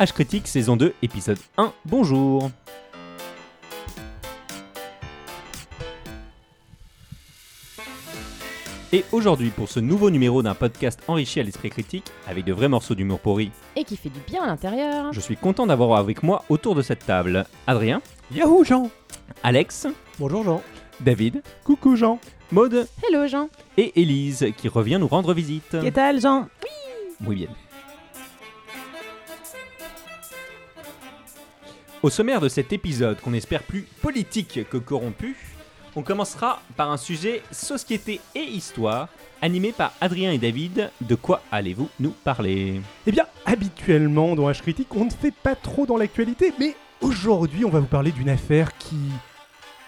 H Critique saison 2 épisode 1. Bonjour. Et aujourd'hui, pour ce nouveau numéro d'un podcast enrichi à l'esprit critique, avec de vrais morceaux d'humour pourri, Et qui fait du bien à l'intérieur. je suis content d'avoir avec moi autour de cette table Adrien, Yahoo Jean Alex, Bonjour Jean. David, Coucou Jean. Maude Hello Jean. et Élise qui revient nous rendre visite. Qu'est-ce que Jean? Muy bien. Au sommaire de cet épisode, qu'on espère plus politique que corrompu, on commencera par un sujet société et histoire, animé par Adrien et David. De quoi allez-vous nous parler? Eh bien, habituellement dans H Critique, on ne fait pas trop dans l'actualité, mais aujourd'hui, on va vous parler d'une affaire qui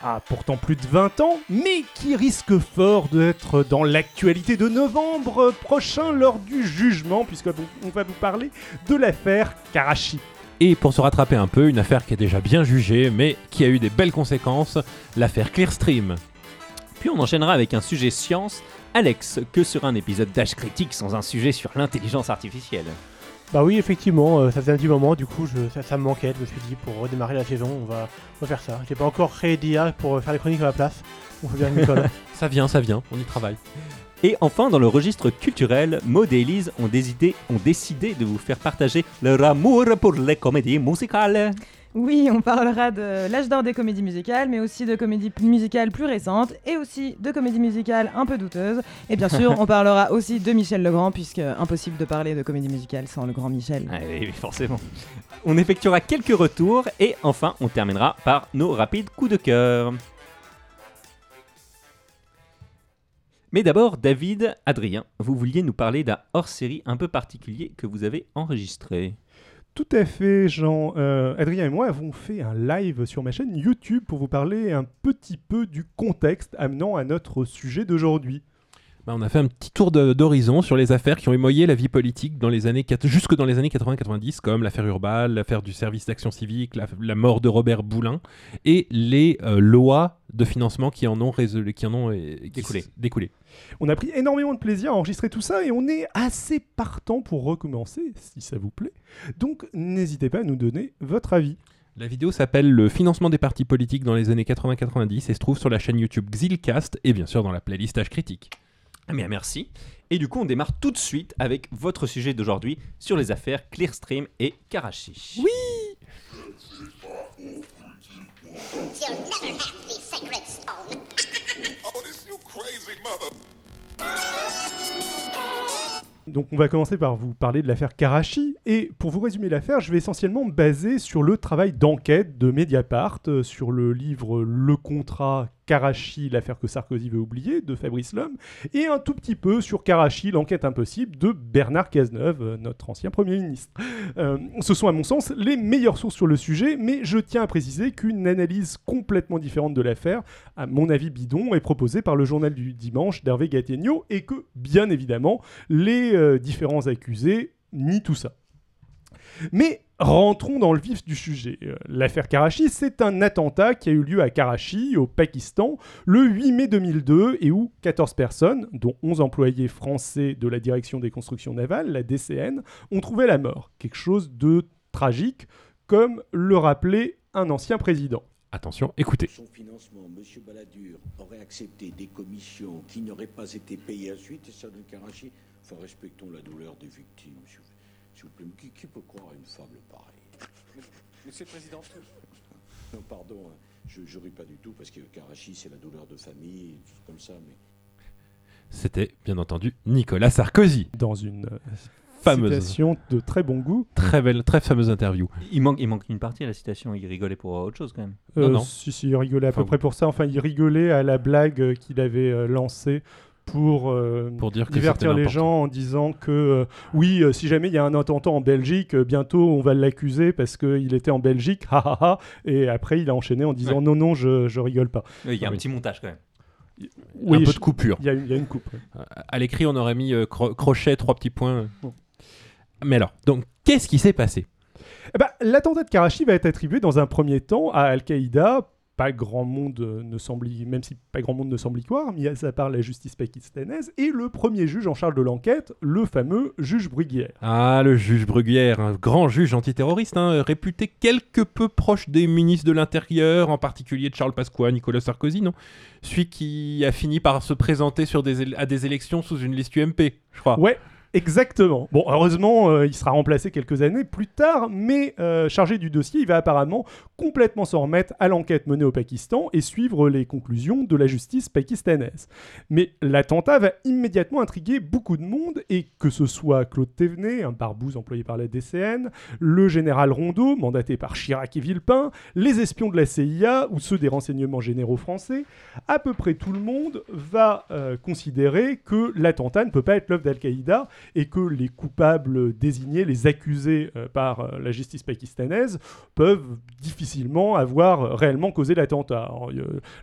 a pourtant plus de 20 ans, mais qui risque fort d'être dans l'actualité de novembre prochain lors du jugement, puisqu'on va vous parler de l'affaire Karachi. Et pour se rattraper un peu, une affaire qui est déjà bien jugée, mais qui a eu des belles conséquences, l'affaire Clearstream. Puis on enchaînera avec un sujet science. Alex, que sera un épisode d'âge critique sans un sujet sur l'intelligence artificielle? Bah oui, effectivement, euh, ça faisait un petit moment, du coup, je, ça, ça me manquait. Je me suis dit, pour redémarrer la saison, on va, on va faire ça. J'ai pas encore créé d'IA pour euh, faire les chroniques à la place. On fait bien le Nicolas. Ça vient, ça vient, on y travaille. Et enfin, dans le registre culturel, Maud et Elise ont décidé, ont décidé de vous faire partager leur amour pour les comédies musicales. Oui, on parlera de l'âge d'or des comédies musicales, mais aussi de comédies musicales plus récentes et aussi de comédies musicales un peu douteuses. Et bien sûr, on parlera aussi de Michel Legrand, puisque impossible de parler de comédie musicale sans le grand Michel. Ah oui, forcément. On effectuera quelques retours et enfin, on terminera par nos rapides coups de cœur. Mais d'abord, David, Adrien, vous vouliez nous parler d'un hors-série un peu particulier que vous avez enregistré. Tout à fait, Jean. Euh, Adrien et moi avons fait un live sur ma chaîne YouTube pour vous parler un petit peu du contexte amenant à notre sujet d'aujourd'hui. Bah, on a fait un petit tour d'horizon sur les affaires qui ont émoyé la vie politique dans les années, jusque dans les années 80-90, comme l'affaire Urbal, l'affaire du service d'action civique, la, la mort de Robert Boulin, et les euh, lois de financement qui en ont, résolu, qui en ont euh, qui Découlé. s- découlé. On a pris énormément de plaisir à enregistrer tout ça et on est assez partant pour recommencer, si ça vous plaît. Donc n'hésitez pas à nous donner votre avis. La vidéo s'appelle Le financement des partis politiques dans les années 80-90 et se trouve sur la chaîne YouTube Xilcast et bien sûr dans la playlist H Critique. Ah bien, merci. Et du coup, on démarre tout de suite avec votre sujet d'aujourd'hui sur les affaires Clearstream et Karachi. Oui. Donc on va commencer par vous parler de l'affaire Karachi et pour vous résumer l'affaire, je vais essentiellement me baser sur le travail d'enquête de Mediapart, euh, sur le livre Le contrat Karachi, l'affaire que Sarkozy veut oublier de Fabrice Lhomme et un tout petit peu sur Karachi, l'enquête impossible de Bernard Cazeneuve, euh, notre ancien Premier ministre. Euh, ce sont à mon sens les meilleures sources sur le sujet, mais je tiens à préciser qu'une analyse complètement différente de l'affaire, à mon avis bidon, est proposée par le journal du dimanche d'Hervé Gattegno et que, bien évidemment, les euh, différents accusés nient tout ça. Mais rentrons dans le vif du sujet. Euh, L'affaire Karachi, c'est un attentat qui a eu lieu à Karachi, au Pakistan, le 8 mai 2002 et où 14 personnes, dont 11 employés français de la Direction des constructions navales, la DCN, ont trouvé la mort. Quelque chose de tragique, comme le rappelait un ancien président. Attention, écoutez. Son financement, M. Balladur aurait accepté des commissions qui n'auraient pas été payées ensuite, et ça de Karachi. Enfin, respectons la douleur des victimes, s'il vous plaît. Qui, qui peut croire à une fable pareille Monsieur le Président, Non, pardon, hein, je ne ris pas du tout, parce que Karachi, c'est la douleur de famille, tout comme ça, mais... C'était bien entendu Nicolas Sarkozy. Dans une euh, Fameuse. citation de très bon goût. Très belle, très fameuse interview. Il manque, il manque une partie à la citation, il rigolait pour autre chose quand même. Non, Euh, non. Si, si, il rigolait à peu près pour ça. Enfin, il rigolait à la blague euh, qu'il avait euh, lancée pour, euh, Pour dire que divertir les gens en disant que euh, oui, euh, si jamais il y a un attentat en Belgique, euh, bientôt on va l'accuser parce qu'il était en Belgique, ha ha ha. Et après, il a enchaîné en disant non, non, je, je rigole pas. Il y a Ah un oui. petit montage quand même. Oui, un peu je- de coupure. Il y, a une- il y a une coupe. ouais. À l'écrit, on aurait mis euh, cro- crochet, trois petits points. Mais alors, donc, qu'est-ce qui s'est passé? Eh ben, L'attentat de Karachi va être attribué dans un premier temps à Al-Qaïda pas grand monde euh, ne semble y- même si pas grand monde ne semble y croire, mis à part la justice pakistanaise, et le premier juge en charge de l'enquête, le fameux juge Bruguière. Ah, le juge Bruguière, un grand juge antiterroriste, hein, réputé quelque peu proche des ministres de l'Intérieur, en particulier de Charles Pasqua, Nicolas Sarkozy, non? Celui qui a fini par se présenter sur des éle- à des élections sous une liste UMP, je crois. Ouais, exactement. Bon, heureusement, euh, il sera remplacé quelques années plus tard, mais euh, chargé du dossier, il va apparemment complètement s'en remettre à l'enquête menée au Pakistan et suivre les conclusions de la justice pakistanaise. Mais l'attentat va immédiatement intriguer beaucoup de monde, et que ce soit Claude Thévenet, un barbouze employé par la DCN, le général Rondeau, mandaté par Chirac et Villepin, les espions de la CIA ou ceux des renseignements généraux français, à peu près tout le monde va euh, considérer que l'attentat ne peut pas être l'œuvre d'Al-Qaïda et que les coupables désignés, les accusés euh, par euh, la justice pakistanaise, peuvent difficilement avoir réellement causé l'attentat.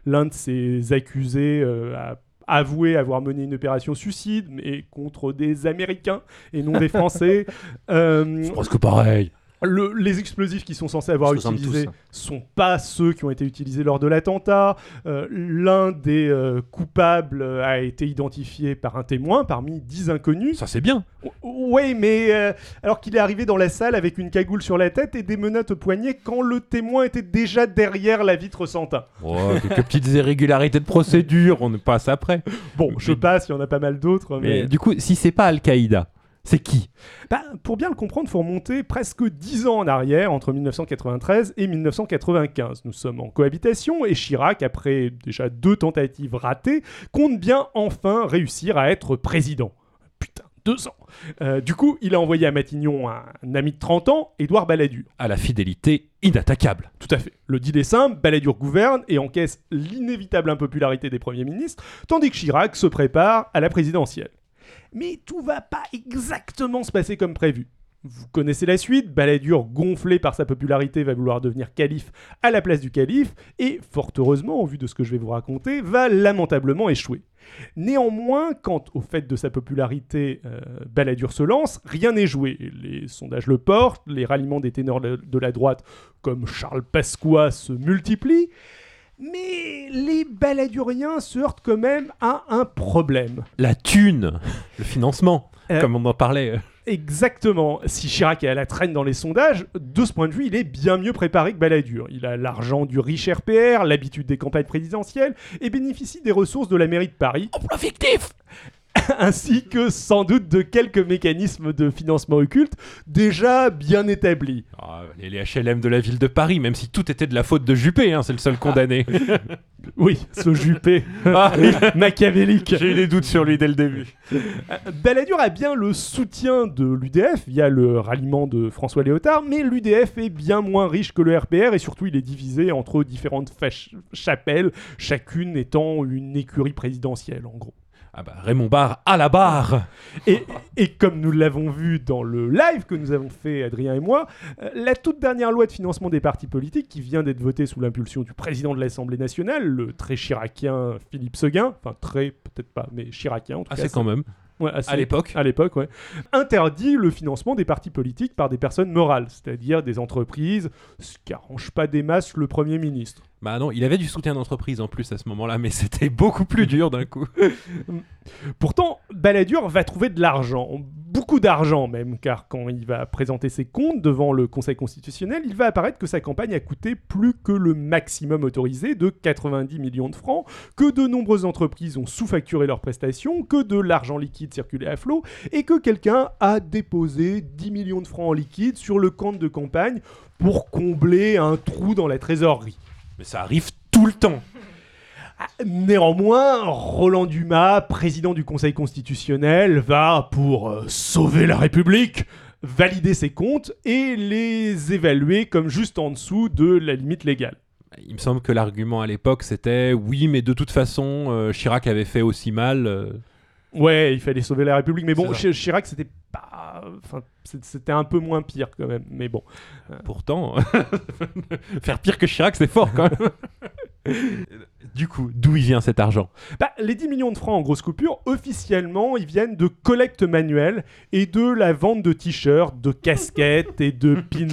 L'un de ces accusés euh, a avoué avoir mené une opération suicide, mais contre des Américains et non des Français. Euh, presque pareil. Le- les explosifs qui sont censés avoir utilisés tous. sont pas ceux qui ont été utilisés lors de l'attentat. Euh, L'un des euh, coupables euh, a été identifié par un témoin parmi dix inconnus. Ça, c'est bien. Oui, mais euh, alors qu'il est arrivé dans la salle avec une cagoule sur la tête et des menottes au poignet quand le témoin était déjà derrière la vitre sans teint. Oh, quelques petites irrégularités de procédure, on passe après. Bon, je passe, il y en a pas mal d'autres, mais... Mais du coup, si c'est pas Al-Qaïda, c'est qui? Bah, pour bien le comprendre, il faut remonter presque 10 ans en arrière, entre 1993 et 1995. Nous sommes en cohabitation et Chirac, après déjà deux tentatives ratées, compte bien enfin réussir à être président. Putain, deux ans. Euh, du coup, il a envoyé à Matignon un, un ami de 30 ans, Édouard Balladur. À la fidélité inattaquable. Tout à fait. Le deal est simple, Balladur gouverne et encaisse l'inévitable impopularité des premiers ministres, tandis que Chirac se prépare à la présidentielle. Mais tout va pas exactement se passer comme prévu. Vous connaissez la suite, Balladur, gonflé par sa popularité, va vouloir devenir calife à la place du calife, et fort heureusement, en vue de ce que je vais vous raconter, va lamentablement échouer. Néanmoins, quant au fait de sa popularité, euh, Balladur se lance, rien n'est joué. Les sondages le portent, les ralliements des ténors de de la droite, comme Charles Pasqua, se multiplient, mais les Balladuriens se heurtent quand même à un problème. La thune, le financement, Euh, comme on en parlait. Exactement. Si Chirac est à la traîne dans les sondages, de ce point de vue, il est bien mieux préparé que Balladur. Il a l'argent du riche RPR, l'habitude des campagnes présidentielles et bénéficie des ressources de la mairie de Paris. Emploi fictif ainsi que sans doute de quelques mécanismes de financement occulte déjà bien établis. Ah, les, les HLM de la ville de Paris, même si tout était de la faute de Juppé, hein, c'est le seul condamné. Oui, ce Juppé Ah, machiavélique. J'ai eu des doutes sur lui dès le début. Balladur a bien le soutien de l'UDF via le ralliement de François Léotard, mais l'UDF est bien moins riche que le RPR et surtout il est divisé entre différentes chapelles, chacune étant une écurie présidentielle en gros. Ah bah Raymond Barre à la barre Et, et comme nous l'avons vu dans le live que nous avons fait, Adrien et moi, euh, la toute dernière loi de financement des partis politiques qui vient d'être votée sous l'impulsion du président de l'Assemblée nationale, le très chiracien Philippe Seguin, enfin très, peut-être pas, mais chiracien en tout Ah, cas. c'est quand même. Ouais, À l'époque. À l'époque, ouais. Interdit le financement des partis politiques par des personnes morales, c'est-à-dire des entreprises, ce qui arrange pas des masses le Premier ministre. Bah non, il avait du soutien d'entreprise en plus à ce moment-là, mais c'était beaucoup plus dur d'un coup. Pourtant, Balladur va trouver de l'argent, beaucoup d'argent même, car quand il va présenter ses comptes devant le Conseil constitutionnel, il va apparaître que sa campagne a coûté plus que le maximum autorisé de 90 millions de francs, que de nombreuses entreprises ont sous-facturé leurs prestations, que de l'argent liquide circulait à flot, et que quelqu'un a déposé 10 millions de francs en liquide sur le compte de campagne pour combler un trou dans la trésorerie. Mais ça arrive tout le temps. Néanmoins, Roland Dumas, président du Conseil constitutionnel, va, pour euh, sauver la République, valider ses comptes et les évaluer comme juste en dessous de la limite légale. Il me semble que l'argument à l'époque c'était oui, mais de toute façon, euh, Chirac avait fait aussi mal. euh. Ouais, il fallait sauver la République, mais bon, Chirac, c'était pas... Enfin, c'était un peu moins pire quand même. Mais bon. Pourtant, faire pire que Chirac, c'est fort quand même. du coup, d'où il vient cet argent? Bah, les 10 millions de francs en grosse coupure, officiellement, ils viennent de collecte manuelle et de la vente de t-shirts, de casquettes et de pins.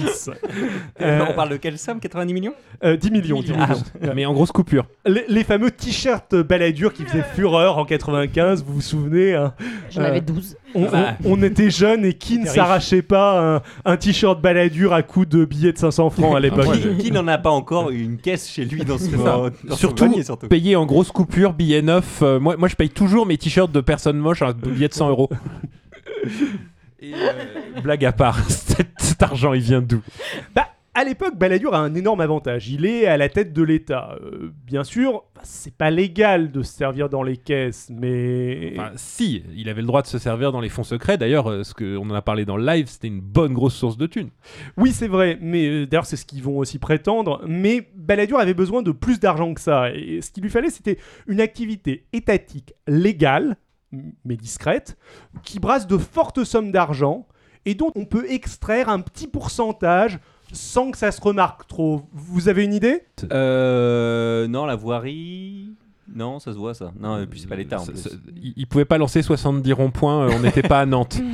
Euh, On parle de quelle somme? 90 millions? Euh, 10 millions. 10 millions. Ah, Mais en grosse coupure. Les, les fameux t-shirts baladures qui faisaient fureur en 95, vous vous souvenez hein? J'en Euh, avais 12. on, Bah. on- on était jeunes et qui ne S'arrachait pas un, un t-shirt baladure à coups de billets de 500 francs à l'époque Qui, qui n'en a pas encore une caisse chez lui dans ça. dans son Surtout, panier, surtout. Payer en grosse coupure, billet neuf. euh, moi, moi, je paye toujours mes t-shirts de personnes moches, un billet de 100 euros. Et, euh, blague à part, cet, cet argent, il vient d'où? Bah, à l'époque, Balladur a un énorme avantage. Il est à la tête de l'État. Euh, bien sûr, c'est pas légal de se servir dans les caisses, mais. Enfin, si, il avait le droit de se servir dans les fonds secrets. D'ailleurs, euh, ce que on en a parlé dans le live, c'était une bonne grosse source de thunes. Oui, c'est vrai, mais euh, d'ailleurs, c'est ce qu'ils vont aussi prétendre. Mais Balladur avait besoin de plus d'argent que ça. Et ce qu'il lui fallait, c'était une activité étatique légale, mais discrète, qui brasse de fortes sommes d'argent et dont on peut extraire un petit pourcentage sans que ça se remarque trop. Vous avez une idée? Euh, non, la voirie. Non, ça se voit ça. Non, et puis c'est pas l'État en Ça- plus. ça- il, il pouvait pas lancer 70 ronds-points, euh, on n'était pas à Nantes.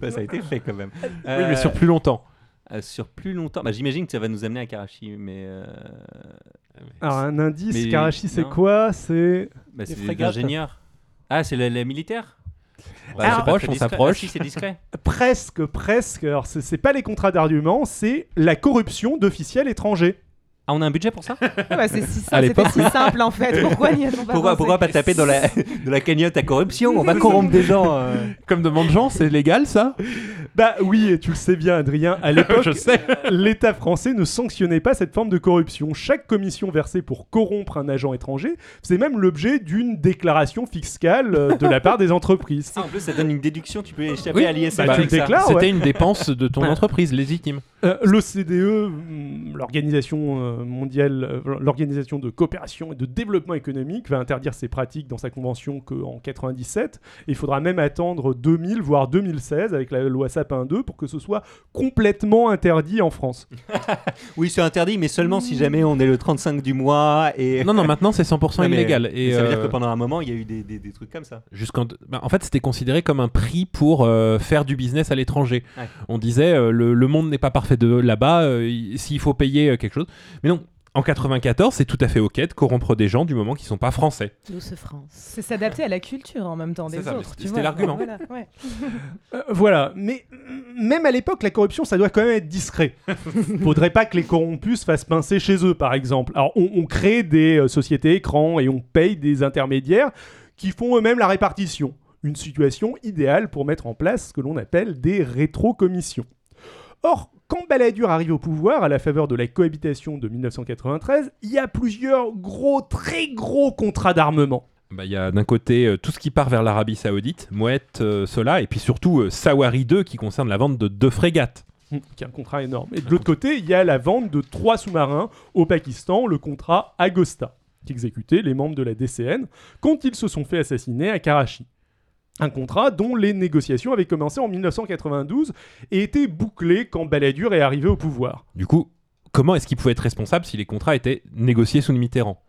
Bah, ça a été fait quand même. Oui, mais sur plus longtemps. euh, sur plus longtemps. Bah, J'imagine que ça va nous amener à Karachi, mais. euh, Alors, un indice, Mais- Karachi, c'est quoi? C'est. bah, c'est frégates. l'ingénieur. Ah, c'est la, la militaire? Bah, s'approche, très on s'approche. Ah, si, c'est discret. Presque, presque. Alors, c'est c'est pas les contrats d'argument, c'est la corruption d'officiels étrangers. Ah, on a un budget pour ça Ah bah, c'est si, c'était si simple en fait. Pourquoi n'y a-t-on pas pourquoi, pas taper dans la, de la cagnotte à corruption? On va corrompre des gens. euh. Comme demande Jean, c'est légal ça? Bah oui, et tu le sais bien, Adrien, à l'époque, Je sais. l'État français ne sanctionnait pas cette forme de corruption. Chaque commission versée pour corrompre un agent étranger faisait même l'objet d'une déclaration fiscale euh, de la part des entreprises. Ah, en plus, ça donne une déduction. Tu peux échapper Oui, à l'ISF. bah, tu avec le ça. déclares. Ah, C'était ouais. une dépense de ton entreprise légitime. Euh, L'OCDE, hum, l'organisation euh, mondiale, euh, l'organisation de coopération et de développement économique, va interdire ces pratiques dans sa convention qu'en 97. Et il faudra même attendre 2000 voire 2016 avec la loi Sapin 2 pour que ce soit complètement interdit en France. Oui, c'est interdit, mais seulement si jamais on est le 35 du mois et. Non, non, maintenant c'est 100% Ouais, mais- illégal. mais Et ça veut dire euh, que pendant un moment, il y a eu des, des- des trucs comme ça. jusqu'en. bah, en fait, c'était considéré comme un prix pour euh, faire du business à l'étranger. Ouais. On disait euh, le, le monde n'est pas parfait de là-bas, euh, il- s'il faut payer euh, quelque chose. Mais non, en 94, c'est tout à fait ok de corrompre des gens du moment qu'ils sont pas français. Douce France. C'est s'adapter à la culture en même temps des ça, autres. c'était- l'argument. Voilà, ouais. Euh, voilà, mais même à l'époque, la corruption, ça doit quand même être discret. Faudrait pas que les corrompus se fassent pincer chez eux, par exemple. Alors, on, on crée des euh, sociétés écrans et on paye des intermédiaires qui font eux-mêmes la répartition. Une situation idéale pour mettre en place ce que l'on appelle des rétrocommissions. Or, quand Balladur arrive au pouvoir à la faveur de la cohabitation de 1993, il y a plusieurs gros, très gros contrats d'armement. Bah, Il y a d'un côté euh, tout ce qui part vers l'Arabie Saoudite, Mouette, euh, Sola, et puis surtout euh, Sawari 2 qui concerne la vente de deux frégates. Hum, qui est un contrat énorme. Et de l'autre côté, il y a la vente de trois sous-marins au Pakistan, le contrat Agosta, qui exécutait les membres de la DCN quand ils se sont fait assassiner à Karachi. Un contrat dont les négociations avaient commencé en 1992 et étaient bouclées quand Balladur est arrivé au pouvoir. Du coup, comment est-ce qu'il pouvait être responsable si les contrats étaient négociés sous Mitterrand?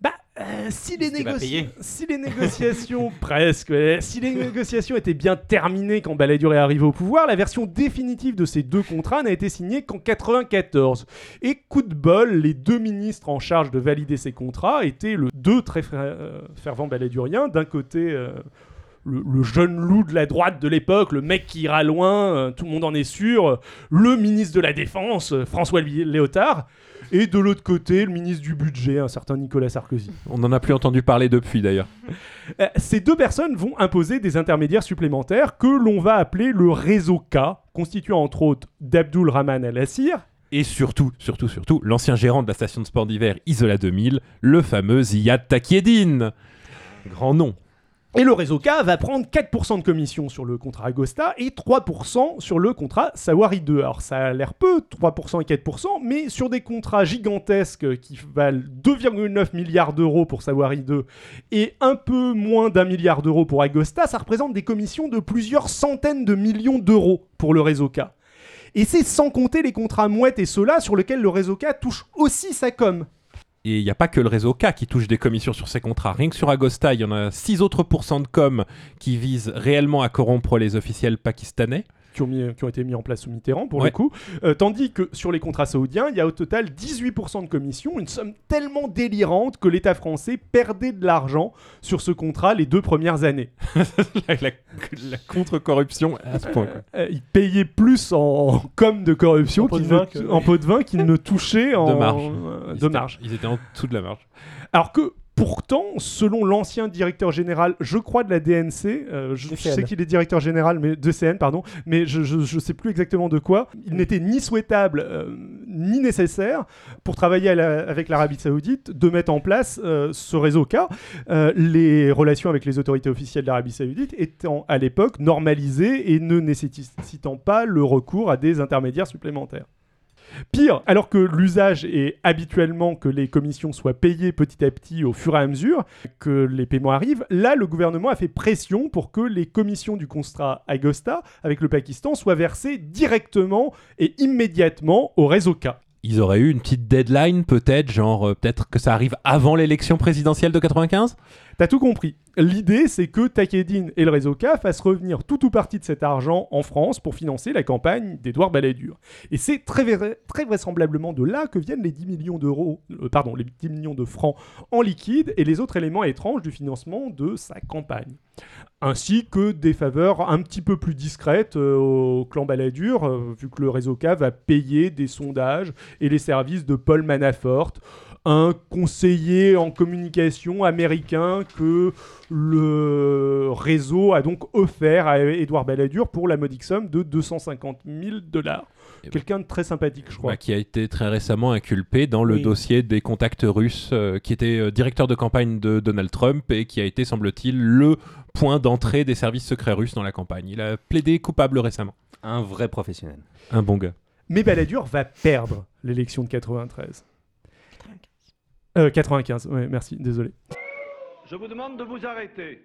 Bah, euh, si, les négoci- si négociations, presque, ouais, si les négociations étaient bien terminées quand Balladur est arrivé au pouvoir, la version définitive de ces deux contrats n'a été signée qu'en 94. Et coup de bol, les deux ministres en charge de valider ces contrats étaient le deux très fer- euh, fervents balladuriens. D'un côté, euh, le, le jeune loup de la droite de l'époque, le mec qui ira loin, euh, tout le monde en est sûr, euh, le ministre de la Défense, euh, François Léotard, et de l'autre côté, le ministre du Budget, un certain Nicolas Sarkozy. On n'en a plus entendu parler depuis d'ailleurs. Euh, ces deux personnes vont imposer des intermédiaires supplémentaires que l'on va appeler le réseau K, constitué entre autres d'Abdul Rahman Al-Assir, Et surtout, surtout, surtout, l'ancien gérant de la station de sport d'hiver Isola 2000, le fameux Ziyad Takieddine. Grand nom. Et le réseau K va prendre 4% de commission sur le contrat Agosta et 3% sur le contrat Sawari 2. Alors ça a l'air peu, 3% et 4%, mais sur des contrats gigantesques qui valent 2,9 milliards d'euros pour Sawari 2 et un peu moins d'un milliard d'euros pour Agosta, ça représente des commissions de plusieurs centaines de millions d'euros pour le réseau K. Et c'est sans compter les contrats Mouette et Sola sur lesquels le réseau K touche aussi sa com. Et il n'y a pas que le réseau K qui touche des commissions sur ces contrats. Rien que sur Agosta, il y en a 6 autres pourcents de com qui visent réellement à corrompre les officiels pakistanais. Qui ont, mis- qui ont été mis en place sous Mitterrand pour Ouais. le coup. Euh, tandis que sur les contrats saoudiens, il y a au total 18% de commission, une somme tellement délirante que l'État français perdait de l'argent sur ce contrat les deux premières années. la, la- la contre-corruption à ce point. Euh, il payait plus en com de corruption En pot de qu'il vin ne- que- en pot de vin qu'il ne touchait en De marge. euh, Ils de étaient- marge. Ils étaient en dessous de la marge. Alors que pourtant, selon l'ancien directeur général, je crois de la DNC, euh, je, sais qu'il est directeur général mais de CN, pardon, mais je, je sais plus exactement de quoi. Il n'était ni souhaitable euh, ni nécessaire pour travailler la- avec l'Arabie Saoudite de mettre en place euh, ce réseau K. Les relations avec les autorités officielles d'Arabie Saoudite étant à l'époque normalisées et ne nécessitant pas le recours à des intermédiaires supplémentaires. Pire, alors que l'usage est habituellement que les commissions soient payées petit à petit au fur et à mesure que les paiements arrivent, là le gouvernement a fait pression pour que les commissions du contrat Agosta avec le Pakistan soient versées directement et immédiatement au réseau K. Ils auraient eu une petite deadline peut-être, genre euh, peut-être que ça arrive avant l'élection présidentielle de 95 T'as tout compris. L'idée, c'est que Takedine et le réseau K fassent revenir tout ou partie de cet argent en France pour financer la campagne d'Édouard Balladur. Et c'est très vraisemblablement de là que viennent les 10 millions d'euros, euh, pardon, les 10 millions de francs en liquide et les autres éléments étranges du financement de sa campagne. Ainsi que des faveurs un petit peu plus discrètes euh, au clan Balladur, euh, vu que le réseau K va payer des sondages et les services de Paul Manafort, un conseiller en communication américain que le réseau a donc offert à Édouard Balladur pour la modique somme de 250 000 dollars. Et Quelqu'un de très sympathique, je crois. Bah, qui a été très récemment inculpé dans le Oui. dossier des contacts russes, euh, qui était euh, directeur de campagne de Donald Trump et qui a été, semble-t-il, le point d'entrée des services secrets russes dans la campagne. Il a plaidé coupable récemment. Un vrai professionnel. Un bon gars. Mais Balladur va perdre l'élection de 93. Euh, 95, ouais, merci, désolé. Je vous demande de vous arrêter.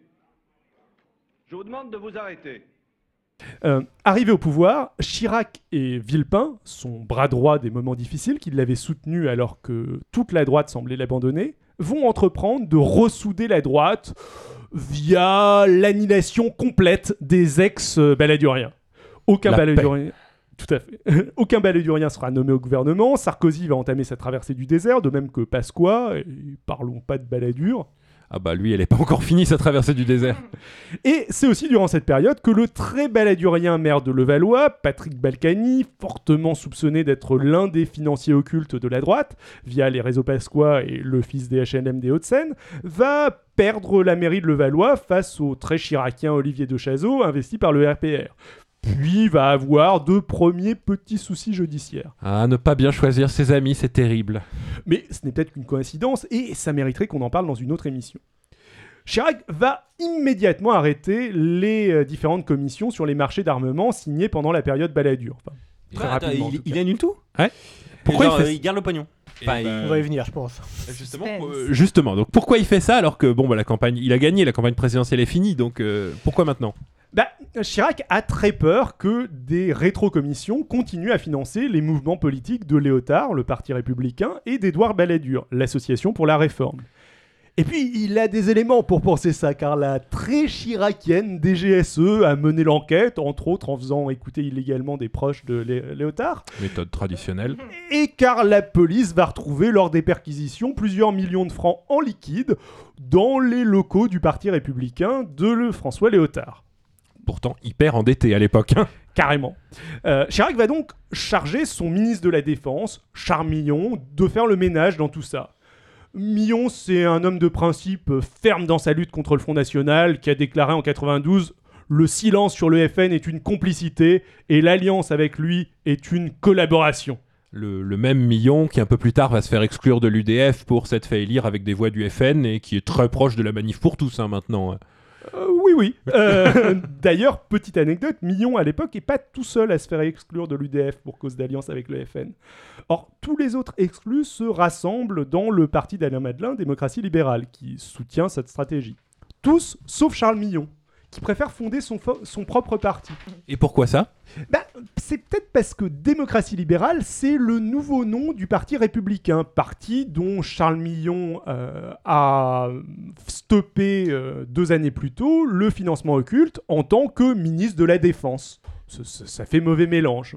Je vous demande de vous arrêter. Euh, arrivé au pouvoir, Chirac et Villepin, son bras droit des moments difficiles, qui l'avaient soutenu alors que toute la droite semblait l'abandonner, vont entreprendre de ressouder la droite via l'annihilation complète des ex-baladuriens. Aucun La baladurien. Tout à fait. Aucun baladurien sera nommé au gouvernement. Sarkozy va entamer sa traversée du désert, de même que Pasqua. Et parlons pas de baladure. Ah bah lui, elle n'est pas encore finie sa traversée du désert. Et c'est aussi durant cette période que le très baladurien maire de Levallois, Patrick Balkany, fortement soupçonné d'être l'un des financiers occultes de la droite, via les réseaux Pasqua et le fils des HLM des Hauts-de-Seine, va perdre la mairie de Levallois face au très chiracien Olivier de Chazot, investi par le RPR. Puis va avoir de premiers petits soucis judiciaires. Ah, ne pas bien choisir ses amis, c'est terrible. Mais ce n'est peut-être qu'une coïncidence et ça mériterait qu'on en parle dans une autre émission. Chirac va immédiatement arrêter les euh, différentes commissions sur les marchés d'armement signées pendant la période Balladur. Enfin, très attends, rapidement, en il, il annule tout Ouais. Pourquoi Genre, il fait euh, il garde le pognon. Enfin, il- ben, On va y venir, je pense. Justement, euh, justement, donc pourquoi il fait ça alors que bon bah la campagne, il a gagné, la campagne présidentielle est finie, donc euh, pourquoi maintenant? Bah, Chirac a très peur que des rétrocommissions continuent à financer les mouvements politiques de Léotard, le Parti républicain, et d'Édouard Balladur, l'Association pour la réforme. Et puis, il a des éléments pour penser ça, car la très chiracienne DGSE a mené l'enquête, entre autres en faisant écouter illégalement des proches de Lé- Léotard, Méthode traditionnelle. et car la police va retrouver lors des perquisitions plusieurs millions de francs en liquide dans les locaux du Parti républicain de le François Léotard. Pourtant hyper endetté à l'époque. hein. Carrément. Euh, Chirac va donc charger son ministre de la Défense, Charles Millon, de faire le ménage dans tout ça. Millon, c'est un homme de principe ferme dans sa lutte contre le Front National, qui a déclaré en 92 Le silence sur le FN est une complicité et l'alliance avec lui est une collaboration. Le, même Millon qui un peu plus tard va se faire exclure de l'UDF pour s'être fait élire avec des voix du FN et qui est très proche de la manif pour tous hein, maintenant. Euh, oui, oui. Euh, D'ailleurs, petite anecdote, Millon à l'époque est pas tout seul à se faire exclure de l'UDF pour cause d'alliance avec le FN. Or, tous les autres exclus se rassemblent dans le parti d'Alain Madelin, Démocratie libérale, qui soutient cette stratégie. Tous, sauf Charles Millon, qui préfère fonder son, son propre parti. Et pourquoi ça? Bah, c'est peut-être parce que démocratie libérale, c'est le nouveau nom du parti républicain, parti dont Charles Millon euh, a stoppé euh, deux années plus tôt le financement occulte en tant que ministre de la Défense. Ça, ça- ça fait mauvais mélange.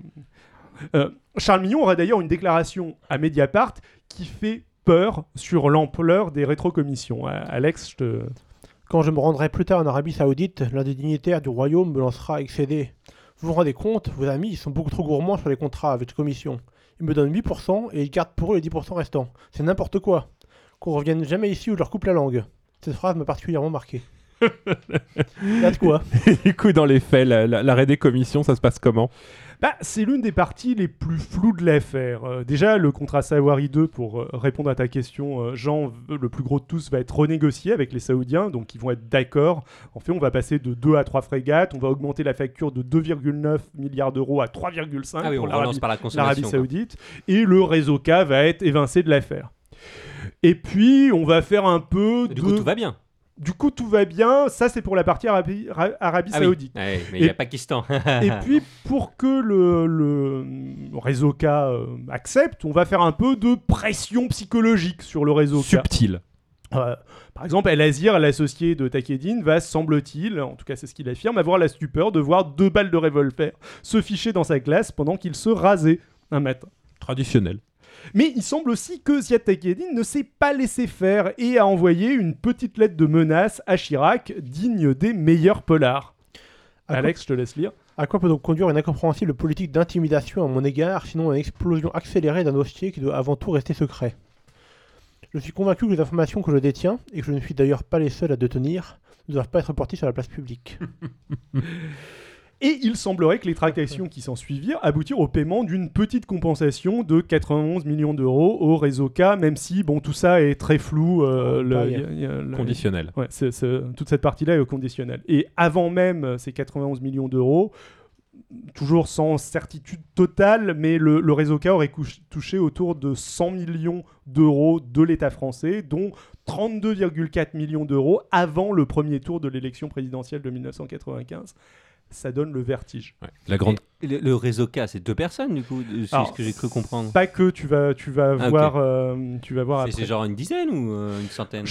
Euh, Charles Millon aura d'ailleurs une déclaration à Mediapart qui fait peur sur l'ampleur des rétrocommissions. Alex, je te... Quand je me rendrai plus tard en Arabie Saoudite, l'un des dignitaires du royaume me lancera à excéder. Vous vous rendez compte, vos amis, ils sont beaucoup trop gourmands sur les contrats avec les commissions. Ils me donnent 8% et ils gardent pour eux les 10% restants. C'est n'importe quoi. Qu'on revienne jamais ici où je leur coupe la langue. Cette phrase m'a particulièrement marqué. Là de quoi? Du coup, dans les faits, la- la- l'arrêt des commissions, ça se passe comment? Bah, c'est l'une des parties les plus floues de l'affaire. Euh, déjà, le contrat Sawari 2, pour euh, répondre à ta question, euh, Jean, le plus gros de tous, va être renégocié avec les Saoudiens, donc ils vont être d'accord. En fait, on va passer de 2 à 3 frégates, on va augmenter la facture de 2,9 milliards d'euros à 3,5 Ah oui, pour l'Arabie par la. Saoudite, et le réseau K va être évincé de l'affaire. Et puis, on va faire un peu Du de... coup, tout va bien. Du coup, tout va bien. Ça, c'est pour la partie Arabie, Ra- Arabie Ah oui. Saoudite. Mais il y a Pakistan. Et puis, pour que le, le réseau K euh, accepte, on va faire un peu de pression psychologique sur le réseau K. Subtil. Euh, par exemple, El Azir, l'associé de Takedine, va, semble-t-il, en tout cas c'est ce qu'il affirme, avoir la stupeur de voir deux balles de revolver se ficher dans sa glace pendant qu'il se rasait un matin. Traditionnel. Mais il semble aussi que Ziad ne s'est pas laissé faire et a envoyé une petite lettre de menace à Chirac, digne des meilleurs polars. À quoi- Alex, je te laisse lire. À quoi peut donc conduire une incompréhensible politique d'intimidation à mon égard, sinon une explosion accélérée d'un dossier qui doit avant tout rester secret? Je suis convaincu que les informations que je détiens, et que je ne suis d'ailleurs pas les seuls à détenir, ne doivent pas être portées sur la place publique. Et il semblerait que les tractations qui s'en suivirent aboutirent au paiement d'une petite compensation de 91 millions d'euros au réseau K, même si bon tout ça est très flou. euh, le- pareil. y a- y a le- Conditionnel. Ouais, toute cette partie-là est au conditionnel. Et avant même ces 91 millions d'euros, toujours sans certitude totale, mais le, le réseau K aurait touché autour de 100 millions d'euros de l'État français, dont 32,4 millions d'euros avant le premier tour de l'élection présidentielle de 1995. Ça donne le vertige. Ouais. La grande. Et le, le réseau K, c'est deux personnes, du coup, c'est Alors, ce que j'ai cru comprendre. Pas que tu vas, tu vas Ah, voir, euh, tu vas voir C'est- genre une dizaine ou euh, une centaine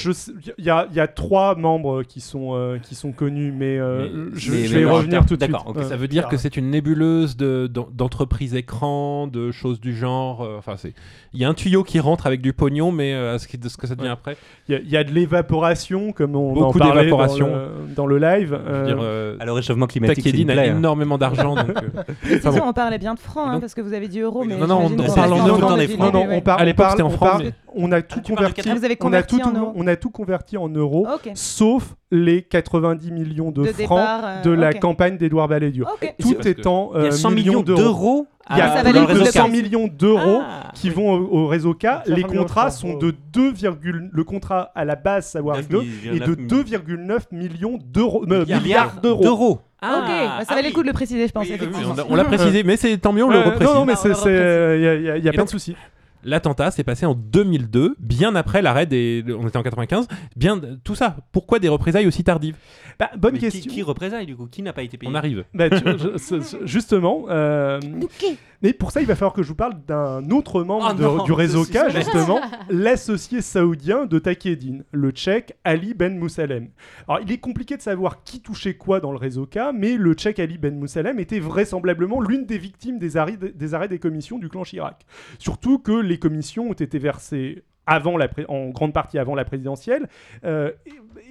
Il y, a- il y a trois membres qui sont, euh, qui sont connus, mais, euh, Mais- je, mais- je mais vais en revenir tout de suite. Euh, Ça veut dire que c'est une nébuleuse de- d'en- d'entreprises écran, de choses du genre. euh, Enfin, c'est. Il y a un tuyau qui rentre avec du pognon, mais euh, à ce, qui- de ce que ça devient Ouais. après. Il y, a- il y a de l'évaporation, comme on Beaucoup en parlait dans le, dans le live. Euh, dire, euh, Alors, réchauffement climatique, une a hein. énormément d'argent. euh, on parlait bien de francs, hein, parce que vous avez dit euros, mais non, non, on- parle en francs. non, non, ouais. on, parle- c'était en francs, on a tout Ah, converti. Ah, vous avez on a tout, en euros. on a tout converti en euros, sauf les 90 millions de, De francs départ, euh, de la campagne d'Edouard Balladur. Tout étant Il y euh, a 100 millions d'euros Il y a 100 faire. millions d'euros Ah. qui vont au, au réseau K. Les contrats sont ouais. de 2, virgule- le contrat à la base Savoir 2 est de 2,9 millions d'euros, euh, milliards d'euros. D'euros. ok, bah, ça valait le coup de le préciser, je pense. Oui, oui, on l'a précisé, mais c'est tant mieux, on le Euh, reprécise. non, non, mais Ah, on c'est, le c'est, euh, y a, y a- y a Et pas donc- de souci. L'attentat s'est passé en 2002, bien après l'arrêt des. On était en 95. Bien tout ça. Pourquoi des représailles aussi tardives? Bah, bonne Mais qui, question. qui représaille du coup? Qui n'a pas été payé? On arrive. Bah, tu- je- justement, euh, mais pour ça, il va falloir que je vous parle d'un autre membre Ah de- non, du réseau K, justement, l'associé saoudien de Takedine, le tchèque Ali Ben Moussalem. Alors, il est compliqué de savoir qui touchait quoi dans le réseau K, mais le tchèque Ali Ben Moussalem était vraisemblablement l'une des victimes des arrêts, des arrêts des commissions du clan Chirac. Surtout que les commissions ont été versées avant la pré- en grande partie avant la présidentielle, euh,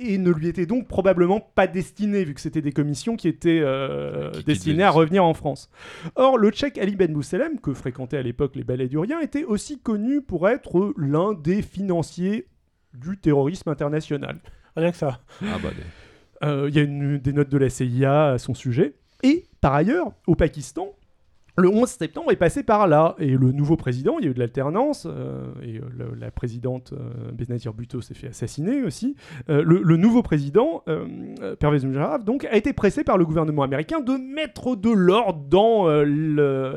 et, et ne lui étaient donc probablement pas destinées, vu que c'était des commissions qui étaient euh, Qui- destinées à revenir en France. Or, le tchèque Ali Ben Mousselem, que fréquentaient à l'époque les baléduriens, était aussi connu pour être l'un des financiers du terrorisme international. Rien que ça. Ah bah, des- Euh, Il y a une- des notes de la CIA à son sujet. Et par ailleurs, au Pakistan, le 11 septembre est passé par là. Et le nouveau président, il y a eu de l'alternance, euh, et euh, la présidente euh, Benazir Bhutto s'est fait assassiner aussi. Euh, le, nouveau président, Pervez Musharraf, donc, a été pressé par le gouvernement américain de mettre de l'ordre dans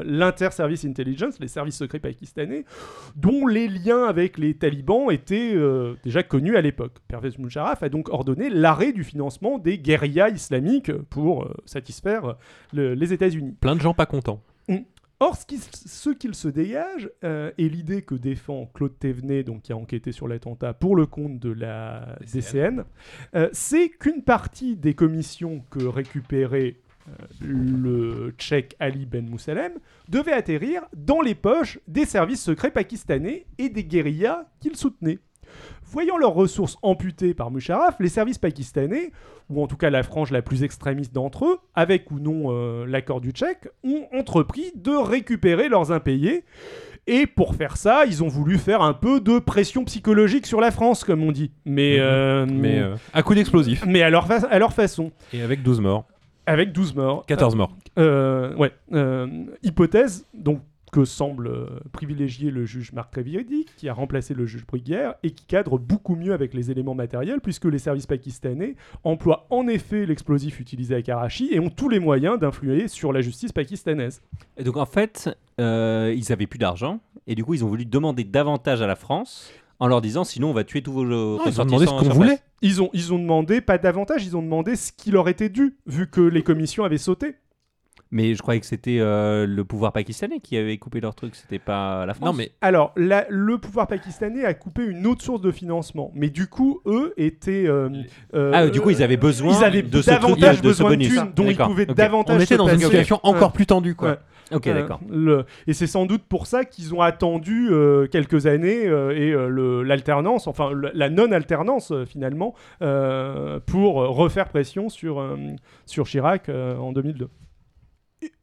l'inter-service intelligence, les services secrets pakistanais, dont les liens avec les talibans étaient déjà connus à l'époque. Pervez Musharraf a donc ordonné l'arrêt du financement des guérillas islamiques pour satisfaire le- les États-Unis. Plein de gens pas contents. Or, ce, qui- ce qu'il se dégage euh, est l'idée que défend Claude Thévenet, donc qui a enquêté sur l'attentat pour le compte de la DCN, euh, c'est qu'une partie des commissions que récupérait euh, le tchèque Ali Ben Moussalem devait atterrir dans les poches des services secrets pakistanais et des guérillas qu'ils soutenaient. Voyant leurs ressources amputées par Musharraf, les services pakistanais, ou en tout cas la frange la plus extrémiste d'entre eux, avec ou non euh, l'accord du Tchèque, ont entrepris de récupérer leurs impayés. Et pour faire ça, ils ont voulu faire un peu de pression psychologique sur la France, comme on dit. Mais, Mhm. euh, Mais euh, à coup d'explosif. mais à, leur fa- à leur façon. Et avec 12 morts. Avec 12 morts. 14 morts. Euh, ouais. hypothèse donc que semble euh, privilégier le juge Marc Trévirdi, qui a remplacé le juge Bruguière et qui cadre beaucoup mieux avec les éléments matériels, puisque les services pakistanais emploient en effet l'explosif utilisé à Karachi et ont tous les moyens d'influer sur la justice pakistanaise. Et donc en fait, euh, ils avaient plus d'argent et du coup ils ont voulu demander davantage à la France en leur disant sinon on va tuer tous vos ils ont ressortissants demandé ce qu'on voulait. Ils ont, ils ont demandé, pas davantage, ils ont demandé ce qui leur était dû, vu que les commissions avaient sauté. Mais je croyais que c'était euh, le pouvoir pakistanais qui avait coupé leur truc, c'était pas la France. Non, mais Alors, la- le pouvoir pakistanais a coupé une autre source de financement, mais du coup, eux étaient. euh, euh, Ah, du coup, ils avaient besoin ils avaient de ce davantage truc, de ce besoin de bonus. thunes, dont ils D'accord, pouvaient ok. davantage on était dans une situation encore plus tendue, quoi. Ouais. Ok, Euh, d'accord. le- Et c'est sans doute pour ça qu'ils ont attendu euh, quelques années euh, et euh, l'alternance, enfin le- la non-alternance euh, finalement, euh, pour refaire pression sur, euh, sur Chirac euh, en 2002.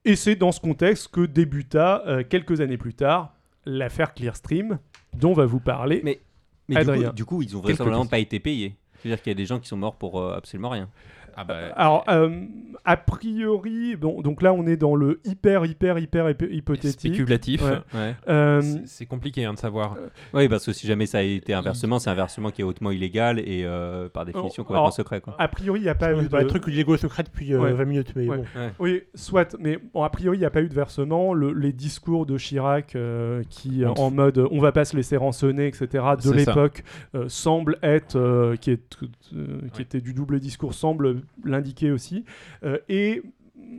Et, c'est dans ce contexte que débuta, euh, quelques années plus tard, l'affaire Clearstream, dont va vous parler. Mais, Mais du coup, du coup, ils ont vraisemblablement pas été payés. C'est-à-dire qu'il y a des gens qui sont morts pour euh, absolument rien. Ah bah, Alors, euh, a priori, bon, donc là on est dans le hyper, hyper, hyper hyp- hypothétique. Spéculatif. Ouais. Ouais. Euh, C'est- compliqué hein, de savoir. Oui, parce que si jamais ça a été un versement, c'est un versement qui est hautement illégal et euh, par définition Alors, complètement secret. Quoi. a priori, il n'y a pas eu de... le truc Lego secret depuis euh, Ouais. 20 minutes, mais Ouais. bon. Oui, soit, mais bon, a priori, il n'y a pas eu de versement. Le- les discours de Chirac, euh, qui, euh, en mode euh, on va pas se laisser rançonner, etc., de l'époque, euh, semble être, euh, qui, est, euh, qui était du double discours, semble l'indiquer aussi. Euh, et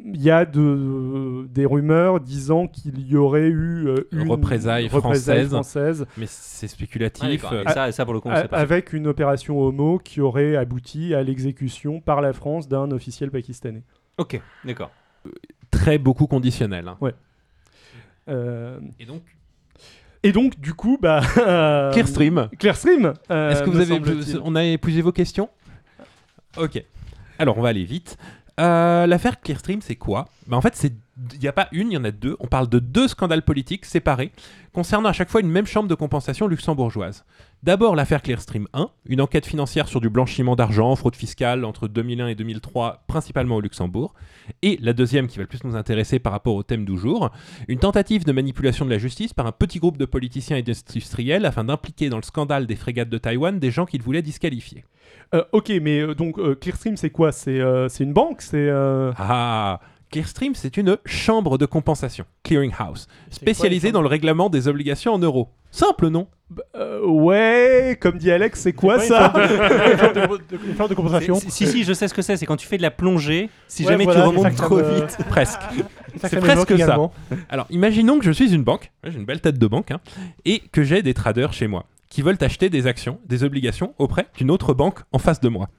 il y a de, des rumeurs disant qu'il y aurait eu euh, une Représailles représailles françaises. française Mais c'est Ah, spéculatif. et, ça, et ça, pour le coup, a- pas. avec une opération homo qui aurait abouti à l'exécution par la France d'un officiel pakistanais. Ok, d'accord. très beaucoup conditionnel. hein. Euh, Et donc, Et donc, du coup, bah. euh, Clearstream. Clearstream. euh, Est-ce que vous avez, on a épuisé vos questions? Ok. Alors, on va aller vite. Euh, L'affaire Clearstream, c'est quoi? Bah, En fait, il n'y a pas une, il y en a deux. On parle de deux scandales politiques séparés, concernant à chaque fois une même chambre de compensation luxembourgeoise. D'abord l'affaire Clearstream 1, une enquête financière sur du blanchiment d'argent, fraude fiscale entre 2001 et 2003, principalement au Luxembourg. Et la deuxième, qui va le plus nous intéresser par rapport au thème du jour, une tentative de manipulation de la justice par un petit groupe de politiciens et d'industriels afin d'impliquer dans le scandale des frégates de Taïwan des gens qu'ils voulaient disqualifier. Euh, ok, mais euh, donc euh, Clearstream, c'est quoi? C'est euh, une banque? C'est. euh, Ah Clearstream, c'est une chambre de compensation, clearing house, C'est spécialisée quoi, dans le règlement des obligations en euros. Simple, non? Bah, euh, ouais, comme dit Alex, c'est quoi ça Une forme de, compensation? Si, si, je sais ce que c'est. C'est quand tu fais de la plongée, si Ouais, jamais voilà, tu remontes trop vite. Presque. C'est presque ça. également. Alors, imaginons que je suis une banque, j'ai une belle tête de banque, hein, et que j'ai des traders chez moi qui veulent acheter des actions, des obligations auprès d'une autre banque en face de moi.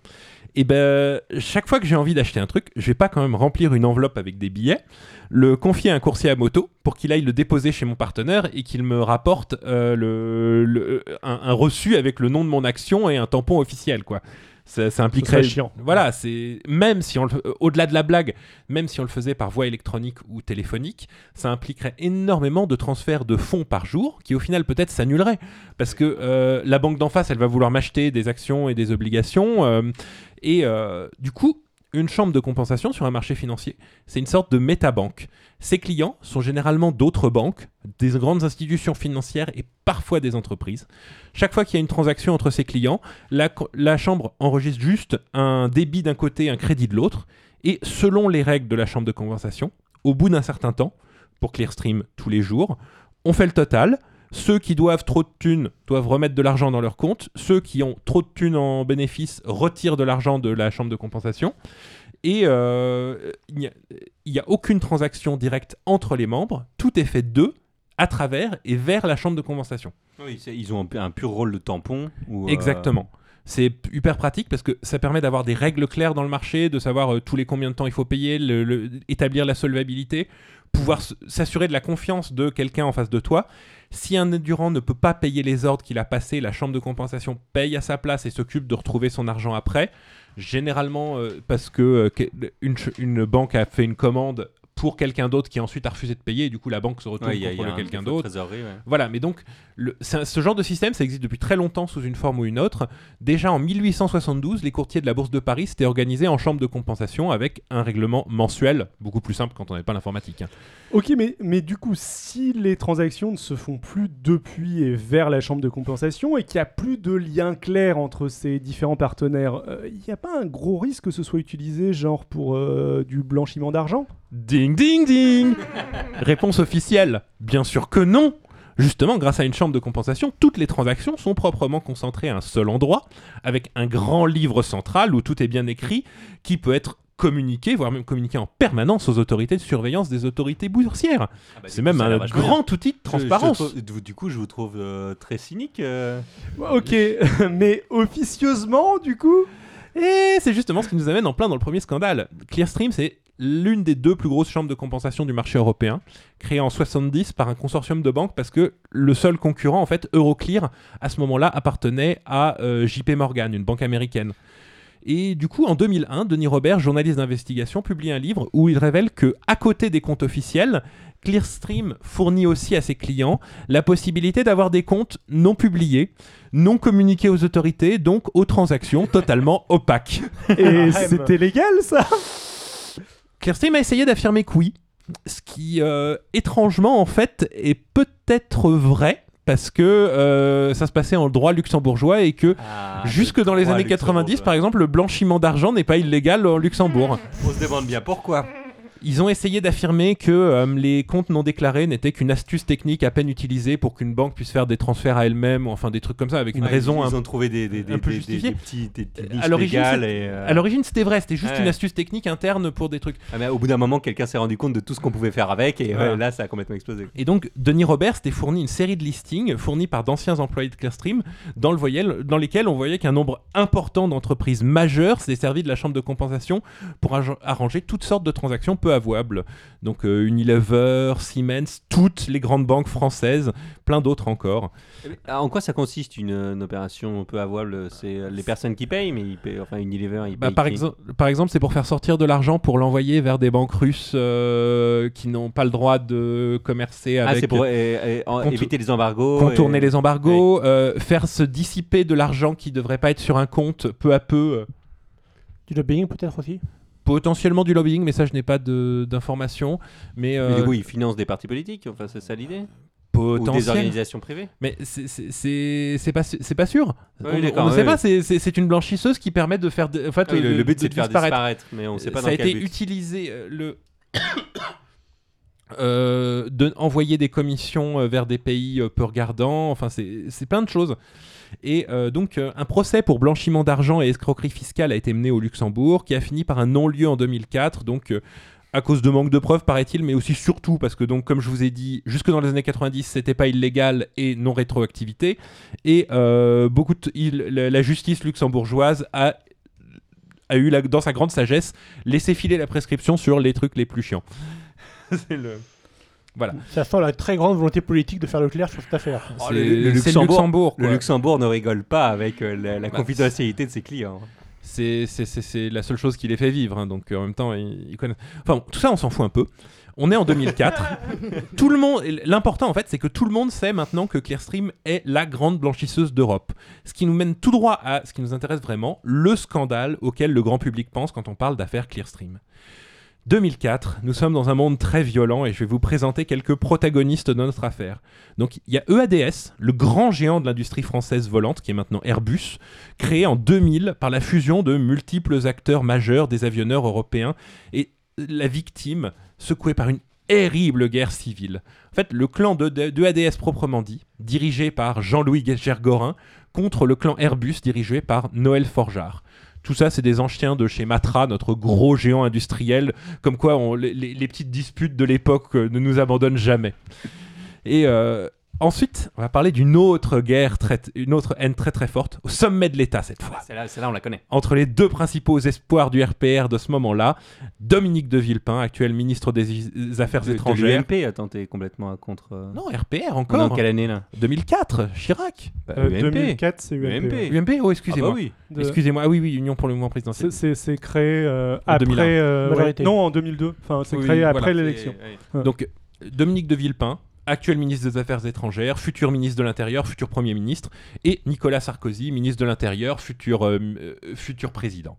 Et ben, chaque fois que j'ai envie d'acheter un truc, je vais pas quand même remplir une enveloppe avec des billets, le confier à un coursier à moto pour qu'il aille le déposer chez mon partenaire et qu'il me rapporte euh, le, un reçu avec le nom de mon action et un tampon officiel, quoi. Ça, ça impliquerait chiant. Voilà, c'est même si on le, au-delà de la blague, même si on le faisait par voie électronique ou téléphonique, ça impliquerait énormément de transferts de fonds par jour, qui au final peut-être s'annuleraient, parce que euh, la banque d'en face, elle va vouloir m'acheter des actions et des obligations, euh, et euh, du coup, une chambre de compensation sur un marché financier, c'est une sorte de métabanque. Ses clients sont généralement d'autres banques, des grandes institutions financières et parfois des entreprises. Chaque fois qu'il y a une transaction entre ses clients, la, la chambre enregistre juste un débit d'un côté, un crédit de l'autre, et selon les règles de la chambre de compensation, au bout d'un certain temps, pour Clearstream tous les jours, on fait le total. Ceux qui doivent trop de thunes doivent remettre de l'argent dans leur compte. Ceux qui ont trop de thunes en bénéfice retirent de l'argent de la chambre de compensation. Et euh, il n'y a, aucune transaction directe entre les membres. Tout est fait d'eux, à travers et vers la chambre de compensation. Oui, ils ont un, pu- un pur rôle de tampon. euh, Exactement. C'est hyper pratique parce que ça permet d'avoir des règles claires dans le marché, de savoir euh, tous les combien de temps il faut payer, le- le- établir la solvabilité, pouvoir s'assurer de la confiance de quelqu'un en face de toi. Si un endurant ne peut pas payer les ordres qu'il a passés, la chambre de compensation paye à sa place et s'occupe de retrouver son argent après. Généralement euh, parce que euh, une banque a fait une commande pour quelqu'un d'autre qui ensuite a refusé de payer et du coup la banque se retourne ouais, y a- contre un quelqu'un d'autre. ouais. Voilà, mais donc le- c'est un- ce genre de système, ça existe depuis très longtemps sous une forme ou une autre. Déjà en 1872, les courtiers de la Bourse de Paris s'étaient organisés en chambre de compensation avec un règlement mensuel, beaucoup plus simple quand on n'avait pas l'informatique. hein. Ok, mais, mais du coup, si les transactions ne se font plus depuis et vers la chambre de compensation et qu'il n'y a plus de lien clair entre ces différents partenaires, euh, il n'y a pas un gros risque que ce soit utilisé genre pour euh, du blanchiment d'argent? Ding ding ding Réponse officielle, bien sûr que non Justement, grâce à une chambre de compensation, toutes les transactions sont proprement concentrées à un seul endroit, avec un grand livre central où tout est bien écrit, qui peut être communiqué, voire même communiqué en permanence aux autorités de surveillance des autorités boursières. Ah bah, C'est même un grand outil de Je- je transparence. trouve- du- du coup, je vous trouve euh, très cynique. euh. Ok, mais officieusement, du coup? Et c'est justement ce qui nous amène en plein dans le premier scandale. Clearstream, c'est l'une des deux plus grosses chambres de compensation du marché européen, créée en 70 par un consortium de banques parce que le seul concurrent, en fait, Euroclear, à ce moment-là, appartenait à euh, JP Morgan, une banque américaine. Et du coup, en 2001, Denis Robert, journaliste d'investigation, publie un livre où il révèle que, à côté des comptes officiels, Clearstream fournit aussi à ses clients la possibilité d'avoir des comptes non publiés, non communiqués aux autorités, donc aux transactions totalement opaques. Et c'était légal ça? Clearstream a essayé d'affirmer que oui, ce qui euh, étrangement en fait est peut-être vrai parce que euh, ça se passait en droit luxembourgeois et que Ah, jusque dans les années 90 luxembourgeois. par exemple le blanchiment d'argent n'est pas illégal en Luxembourg. On se demande bien pourquoi. Ils ont essayé d'affirmer que euh, les comptes non déclarés n'étaient qu'une astuce technique à peine utilisée pour qu'une banque puisse faire des transferts à elle-même enfin des trucs comme ça avec une Ouais, raison Ils un ont trouvé des, petits, des, À l'origine, et, euh, À l'origine, c'était vrai, c'était juste Ouais. une astuce technique interne pour des trucs. ah, mais au bout d'un moment, quelqu'un s'est rendu compte de tout ce qu'on pouvait faire avec et là, ça a complètement explosé. Et donc, Denis Robert s'était fourni une série de listings fournis par d'anciens employés de Clearstream dans, le voyel- dans lesquels on voyait qu'un nombre important d'entreprises majeures s'étaient servi de la chambre de compensation pour arra- arranger toutes sortes de transactions peu avouables. Donc, euh, Unilever, Siemens, toutes les grandes banques françaises, plein d'autres encore. Ah, En quoi ça consiste une, une opération peu avouable? C'est euh, les personnes qui payent, mais ils payent, enfin Unilever, ils Bah, payent par, exemple, par exemple, c'est pour faire sortir de l'argent pour l'envoyer vers des banques russes euh, qui n'ont pas le droit de commercer Ah, avec. c'est pour euh, euh, éviter les embargos. contourner et- les embargos, euh, faire se dissiper de l'argent qui devrait pas être sur un compte peu à peu. euh, Du lobbying peut-être aussi? Potentiellement du lobbying, mais ça je n'ai pas d'informations. Mais, Mais euh, du coup, ils financent des partis politiques, enfin, c'est ça l'idée? Ou des organisations privées? Mais c'est- pas, pas sûr. Oui, on ne oui, sait oui. pas, c'est- une blanchisseuse qui permet de faire. de- en fait, Ah le, but, c'est de faire disparaître. disparaître, mais on sait pas ça dans a quel été but. utilisé euh, le euh, de envoyer des commissions euh, vers des pays euh, peu regardants enfin c'est c'est plein de choses et euh, donc euh, un procès pour blanchiment d'argent et escroquerie fiscale a été mené au Luxembourg qui a fini par un non-lieu en 2004 donc euh, à cause de manque de preuves, paraît-il, mais aussi surtout parce que, donc, comme je vous ai dit, jusque dans les années 90, c'était pas illégal et non rétroactivité. Et beaucoup la, justice luxembourgeoise a, eu, dans sa grande sagesse, laissé filer la prescription sur les trucs les plus chiants. C'est le. Voilà. Ça sent la très grande volonté politique de faire le clair sur cette affaire. Oh, C'est- le, Luxembourg, Luxembourg, le. Luxembourg ne rigole pas avec euh, la, la Bah, confidentialité de ses clients. C'est c'est- c'est- c'est la seule chose qui les fait vivre. hein, donc euh, en même temps, ils, ils connaissent. Enfin, bon, tout ça, on s'en fout un peu. On est en 2004. tout le monde. L'important, en fait, c'est que tout le monde sait maintenant que Clearstream est la grande blanchisseuse d'Europe. Ce qui nous mène tout droit à ce qui nous intéresse vraiment, le scandale auquel le grand public pense quand on parle d'affaires Clearstream. 2004, nous sommes dans un monde très violent et je vais vous présenter quelques protagonistes de notre affaire. Donc il y a E EADS, le grand géant de l'industrie française volante qui est maintenant Airbus, créé en 2000 par la fusion de multiples acteurs majeurs des avionneurs européens et la victime secouée par une terrible guerre civile. En fait, le clan de, ADS proprement dit, dirigé par Jean-Louis Gergorin, contre le clan Airbus dirigé par Noël Forgeard. Tout ça, c'est des anciens de chez Matra, notre gros géant industriel, comme quoi les petites disputes de l'époque euh, ne nous abandonnent jamais. Et euh, ensuite, on va parler d'une autre guerre, très, une autre haine très très forte, au sommet de l'État cette fois Celle-là, celle-là, on la connaît. entre les deux principaux espoirs du RPR de ce moment-là, Dominique de Villepin, actuel ministre des I- Affaires De, de étrangères. l'UMP, attends, t'es complètement contre. euh, Non, RPR encore. quelle année là? 2004, Chirac. Bah, Euh, UMP. 2004, c'est UMP. UMP. ouais. UMP, oh Ah excusez-moi. bah oui. De- Excusez-moi, ah oui, oui, Union pour le mouvement C'est- présidentiel. C'est c'est créé euh, après. 2001. euh, ouais, Majorité. non, en 2002. Enfin, c'est Oui, créé voilà. après l'élection. Donc, Dominique de Villepin, actuel ministre des Affaires étrangères, futur ministre de l'Intérieur, futur Premier ministre, et Nicolas Sarkozy, ministre de l'Intérieur, futur, euh, euh, futur président.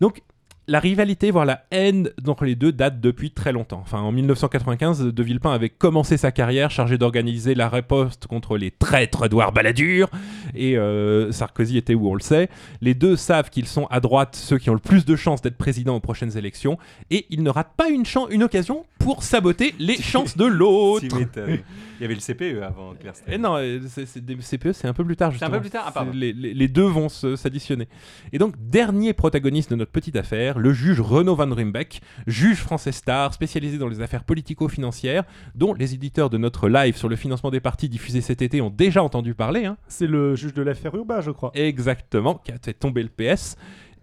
Donc, la rivalité, voire la haine entre les deux date depuis très longtemps. Enfin, en 1995, De Villepin avait commencé sa carrière chargé d'organiser la riposte contre les traîtres d'Ouard Balladur, et euh, Sarkozy était où on le sait. Les deux savent qu'ils sont à droite ceux qui ont le plus de chances d'être président aux prochaines élections, et ils ne ratent pas une, une occasion pour saboter les chances de l'autre. Il y avait le CPE avant Claire Et non, euh, c'est, c'est des CPE, c'est un peu plus tard. C'est un Justement. peu plus tard, ah, les, les- les deux vont se- s'additionner. Et donc, dernier protagoniste de notre petite affaire, le juge Renaud Van Rimbeck, juge français star spécialisé dans les affaires politico-financières, dont les éditeurs de notre live sur le financement des partis diffusé cet été ont déjà entendu parler. hein. C'est le juge de l'affaire Urbain, je crois. Exactement, qui a fait tomber le PS.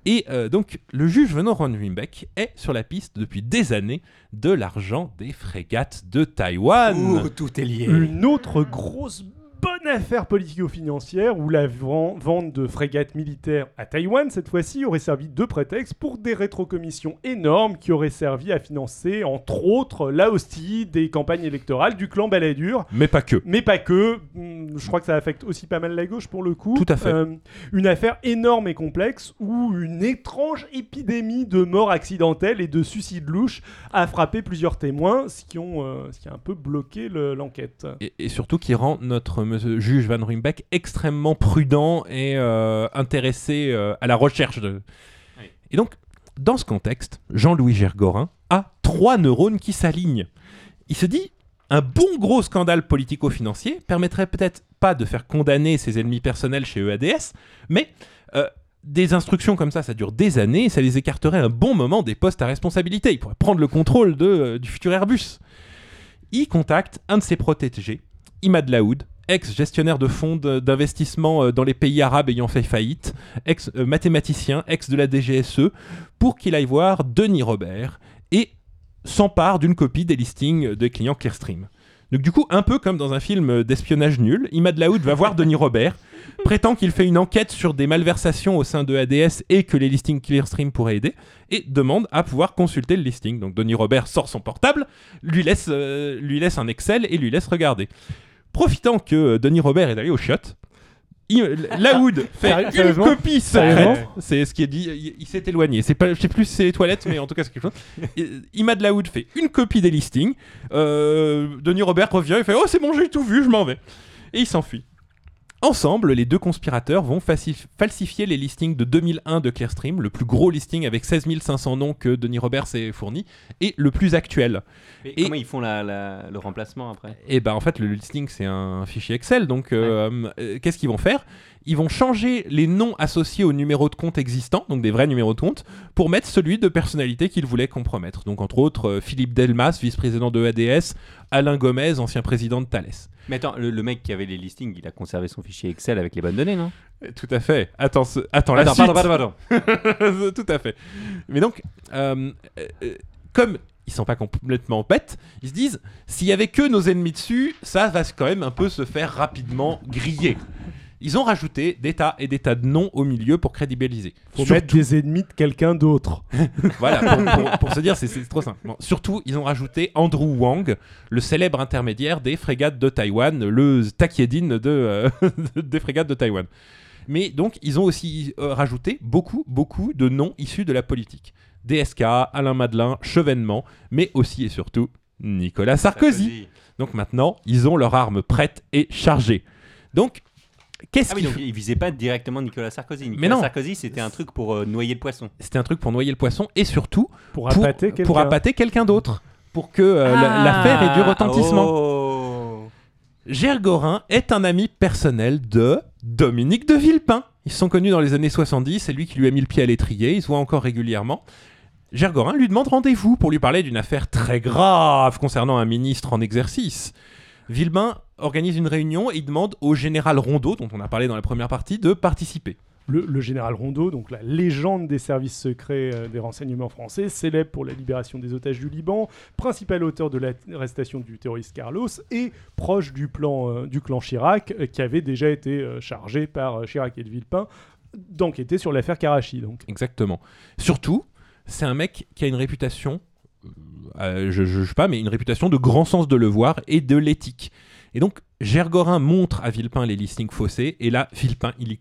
Et euh, donc, le juge Renaud Van Rimbeck est sur la piste depuis des années de l'argent des frégates de Taïwan. Ouh, tout est lié. Une autre grosse bonne affaire politico-financière où la ven- vente de frégates militaires à Taïwan, cette fois-ci, aurait servi de prétexte pour des rétrocommissions énormes qui auraient servi à financer, entre autres, là aussi, des campagnes électorales du clan Balladur. Mais pas que. Mais pas que. Hum, Je crois que ça affecte aussi pas mal la gauche pour le coup. Tout à fait. Euh, une affaire énorme et complexe où une étrange épidémie de morts accidentelles et de suicides louches a frappé plusieurs témoins, ce qui, ont, euh, ce qui a un peu bloqué le- l'enquête. et, et surtout qui rend notre monsieur juge Van Rimbeck extrêmement prudent et euh, intéressé euh, à la recherche de. Oui. Et donc, dans ce contexte, Jean-Louis Gergorin a trois neurones qui s'alignent. Il se dit un bon gros scandale politico-financier permettrait peut-être pas de faire condamner ses ennemis personnels chez EADS, mais euh, des instructions comme ça, ça dure des années et ça les écarterait un bon moment des postes à responsabilité. Il pourrait prendre le contrôle de, euh, du futur Airbus. Il contacte un de ses protégés, Imad Laoud, ex-gestionnaire de fonds d'investissement euh, dans les pays arabes ayant fait faillite, ex-mathématicien, ex de la DGSE, pour qu'il aille voir Denis Robert et s'empare d'une copie des listings des clients Clearstream. Donc du coup, un peu comme dans un film d'espionnage nul, Imad Laoud va voir Denis Robert, prétend qu'il fait une enquête sur des malversations au sein de ADS et que les listings Clearstream pourraient aider, et demande à pouvoir consulter le listing. Donc Denis Robert sort son portable, lui laisse, euh, lui laisse un Excel et lui laisse regarder. Profitant que euh, Denis Robert est allé au shot, il- Laoud fait une copie secrète. C'est ce qui est dit. Il, il s'est éloigné. C'est pas, je sais plus si c'est les toilettes, mais en tout cas c'est quelque chose. Et Imad Laoud fait une copie des listings. Euh, Denis Robert revient et fait Oh, c'est bon, j'ai tout vu, je m'en vais. Et il s'enfuit. Ensemble, les deux conspirateurs vont falsifier les listings de 2001 de Clearstream, le plus gros listing avec 16 500 noms que Denis Robert s'est fourni, et le plus actuel. Mais Et- comment ils font la- la- le remplacement après? Et ben en fait le listing c'est un fichier Excel donc euh, euh, qu'est-ce qu'ils vont faire? Ils vont changer les noms associés aux numéros de compte existants, donc des vrais numéros de compte, pour mettre celui de personnalité qu'ils voulaient compromettre. Donc entre autres euh, Philippe Delmas, vice-président de ADS, Alain Gomez, ancien président de Thales. Mais attends, le, le mec qui avait les listings, il a conservé son fichier Excel avec les bonnes données, non? Tout à fait. Attends, ce- attends la Attends, suite. pardon, pardon, pardon. Tout à fait. Mais donc, euh, euh, comme ils sont pas complètement bêtes, ils se disent s'il y avait que nos ennemis dessus, ça va quand même un peu se faire rapidement griller. Ils ont rajouté des tas et des tas de noms au milieu pour crédibiliser. Faut Surtout- mettre des ennemis de quelqu'un d'autre. voilà, pour, pour- pour se dire, c'est- trop simple. Bon, surtout, ils ont rajouté Andrew Wang, le célèbre intermédiaire des frégates de Taïwan, le Takiedin de, euh, des frégates de Taïwan. Mais donc, ils ont aussi euh, rajouté beaucoup, beaucoup de noms issus de la politique. DSK, Alain Madelin, Chevènement, mais aussi et surtout Nicolas Sarkozy. Donc maintenant, ils ont leur arme prête et chargée. Donc, qu'est-ce Ah oui, donc il visait pas directement Nicolas Sarkozy. Nicolas Mais non. Sarkozy, c'était un truc pour euh, noyer le poisson. C'était un truc pour noyer le poisson et surtout Pour pour, appâter quelqu'un. pour appâter quelqu'un d'autre. Pour que euh, la- Ah. l'affaire ait du retentissement. Oh. Gergorin est un ami personnel de Dominique de Villepin. Ils se sont connus dans les années 70, c'est lui qui lui a mis le pied à l'étrier, ils se voient encore régulièrement. Gergorin lui demande rendez-vous pour lui parler d'une affaire très grave concernant un ministre en exercice. Villepin organise une réunion et il demande au général Rondeau, dont on a parlé dans la première partie, de participer. Le, le général Rondeau, donc la légende des services secrets euh, des renseignements français, célèbre pour la libération des otages du Liban, principal auteur de l'arrestation du terroriste Carlos et proche du, plan, euh, du clan Chirac, euh, qui avait déjà été chargé par Chirac et de Villepin d'enquêter sur l'affaire Karachi. Donc. Exactement. Surtout, c'est un mec qui a une réputation, euh, je ne juge pas, mais une réputation de grand sens de devoir et de l'éthique. Et donc, Gergorin montre à Villepin les listings faussés, et là, Villepin, il est,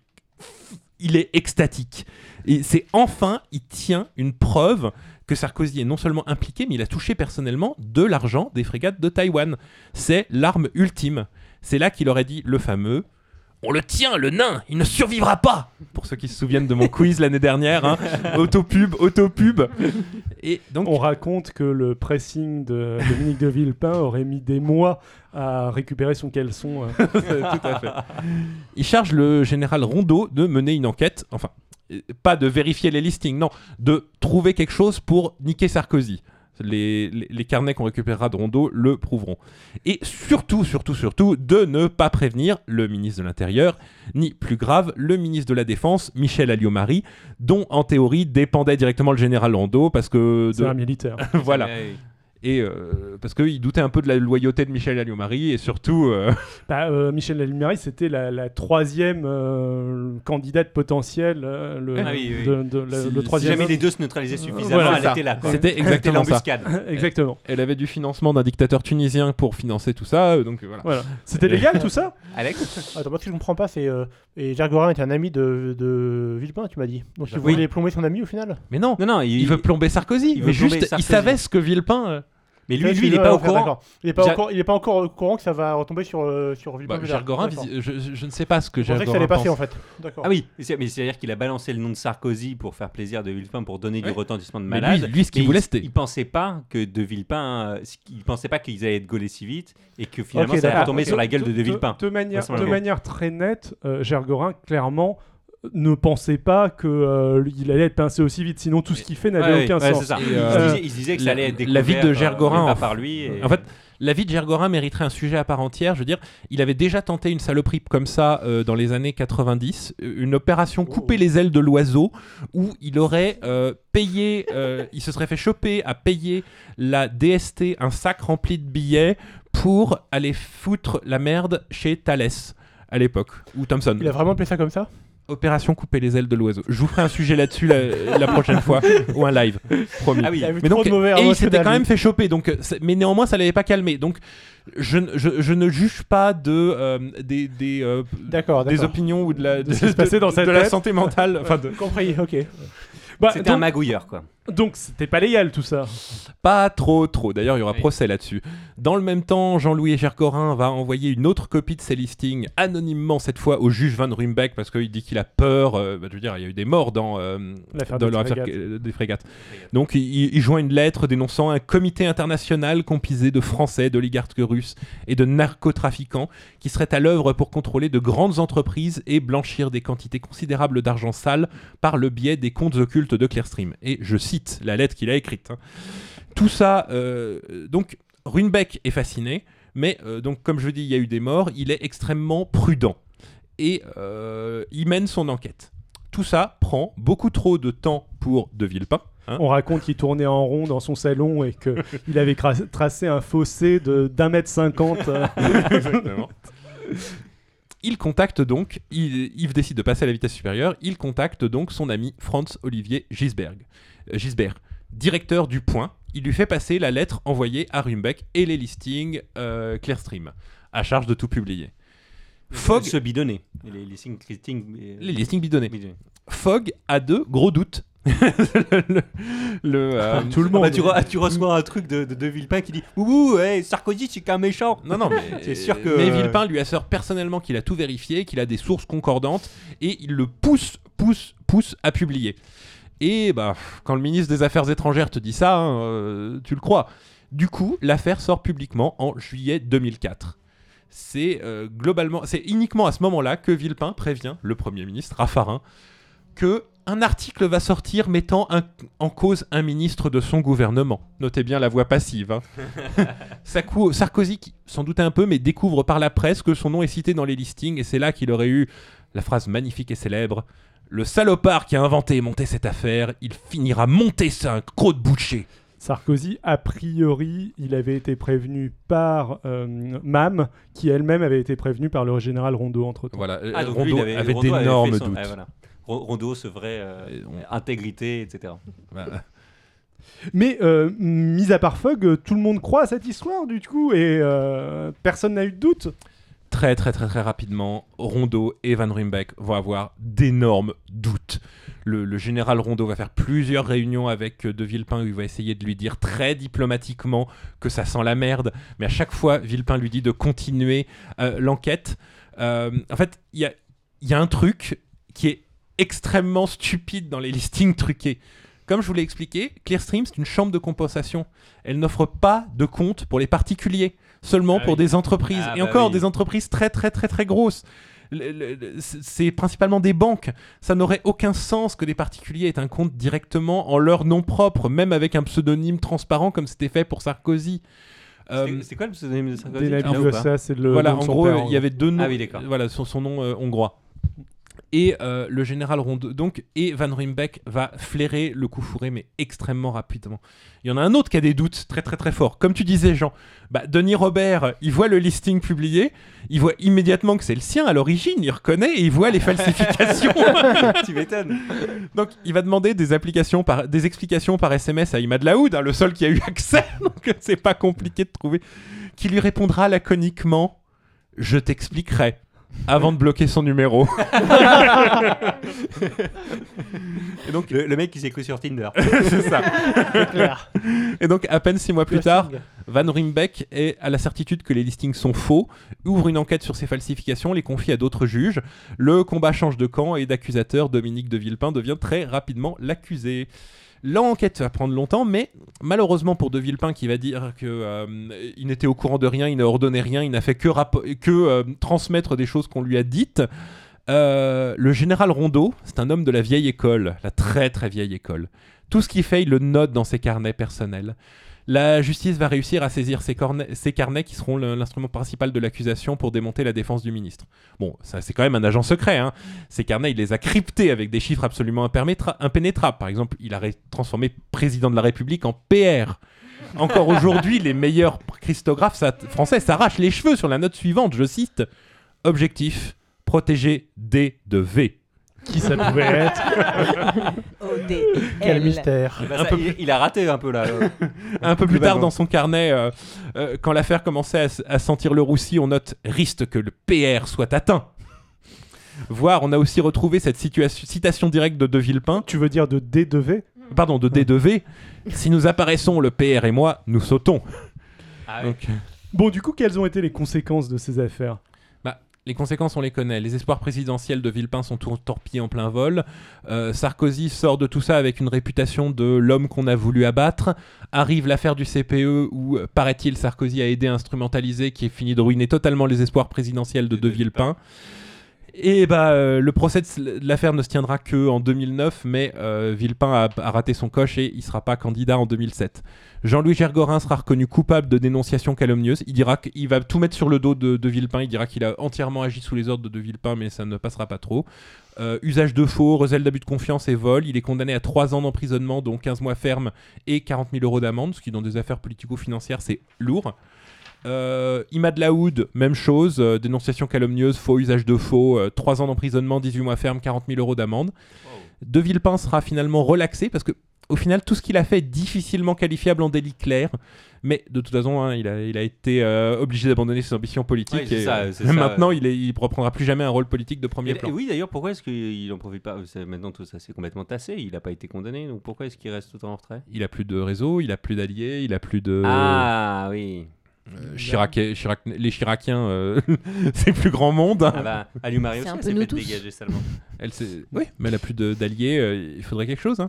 il est extatique. Et c'est enfin, il tient une preuve que Sarkozy est non seulement impliqué, mais il a touché personnellement de l'argent des frégates de Taïwan. C'est l'arme ultime. C'est là qu'il aurait dit le fameux on le tient, le nain, il ne survivra pas Pour ceux qui se souviennent de mon quiz l'année dernière, hein, autopub, autopub. Et donc, On raconte que le pressing de Dominique de Villepin aurait mis des mois à récupérer son caleçon. euh. tout à fait. Il charge le général Rondeau de mener une enquête, enfin, euh, pas de vérifier les listings, non, de trouver quelque chose pour niquer Sarkozy. Les, les- les carnets qu'on récupérera de Rondeau le prouveront. Et surtout, surtout, surtout, de ne pas prévenir le ministre de l'Intérieur, ni plus grave, le ministre de la Défense, Michel Alliot-Marie, dont en théorie dépendait directement le général Rondeau, parce que... C'est de- un militaire. voilà. Et euh, parce qu'il doutait un peu de la loyauté de Michel Alliot-Marie, et surtout... euh, Bah, euh, Michel Allimarie, c'était la, la troisième euh, candidate potentielle, le, Ah oui, oui. de- de- la- Si- le si troisième. Si jamais les deux se neutralisaient suffisamment, Voilà, elle ça. était là. quoi. C'était C'était exactement ça. l'embuscade. Exactement. Elle avait du financement d'un dictateur tunisien pour financer tout ça, donc voilà. Voilà. C'était légal tout ça? Alex? Attends, moi ce que je comprends pas, c'est. euh, et Gergorin était un ami de, de Villepin, tu m'as dit. Donc il Oui. voulait plomber son ami au final? Mais non, Non, non, il, veut plomber Sarkozy. il mais juste, il Sarkozy. savait ce que Villepin. Mais lui, lui, il est excuse-moi, pas au courant. Il est pas, pas encore au courant que ça va retomber sur, euh, sur Villepin. bah. Gergorin, je, ne sais pas ce que Je pensais que ça Gergorin allait passer en fait. Ah oui, mais c'est- mais c'est-à-dire qu'il a balancé le nom de Sarkozy pour faire plaisir de Villepin pour donner du retentissement de Mais malade. lui, lui, ce qu'il Mais voulait, il, c'était. il pensait pas que de Villepin, il pensait pas qu'ils allaient être gaulés si vite et que finalement ça allait retomber sur la gueule de De Villepin. De, manière, très nette, euh, Gergorin, clairement, ne pensait pas qu'il allait être pincé aussi vite, sinon tout ce qu'il fait n'avait Ouais, aucun ouais, sens. c'est ça. Et, il, euh, se disait, il se disait que ça la- allait être la découvert vie de euh, Gergorin, en- par lui. et- En fait, la vie de Gergorin mériterait un sujet à part entière. Je veux dire, il avait déjà tenté une saloperie comme ça euh, dans les années 90, euh, une opération couper les ailes de l'oiseau, où il aurait euh, payé, euh, il se serait fait choper à payer la DST un sac rempli de billets pour aller foutre la merde chez Thales à l'époque, ou Thomson. Il a vraiment appelé ça comme ça? Opération couper les ailes de l'oiseau. Je vous ferai un sujet là-dessus la, la prochaine fois, ou un live, promis. Ah oui. Mais trop donc, de mauvais et il s'était quand même fait choper, donc, mais néanmoins ça l'avait pas calmé. Donc je, ne- je, je ne juge pas de euh, des, des, euh, D'accord, des opinions ou de la, De se passait dans de la santé mentale. Enfin, de- Compris, ok. Bah, C'était un magouilleur, quoi. Donc c'était pas légal tout ça. pas trop, trop. D'ailleurs, il y aura Oui. procès là-dessus. Dans le même temps, Jean-Louis Gercorin va envoyer une autre copie de ses listings, anonymement cette fois, au juge Van Rumbeck, parce qu'il dit qu'il a peur. euh, bah, je veux dire, il y a eu des morts dans, euh, dans des leur affaire frégates. euh, des frégates. Donc, il, il joint une lettre dénonçant un comité international composé de Français, d'oligarques russes et de narcotrafiquants qui seraient à l'œuvre pour contrôler de grandes entreprises et blanchir des quantités considérables d'argent sale par le biais des comptes occultes de Clearstream. Et je cite la lettre qu'il a écrite. hein. Tout ça, euh, donc, Runbeck est fasciné, mais euh, donc, comme je dis, il y a eu des morts, il est extrêmement prudent et euh, il mène son enquête. Tout ça prend beaucoup trop de temps pour De Villepin. hein. On raconte qu'il tournait en rond dans son salon et qu'il avait tracé un fossé de- d'un mètre cinquante. Exactement. il contacte donc, il- Yves décide de passer à la vitesse supérieure, il contacte donc son ami Franz Olivier Gisberg, Gisbert, directeur du Point. Il lui fait passer la lettre envoyée à Rumbeck et les listings euh, Clearstream, à charge de tout publier. Fogg, Se bidonner. Les listings listing, les listings bidonnés. bidonnés. Fogg a de gros doutes. le, le, euh, Tout le Ah monde. bah, tu, re- tu reçois un truc de, de, de Villepin qui dit Ouh, ouais, Sarkozy, c'est qu'un méchant. Non, non, mais C'est sûr que- Mais Villepin lui assure personnellement qu'il a tout vérifié, qu'il a des sources concordantes et il le pousse, pousse, pousse à publier. Et bah, quand le ministre des Affaires étrangères te dit ça, hein, euh, tu le crois. Du coup, l'affaire sort publiquement en juillet 2004. C'est euh, globalement, c'est uniquement à ce moment-là que Villepin prévient le Premier ministre Raffarin que un article va sortir mettant un- en cause un ministre de son gouvernement. Notez bien la voix passive. hein. Sarkozy, qui s'en doutait un peu, mais découvre par la presse que son nom est cité dans les listings, et c'est là qu'il aurait eu la phrase magnifique et célèbre Le salopard qui a inventé et monté cette affaire, il finira monter ça, un croc de boucher. Sarkozy, a priori, il avait été prévenu par euh, MAM, qui elle-même avait été prévenue par le général Rondeau entre temps. Voilà, Ah, donc Rondeau avait, avait, Rondeau avait d'énormes son- doutes. voilà. Ro- Rondeau, ce vrai euh, on- intégrité, etc. voilà. Mais euh, mis à part Fogg, tout le monde croit à cette histoire du coup et euh, personne n'a eu de doute. Très très très très rapidement, Rondeau et Van Rimbeck vont avoir d'énormes doutes. Le, général Rondeau va faire plusieurs réunions avec euh, De Villepin où il va essayer de lui dire très diplomatiquement que ça sent la merde, mais à chaque fois, Villepin lui dit de continuer euh, l'enquête. Euh, en fait, il y a, y a un truc qui est extrêmement stupide dans les listings truqués. Comme je vous l'ai expliqué, Clearstream, c'est une chambre de compensation. Elle n'offre pas de compte pour les particuliers, seulement Ah pour oui. des entreprises. Ah et bah encore oui. des entreprises très très très très grosses. C'est principalement des banques. Ça n'aurait aucun sens que des particuliers aient un compte directement en leur nom propre, même avec un pseudonyme transparent comme c'était fait pour Sarkozy. Euh, C'était- C'est quoi le pseudonyme de Sarkozy? Bilosa, c'est le voilà, en gros, il y avait deux noms. Ah oui, d'accord. Voilà, son, son nom euh, hongrois. Et euh, le général Rondeau, donc, et Van Rimbeck va flairer le coup fourré, mais extrêmement rapidement. Il y en a un autre qui a des doutes très très très forts. Comme tu disais, Jean, bah, Denis Robert, il voit le listing publié, il voit immédiatement que c'est le sien à l'origine, il reconnaît et il voit les falsifications. tu m'étonnes. donc, il va demander des, applications par, des explications par SMS à Imad Laoud, hein, le seul qui a eu accès, donc c'est pas compliqué de trouver, qui lui répondra laconiquement Je t'expliquerai avant de bloquer son numéro. Et donc, Le, le mec qui s'est cru sur Tinder. c'est ça. clair. Et donc, à peine six mois plus tard, Van Rimbeck est à la certitude que les listings sont faux, ouvre une enquête sur ces falsifications, les confie à d'autres juges. Le combat change de camp et d'accusateur, Dominique de Villepin devient très rapidement l'accusé. L'enquête va prendre longtemps, mais malheureusement pour De Villepin qui va dire que euh, il n'était au courant de rien, il n'a ordonné rien, il n'a fait que, euh, transmettre des choses qu'on lui a dites. euh, le général Rondeau, c'est un homme de la vieille école, la très très vieille école. Tout ce qu'il fait, il le note dans ses carnets personnels. La justice va réussir à saisir ces, carnets qui seront l'instrument principal de l'accusation pour démonter la défense du ministre. Bon, c'est quand même un agent secret. Hein. Ces carnets, il les a cryptés avec des chiffres absolument impénétrables. Par exemple, il a transformé président de la République en PR. Encore aujourd'hui, les meilleurs christographes ça- français s'arrachent les cheveux sur la note suivante. Je cite Objectif protéger D de V. Qui ça pouvait être Quel mystère. Bah, Un ça, peu il, il a raté un peu là. euh. Un peu plus tard dans son carnet, euh, euh, quand l'affaire commençait à, sentir le roussi, on note risque que le PR soit atteint. Voire, on a aussi retrouvé cette citation directe de De Villepin, Tu veux dire de D de V? Pardon, de D de V. Si nous apparaissons, le PR et moi, nous sautons. Ah oui. Donc, Bon, du coup, quelles ont été les conséquences de ces affaires? Les conséquences, on les connaît. Les espoirs présidentiels de Villepin sont torpillés en plein vol. Euh, Sarkozy sort de tout ça avec une réputation de l'homme qu'on a voulu abattre. Arrive l'affaire du CPE où, euh, paraît-il, Sarkozy a aidé à instrumentaliser, qui est fini de ruiner totalement les espoirs présidentiels de De Villepin. Et bah, euh, le procès de l'affaire ne se tiendra que en 2009, mais Villepin a, raté son coche et il sera pas candidat en 2007. Jean-Louis Gergorin sera reconnu coupable de dénonciation calomnieuse. Il dira qu'il va tout mettre sur le dos de, de Villepin. Il dira qu'il a entièrement agi sous les ordres de De Villepin, mais ça ne passera pas trop. Euh, usage de faux, recel d'abus de confiance et vol. Il est condamné à 3 ans d'emprisonnement, dont 15 mois ferme et 40 000 euros d'amende, ce qui dans des affaires politico-financières c'est lourd. Euh, Imad Laoud, même chose, euh, dénonciation calomnieuse, faux usage de faux, 3 ans d'emprisonnement, 18 mois ferme, 40 000 euros d'amende. De Villepin sera finalement relaxé parce que au final, tout ce qu'il a fait est difficilement qualifiable en délit clair. Mais de toute façon, hein, il, a, il a été euh, obligé d'abandonner ses ambitions politiques. Oui, c'est et, ça, euh, ça. maintenant, il ne reprendra plus jamais un rôle politique de premier Et- plan. et oui, d'ailleurs, pourquoi est-ce qu'il en profite pas? C'est- Maintenant, tout ça s'est complètement tassé. Il n'a pas été condamné. Donc pourquoi est-ce qu'il reste tout en retrait? Il a plus de réseau, il a plus d'alliés, il a plus de. Ah oui. Euh, Chirac, Chirac- les Chiraciens, euh, c'est plus grand monde. hein. Ah bah, C'est aussi, un elle peu s'est nous fait tous. dégager salement. Elle, c'est- oui, mais elle a plus de- d'alliés, euh, il faudrait quelque chose. hein.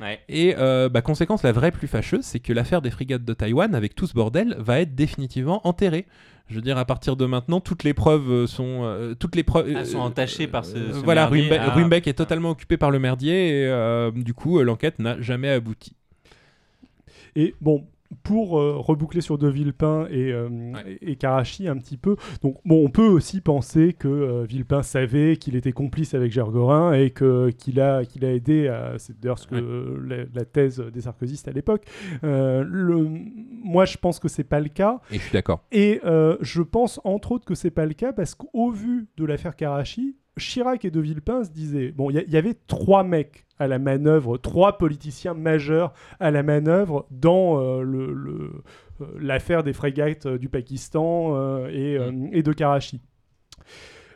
Ouais. Et euh, bah, conséquence, la vraie plus fâcheuse, c'est que l'affaire des frigates de Taïwan, avec tout ce bordel, va être définitivement enterrée. Je veux dire, à partir de maintenant, toutes les preuves sont, euh, toutes les preuves Ah, sont entachées par ce- ce voilà, Ah. Ruimbeck est totalement occupé par le merdier et euh, du coup, euh, l'enquête n'a jamais abouti. Et bon, pour euh, reboucler sur De Villepin et, euh, et, et Karachi un petit peu, donc bon, on peut aussi penser que euh, Villepin savait qu'il était complice avec Gergorin et que qu'il a qu'il a aidé à c'est d'ailleurs ce que la, la thèse des sarkozystes à l'époque. Le- moi, je pense que c'est pas le cas. Et je suis d'accord. Et je pense entre autres que c'est pas le cas parce qu'au vu de l'affaire Karachi, Chirac et De Villepin se disaient bon, il y a- il y, avait trois mecs à la manœuvre, trois politiciens majeurs à la manœuvre dans euh, le- le- euh, l'affaire des frégates euh, du Pakistan euh, et, et de Karachi.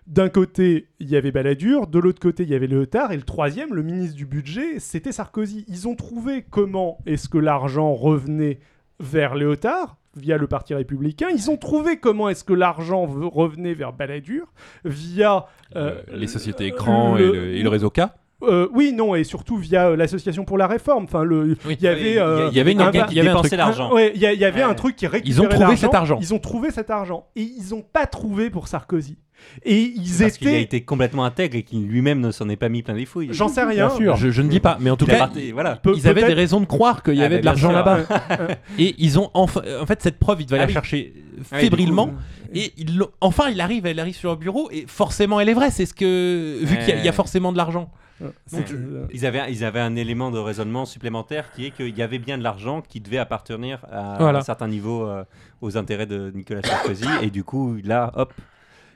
D'un côté, il y avait Balladur, de l'autre côté, il y avait Léotard, et le troisième, le ministre du budget, c'était Sarkozy. Ils ont trouvé comment est-ce que l'argent revenait vers Léotard via le Parti républicain. Ils ont trouvé comment est-ce que l'argent revenait vers Balladur via euh, les sociétés écrans et, le- le, et le réseau K. euh, oui, non, et surtout via euh, l'association pour la réforme. Enfin, le, il y avait, euh, il y avait une qui dépensait l'argent. ouais, il y, a- il y avait Ouais. un truc qui récupérait Ils ont trouvé cet argent. Ils ont trouvé cet argent et ils n'ont pas trouvé pour Sarkozy. Et ils Parce qu'il a étaient. été complètement intègre et qu'il lui-même ne s'en est pas mis plein les fouilles. J'en sais rien. Bien sûr. Je, je ne dis pas, mais en tout Il a cas, parté- voilà. Pe- ils avaient des raisons de croire qu'il y Ah, avait bah, de l'argent là-bas. Et ils ont enfin, en fait, cette preuve, il devait Ah la oui. chercher Ah oui, fébrilement. Et enfin, il arrive, elle arrive sur le bureau et forcément, elle est vraie. C'est ce que vu qu'il y a- il y, a forcément de l'argent. Euh, Ils avaient, ils avaient un élément de raisonnement supplémentaire qui est qu'il y avait bien de l'argent qui devait appartenir à Voilà. un certain niveau euh, aux intérêts de Nicolas Sarkozy. et du coup, là, hop,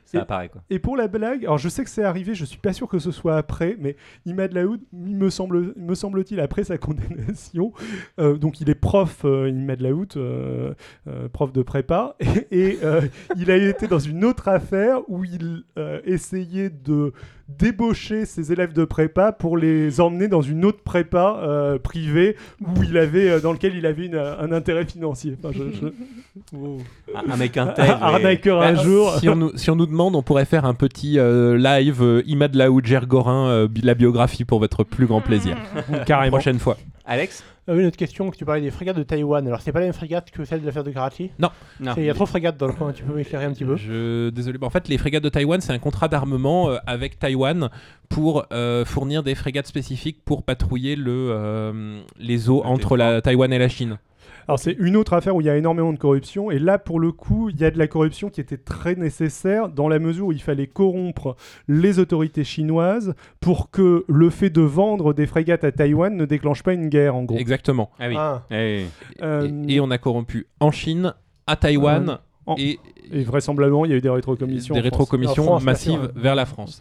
ça Et- apparaît. Quoi. Et pour la blague, alors je sais que c'est arrivé, je suis pas sûr que ce soit après, mais Imad Laoud, il me semble, il me semble-t-il après sa condamnation, euh, donc il est prof, Imad Laoud, prof de prépa, et, et, il a été dans une autre affaire où il essayait de débaucher ses élèves de prépa pour les emmener dans une autre prépa euh, privée où il avait, euh, dans lequel il avait une- un intérêt financier. Enfin, je- je- Oh. Un, un mec intègre. et- Arnaqueur un Bah, jour. Si on, nous, si on nous demande, on pourrait faire un petit euh, live euh, Imad Laoud Gergorin, euh, bi- la biographie pour votre plus grand plaisir. Carrément. Prochaine fois. Alex? Ah oui, une autre question, que tu parlais des frégates de Taïwan. Alors, c'est pas la même frégate que celle de l'affaire de Karachi Non. Il y a trop de frégates dans le coin, tu peux m'éclairer un petit peu Je, désolé. Bah, en fait, les frégates de Taïwan, c'est un contrat d'armement euh, avec Taïwan pour euh, fournir des frégates spécifiques pour patrouiller le, euh, les eaux Le entre la Taïwan et la Chine. Alors c'est une autre affaire où il y a énormément de corruption et là pour le coup il y a de la corruption qui était très nécessaire dans la mesure où il fallait corrompre les autorités chinoises pour que le fait de vendre des frégates à Taïwan ne déclenche pas une guerre en gros. Exactement. Ah oui. Ah. Euh, Et, et on a corrompu en Chine, à Taïwan en- et et vraisemblablement il y a eu des rétrocommissions. des rétrocommissions massives vers la France.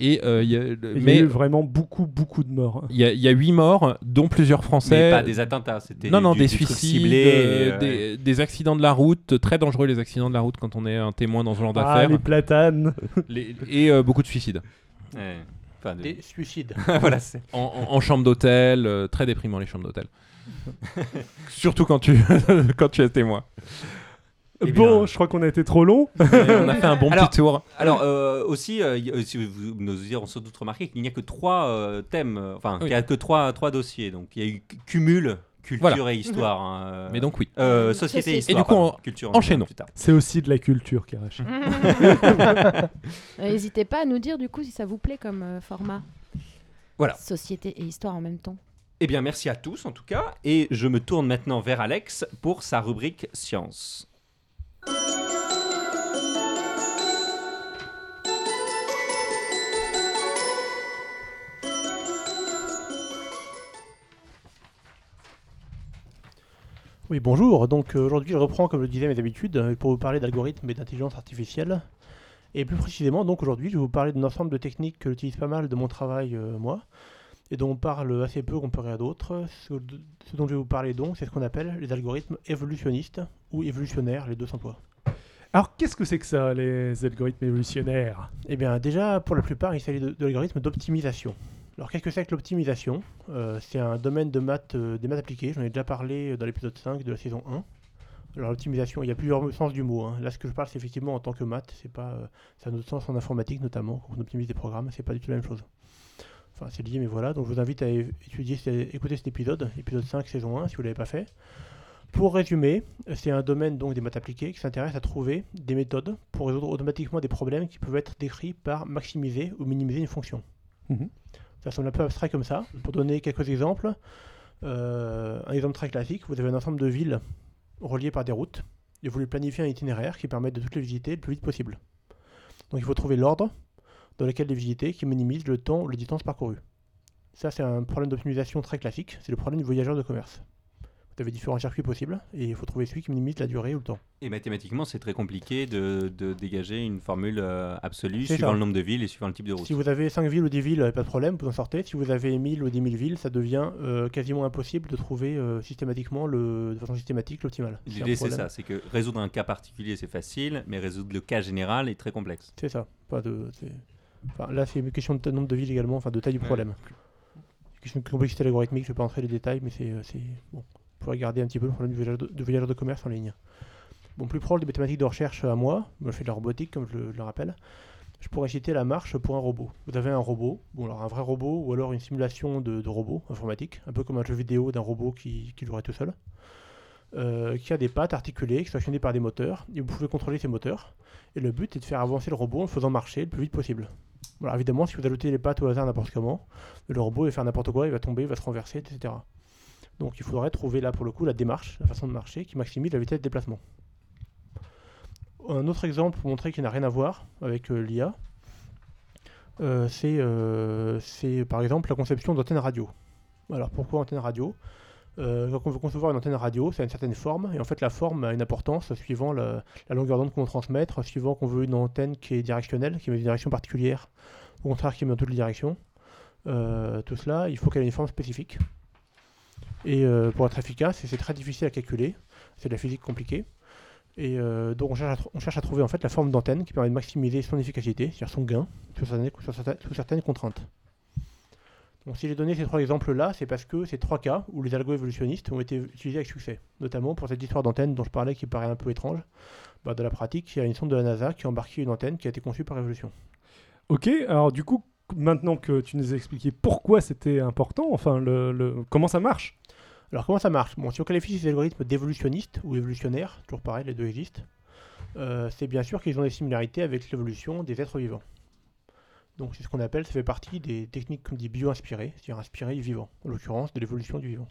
Et euh, il y a- Et Il y a mais eu vraiment beaucoup beaucoup de morts. il y, a- il y a huit morts, dont plusieurs Français. Mais pas des attentats, c'était non, non, du- des suicides, euh, euh, des, des accidents de la route, très dangereux les accidents de la route quand on est un témoin dans ce genre Ah d'affaires, les platanes. Les- et euh, beaucoup de suicides. ouais. Enfin, de- Des suicides. voilà, c'est. En, en- en chambre d'hôtel, euh, très déprimant les chambres d'hôtel. Surtout quand tu, quand tu es témoin. Eh bon, bien. je crois qu'on a été trop long. Et on a fait un bon Alors- petit tour. Alors euh, aussi, euh, euh, si vous, nos auditeurs ont sans doute remarqué qu'il n'y a que trois euh, thèmes, enfin Oui. qu'il n'y a que trois, trois dossiers. Donc il y a eu cumul, culture Voilà. et histoire. hein, euh, Mais donc oui. euh, société et Et histoire. du coup, pardon. en- culture, on en enchaînons. C'est aussi de la culture Karachi. Euh, N'hésitez pas à nous dire du coup si ça vous plaît comme euh, format. Voilà. Société et histoire en même temps. Eh bien, merci à tous en tout cas. Et je me tourne maintenant vers Alex pour sa rubrique science. Oui, bonjour. Donc euh, aujourd'hui, je reprends, comme je le disais, mes habitudes euh, pour vous parler d'algorithmes et d'intelligence artificielle. Et plus précisément, donc aujourd'hui, je vais vous parler d'un ensemble de techniques que j'utilise pas mal de mon travail, euh, moi, et dont on parle assez peu comparé à d'autres. Ce, ce dont je vais vous parler donc, c'est ce qu'on appelle les algorithmes évolutionnistes ou évolutionnaires, les deux s'emploient. Alors, qu'est-ce que c'est que ça, les algorithmes évolutionnaires? Eh bien, déjà, pour la plupart, il s'agit l'algorithme d'optimisation. Alors, qu'est-ce que c'est que l'optimisation? Euh, C'est un domaine de maths, euh, des maths appliquées. J'en ai déjà parlé euh, dans l'épisode 5 de la saison 1. Alors, l'optimisation, il y a plusieurs sens du mot. hein. Là, ce que je parle, c'est effectivement en tant que maths. C'est pas, euh, c'est un autre sens en informatique, notamment, quand on optimise des programmes. C'est pas du tout la même chose. Enfin, c'est lié, mais voilà. Donc, je vous invite à étudier, écouter cet épisode, épisode 5, saison 1, si vous l'avez pas fait. Pour résumer, c'est un domaine donc des maths appliquées qui s'intéresse à trouver des méthodes pour résoudre automatiquement des problèmes qui peuvent être décrits par maximiser ou minimiser une fonction. Mhm. Ça semble un peu abstrait comme ça. Pour donner quelques exemples, euh, un exemple très classique, vous avez un ensemble de villes reliées par des routes et vous voulez planifier un itinéraire qui permette de toutes les visiter le plus vite possible. Donc il faut trouver l'ordre dans lequel les visiter qui minimise le temps ou la distance parcourue. Ça, c'est un problème d'optimisation très classique. C'est le problème du voyageur de commerce. Vous avez différents circuits possibles et il faut trouver celui qui minimise la durée ou le temps. Et mathématiquement, c'est très compliqué de, de dégager une formule euh, absolue suivant ça. le nombre de villes et suivant le type de route. Si vous avez 5 villes ou 10 villes, pas de problème, vous en sortez. Si vous avez 1000 ou 10 000 villes, ça devient euh, quasiment impossible de trouver euh, systématiquement, le, de façon systématique, l'optimal. L'idée, c'est ça, c'est que résoudre un cas particulier, c'est facile, mais résoudre le cas général est très complexe. C'est ça. Pas de, enfin, là, c'est une question de nombre de villes également, enfin de taille du problème. Une question de complexité algorithmique, je ne vais pas entrer les détails, mais c'est. euh, c'est- Bon, pouvez regarder un petit peu le problème du voyageur de, de voyageur de commerce en ligne. Bon, plus proche des mathématiques de recherche à moi, moi je fais de la robotique, comme je, le- je le rappelle. Je pourrais citer la marche pour un robot. Vous avez un robot, bon alors un vrai robot, ou alors une simulation de, de robot informatique, un peu comme un jeu vidéo d'un robot qui, qui jouerait tout seul, euh, qui a des pattes articulées, qui sont actionnées par des moteurs, et vous pouvez contrôler ces moteurs. Et le but est de faire avancer le robot en le faisant marcher le plus vite possible. Voilà, évidemment, si vous ajoutez les pattes au hasard n'importe comment, le robot va faire n'importe quoi, il va tomber, il va se renverser, etc. Donc il faudrait trouver là pour le coup la démarche, la façon de marcher qui maximise la vitesse de déplacement. Un autre exemple pour montrer qu'il n'a rien à voir avec euh, l'IA, euh, c'est euh, c'est, par exemple la conception d'antennes radio. Alors pourquoi antenne radio? Euh, Quand on veut concevoir une antenne radio, ça a une certaine forme, et en fait la forme a une importance suivant la, longueur d'onde qu'on veut transmettre, suivant qu'on veut une antenne qui est directionnelle, qui met une direction particulière, au contraire qui met dans toutes les directions. Euh, tout cela, il faut qu'elle ait une forme spécifique. Et euh, pour être efficace, c'est très difficile à calculer, c'est de la physique compliquée. Et euh, donc on cherche, à on cherche à trouver en fait la forme d'antenne qui permet de maximiser son efficacité, c'est-à-dire son gain, sous certaines contraintes. Donc si j'ai donné ces trois exemples-là, c'est parce que c'est trois cas où les algos évolutionnistes ont été utilisés avec succès. Notamment pour cette histoire d'antenne dont je parlais qui paraît un peu étrange. Bah, de la pratique, il y a une sonde de la NASA qui a embarqué une antenne qui a été conçue par Evolution. Ok, alors du coup, maintenant que tu nous as expliqué pourquoi c'était important, enfin, le, le- comment ça marche? Alors comment ça marche? Bon, si on qualifie ces algorithmes d'évolutionnistes ou évolutionnaires, toujours pareil, les deux existent, euh, c'est bien sûr qu'ils ont des similarités avec l'évolution des êtres vivants. Donc c'est ce qu'on appelle, ça fait partie des techniques comme dit bio-inspirées, c'est-à-dire inspirées du vivant, en l'occurrence de l'évolution du vivant.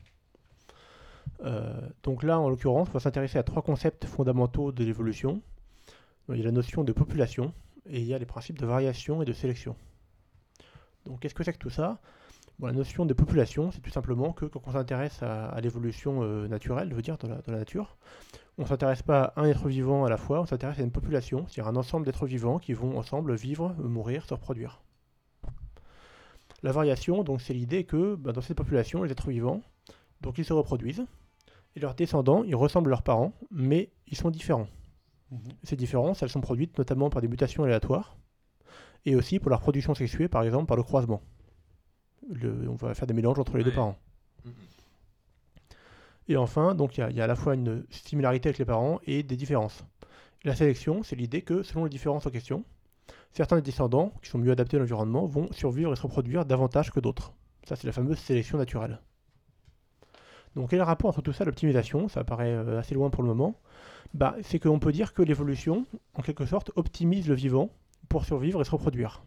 Euh, donc là, en l'occurrence, on va s'intéresser à trois concepts fondamentaux de l'évolution. Il y a la notion de population et il y a les principes de variation et de sélection. Donc qu'est-ce que c'est que tout ça? La notion de population, c'est tout simplement que quand on s'intéresse à, l'évolution euh, naturelle, je veux dire, dans dans la nature, on ne s'intéresse pas à un être vivant à la fois, on s'intéresse à une population, c'est-à-dire un ensemble d'êtres vivants qui vont ensemble vivre, mourir, se reproduire. La variation, donc, c'est l'idée que bah, dans cette population, les êtres vivants, donc ils se reproduisent, et leurs descendants, ils ressemblent à leurs parents, mais ils sont différents. Ces différences, elles sont produites notamment par des mutations aléatoires, et aussi pour leur production sexuée, par exemple par le croisement. Le- on va faire des mélanges entre les deux parents. Et enfin, donc il y, a- à la fois une similarité avec les parents et des différences. La sélection, c'est l'idée que selon les différences en question, certains des descendants qui sont mieux adaptés à l'environnement vont survivre et se reproduire davantage que d'autres. Ça, c'est la fameuse sélection naturelle. Donc, quel est le rapport entre tout ça et l'optimisation? Ça paraît euh, assez loin pour le moment. Bah, c'est qu'on peut dire que l'évolution, en quelque sorte, optimise le vivant pour survivre et se reproduire.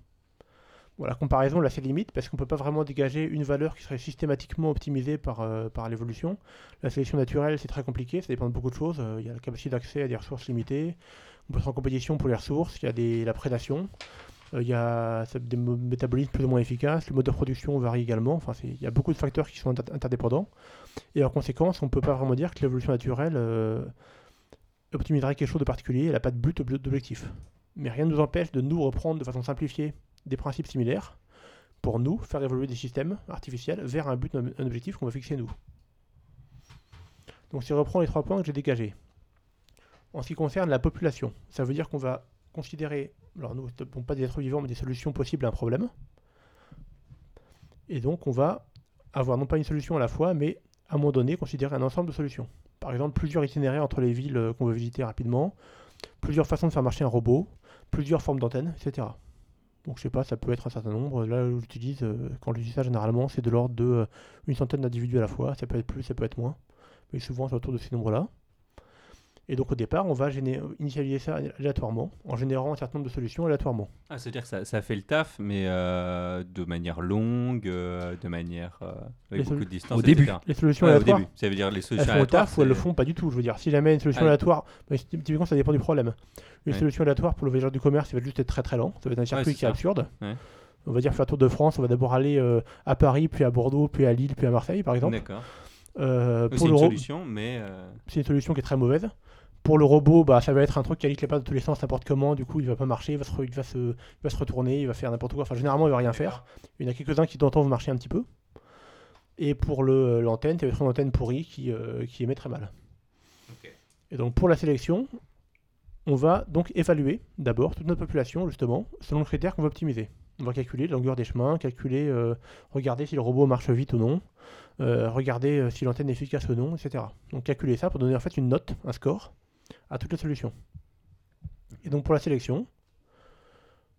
La comparaison là, c'est limite parce qu'on ne peut pas vraiment dégager une valeur qui serait systématiquement optimisée par, euh, par l'évolution. La sélection naturelle, c'est très compliqué, ça dépend de beaucoup de choses. Euh, Il y a la capacité d'accès à des ressources limitées, on peut être en compétition pour les ressources, il y a des, la prédation. Euh, Il y a des métabolismes plus ou moins efficaces, le mode de production varie également. Enfin, il y a beaucoup de facteurs qui sont inter- interdépendants. Et en conséquence, on ne peut pas vraiment dire que l'évolution naturelle optimiserait quelque chose de particulier. Elle n'a pas de but ob- d'objectif. Mais rien ne nous empêche de nous reprendre de façon simplifiée des principes similaires pour nous faire évoluer des systèmes artificiels vers un but, un objectif qu'on va fixer nous. Donc si on reprend les trois points que j'ai dégagés. En ce qui concerne la population, ça veut dire qu'on va considérer, alors nous, bon, pas des êtres vivants, mais des solutions possibles à un problème. Et donc on va avoir non pas une solution à la fois, mais à un moment donné considérer un ensemble de solutions. Par exemple, plusieurs itinéraires entre les villes euh, qu'on veut visiter rapidement, plusieurs façons de faire marcher un robot, plusieurs formes d'antennes, etc. Donc je sais pas, ça peut être un certain nombre. Là, j'utilise, euh, quand dis ça, généralement, c'est de l'ordre de euh, une centaine d'individus à la fois. Ça peut être plus, ça peut être moins. Mais souvent, c'est autour de ces nombres-là. Et donc au départ, on va géné- initialiser ça aléatoirement, en générant un certain nombre de solutions aléatoirement. Ah, c'est-à-dire que ça, ça fait le taf, mais euh, de manière longue, euh, de manière euh, Les avec beaucoup solu- de distance. Au début. Les solutions Ouais, au aléatoires, début. Ça veut dire les elles solutions font le aléatoires. taf ou elles le font pas du tout. Je veux dire, si jamais une solution Ah aléatoire, bah, ty- typiquement ça dépend du problème. Une Ouais. solution aléatoire pour le voyageur du commerce, ça va juste être très très lent. Ça va être un circuit qui est absurde. Ouais. On va dire faire tour de France, on va d'abord aller euh, à Paris, puis à Bordeaux, puis à Lille, puis à Marseille par exemple. D'accord. Euh, C'est une solution, mais euh, c'est une solution qui est très mauvaise. Pour le robot, bah, ça va être un truc qui aligne les pattes de tous les sens n'importe comment, du coup il va pas marcher, il va se, il va se, il va se retourner, il va faire n'importe quoi. Enfin, généralement il va rien faire. Il y en a quelques-uns qui temps vont marcher un petit peu. Et pour le- l'antenne, être une antenne pourrie qui, euh, qui émet très mal. Et donc pour la sélection, on va donc évaluer d'abord toute notre population justement selon le critère qu'on va optimiser. On va calculer la longueur des chemins, calculer, euh, regarder si le robot marche vite ou non, euh, regarder euh, si l'antenne est efficace ou non, etc. Donc calculer ça pour donner en fait une note, un score à toutes les solutions. Et donc pour la sélection,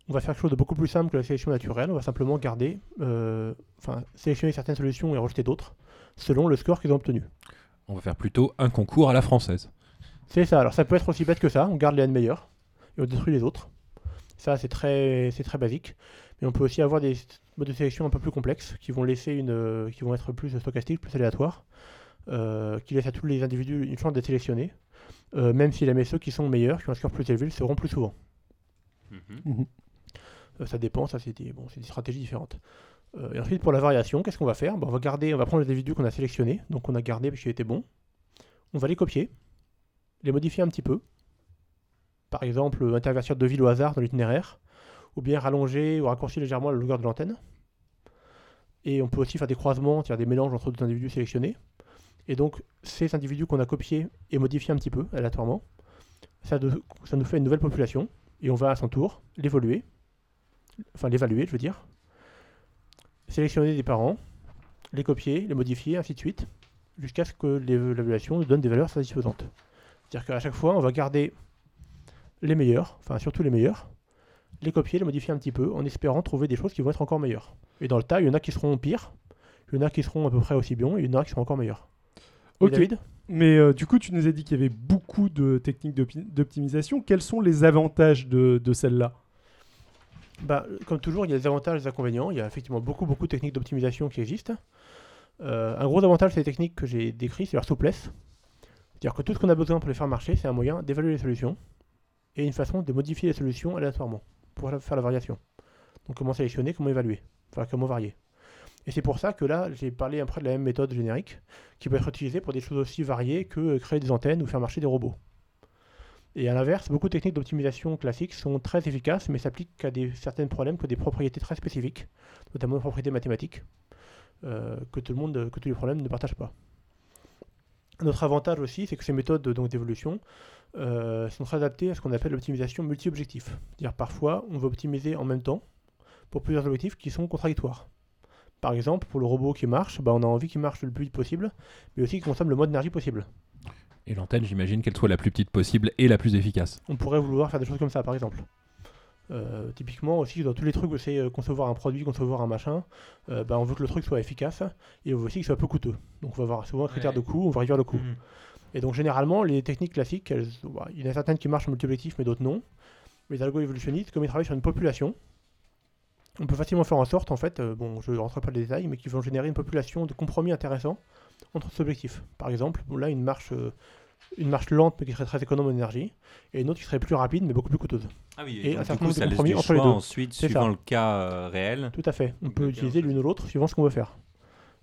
on va faire quelque chose de beaucoup plus simple que la sélection naturelle. On va simplement garder, euh, enfin sélectionner certaines solutions et rejeter d'autres selon le score qu'ils ont obtenu. On va faire plutôt un concours à la française. C'est ça. Alors ça peut être aussi bête que ça. On garde les N meilleurs et on détruit les autres. Ça c'est très, c'est très basique. Mais on peut aussi avoir des modes de sélection un peu plus complexes qui vont laisser une, euh, qui vont être plus stochastiques, plus aléatoires, euh, qui laissent à tous les individus une chance d'être sélectionnés, euh, même si jamais ceux qui sont meilleurs, qui ont un score plus élevé, le seront plus souvent. mhm. Euh, ça dépend, ça c'est des, bon, c'est des stratégies différentes. Euh, et ensuite pour la variation, qu'est-ce qu'on va faire? Bon, On va garder, on va prendre les individus qu'on a sélectionnés, donc on a gardé parce qu'ils étaient bons. On va les copier, les modifier un petit peu. Par exemple, intervertir deux villes au hasard dans l'itinéraire, ou bien rallonger ou raccourcir légèrement la longueur de l'antenne. Et on peut aussi faire des croisements, des mélanges entre deux individus sélectionnés. Et donc ces individus qu'on a copiés et modifiés un petit peu aléatoirement, ça, ça nous fait une nouvelle population, et on va à son tour l'évoluer, enfin l'évaluer, je veux dire, sélectionner des parents, les copier, les modifier, ainsi de suite, jusqu'à ce que l'évaluation nous donne des valeurs satisfaisantes. C'est-à-dire qu'à chaque fois, on va garder les meilleurs, enfin surtout les meilleurs, les copier, les modifier un petit peu, en espérant trouver des choses qui vont être encore meilleures. Et dans le tas, il y en a qui seront pires, il y en a qui seront à peu près aussi bons, et il y en a qui seront encore meilleurs. Ok. David? Mais euh, du coup, tu nous as dit qu'il y avait beaucoup de techniques d'opti- d'optimisation. Quels sont les avantages de, de celle-là? Bah, comme toujours, il y a des avantages et des inconvénients. Il y a effectivement beaucoup, beaucoup de techniques d'optimisation qui existent. Euh, un gros avantage, c'est les techniques que j'ai décrites, c'est leur souplesse. C'est-à-dire que tout ce qu'on a besoin pour les faire marcher, c'est un moyen d'évaluer les solutions et une façon de modifier les solutions aléatoirement pour faire la variation. Donc comment sélectionner, comment évaluer, enfin comment varier. Et c'est pour ça que là, j'ai parlé après de la même méthode générique qui peut être utilisée pour des choses aussi variées que euh, créer des antennes ou faire marcher des robots. Et à l'inverse, beaucoup de techniques d'optimisation classiques sont très efficaces, mais s'appliquent à des, certains problèmes qui des propriétés très spécifiques, notamment des propriétés mathématiques, euh, que que tous les problèmes ne partagent pas. Un autre avantage aussi, c'est que ces méthodes d'évolution euh, sont très adaptées à ce qu'on appelle l'optimisation multi-objectif. C'est-à-dire parfois, on veut optimiser en même temps pour plusieurs objectifs qui sont contradictoires. Par exemple, pour le robot qui marche, bah, on a envie qu'il marche le plus vite possible, mais aussi qu'il consomme le moins d'énergie possible. Et l'antenne, j'imagine qu'elle soit la plus petite possible et la plus efficace. On pourrait vouloir faire des choses comme ça, par exemple. Euh, typiquement aussi dans tous les trucs où c'est euh, concevoir un produit, concevoir un machin, euh, bah, on veut que le truc soit efficace et on veut aussi qu'il soit peu coûteux. Donc on va avoir souvent un critère de coût, on va réduire le coût. Mhm. Et donc généralement les techniques classiques, elles- bah, il y en a certaines qui marchent en multi-objectif mais d'autres non. Les algos évolutionnistes, comme ils travaillent sur une population, on peut facilement faire en sorte, en fait, euh, bon je ne rentre pas dans les détails, mais qu'ils vont générer une population de compromis intéressants entre ces objectifs. Par exemple, bon, là une marche, euh, une marche lente mais qui serait très économe en énergie, et une autre qui serait plus rapide mais beaucoup plus coûteuse. Ah oui, Et donc, un certain nombre de compromis entre les deux. ensuite, suivant ça. le cas euh, réel. Tout à fait. On peut utiliser l'une ou l'autre suivant ce qu'on veut faire.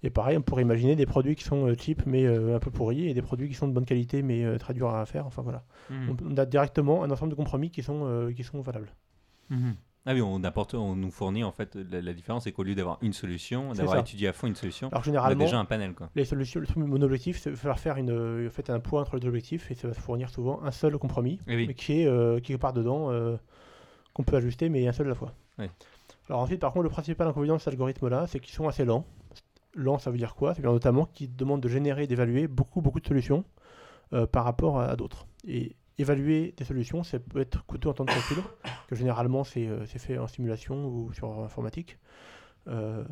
Et pareil, on pourrait imaginer des produits qui sont euh, cheap mais euh, un peu pourris et des produits qui sont de bonne qualité mais euh, très durs à faire. Enfin voilà. Mhm. On, a directement un ensemble de compromis qui sont, euh, qui sont valables. Mhm. Ah oui, on apporte, on nous fournit en fait la, la différence, c'est qu'au lieu d'avoir une solution, d'avoir étudié à fond une solution, Alors on a généralement, déjà un panel quoi. les solutions, le truc mon objectif, c'est de faire faire une, en fait, un point entre les deux objectifs et ça va fournir souvent un seul compromis, Eh oui. qui est euh, qui part dedans, euh, qu'on peut ajuster, mais un seul à la fois. Oui. Alors ensuite, par contre, le principal inconvénient de cet algorithme-là, c'est qu'ils sont assez lents. Lents, ça veut dire quoi? Ça veut dire notamment qu'ils demandent de générer et d'évaluer beaucoup, de solutions euh, par rapport à, d'autres. Et évaluer des solutions, ça peut être coûteux en temps de calcul, que généralement c'est euh, c'est fait en simulation ou sur informatique. Euh,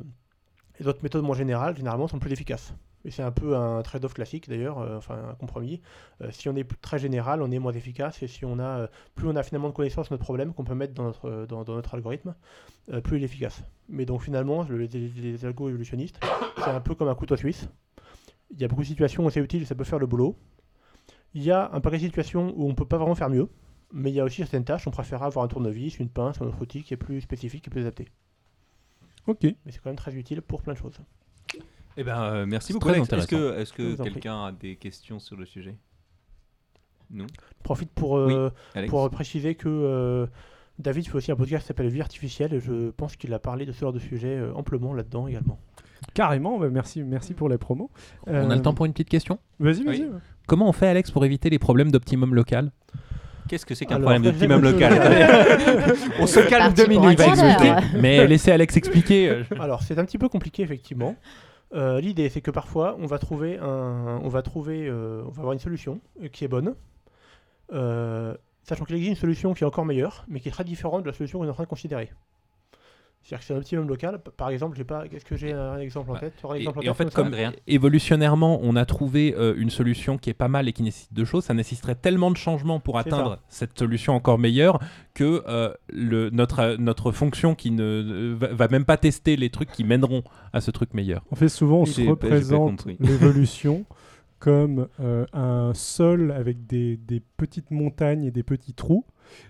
et d'autres méthodes moins générales, généralement, sont plus efficaces. C'est un peu un trade-off classique d'ailleurs, euh, enfin un compromis. Euh, si on est très général, on est moins efficace, et si on a, euh, plus on a finalement de connaissances de notre problème qu'on peut mettre dans notre, dans, dans notre algorithme, euh, plus il est efficace. Mais donc finalement, le- les, les algos évolutionnistes, c'est un peu comme un couteau suisse. Il y a beaucoup de situations où c'est utile, ça peut faire le boulot. Il y a un paquet de situations où on peut pas vraiment faire mieux, mais il y a aussi certaines tâches, on préfère avoir un tournevis, une pince, un autre outil qui est plus spécifique et plus adapté. Ok. Mais c'est quand même très utile pour plein de choses. Eh ben, euh, merci beaucoup. Est-ce que, quelqu'un a des questions sur le sujet? Non? Je profite pour, euh, pour préciser que euh, David fait aussi un podcast qui s'appelle Vie artificielle et je pense qu'il a parlé de ce genre de sujet euh, amplement là-dedans également. Carrément, bah, merci, merci pour la promo. On a le temps pour une petite question? Vas-y, vas-y. Oui. Comment on fait, Alex, pour éviter les problèmes d'optimum local? Qu'est-ce que c'est qu'un problème d'optimum local? On se calme deux minutes. Mais laissez Alex expliquer. Alors c'est un petit peu compliqué effectivement. Euh, L'idée c'est que parfois on va trouver euh, avoir une solution euh, qui est bonne, sachant qu'il existe une solution qui est encore meilleure, mais qui est très différente de la solution qu'on est en train de considérer. C'est-à-dire que c'est un optimum local. Par exemple, j'ai pas, qu'est-ce que j'ai un exemple en tête Tu auras un Et, exemple et en fait, comme Adrien. évolutionnairement, on a trouvé euh, une solution qui est pas mal et qui nécessite deux choses, ça nécessiterait tellement de changements pour atteindre cette solution encore meilleure que euh, le, notre, euh, notre fonction qui ne va, va même pas tester les trucs qui mèneront à ce truc meilleur. En fait, souvent, on se représente l'évolution comme euh, un sol avec des, des petites montagnes et des petits trous.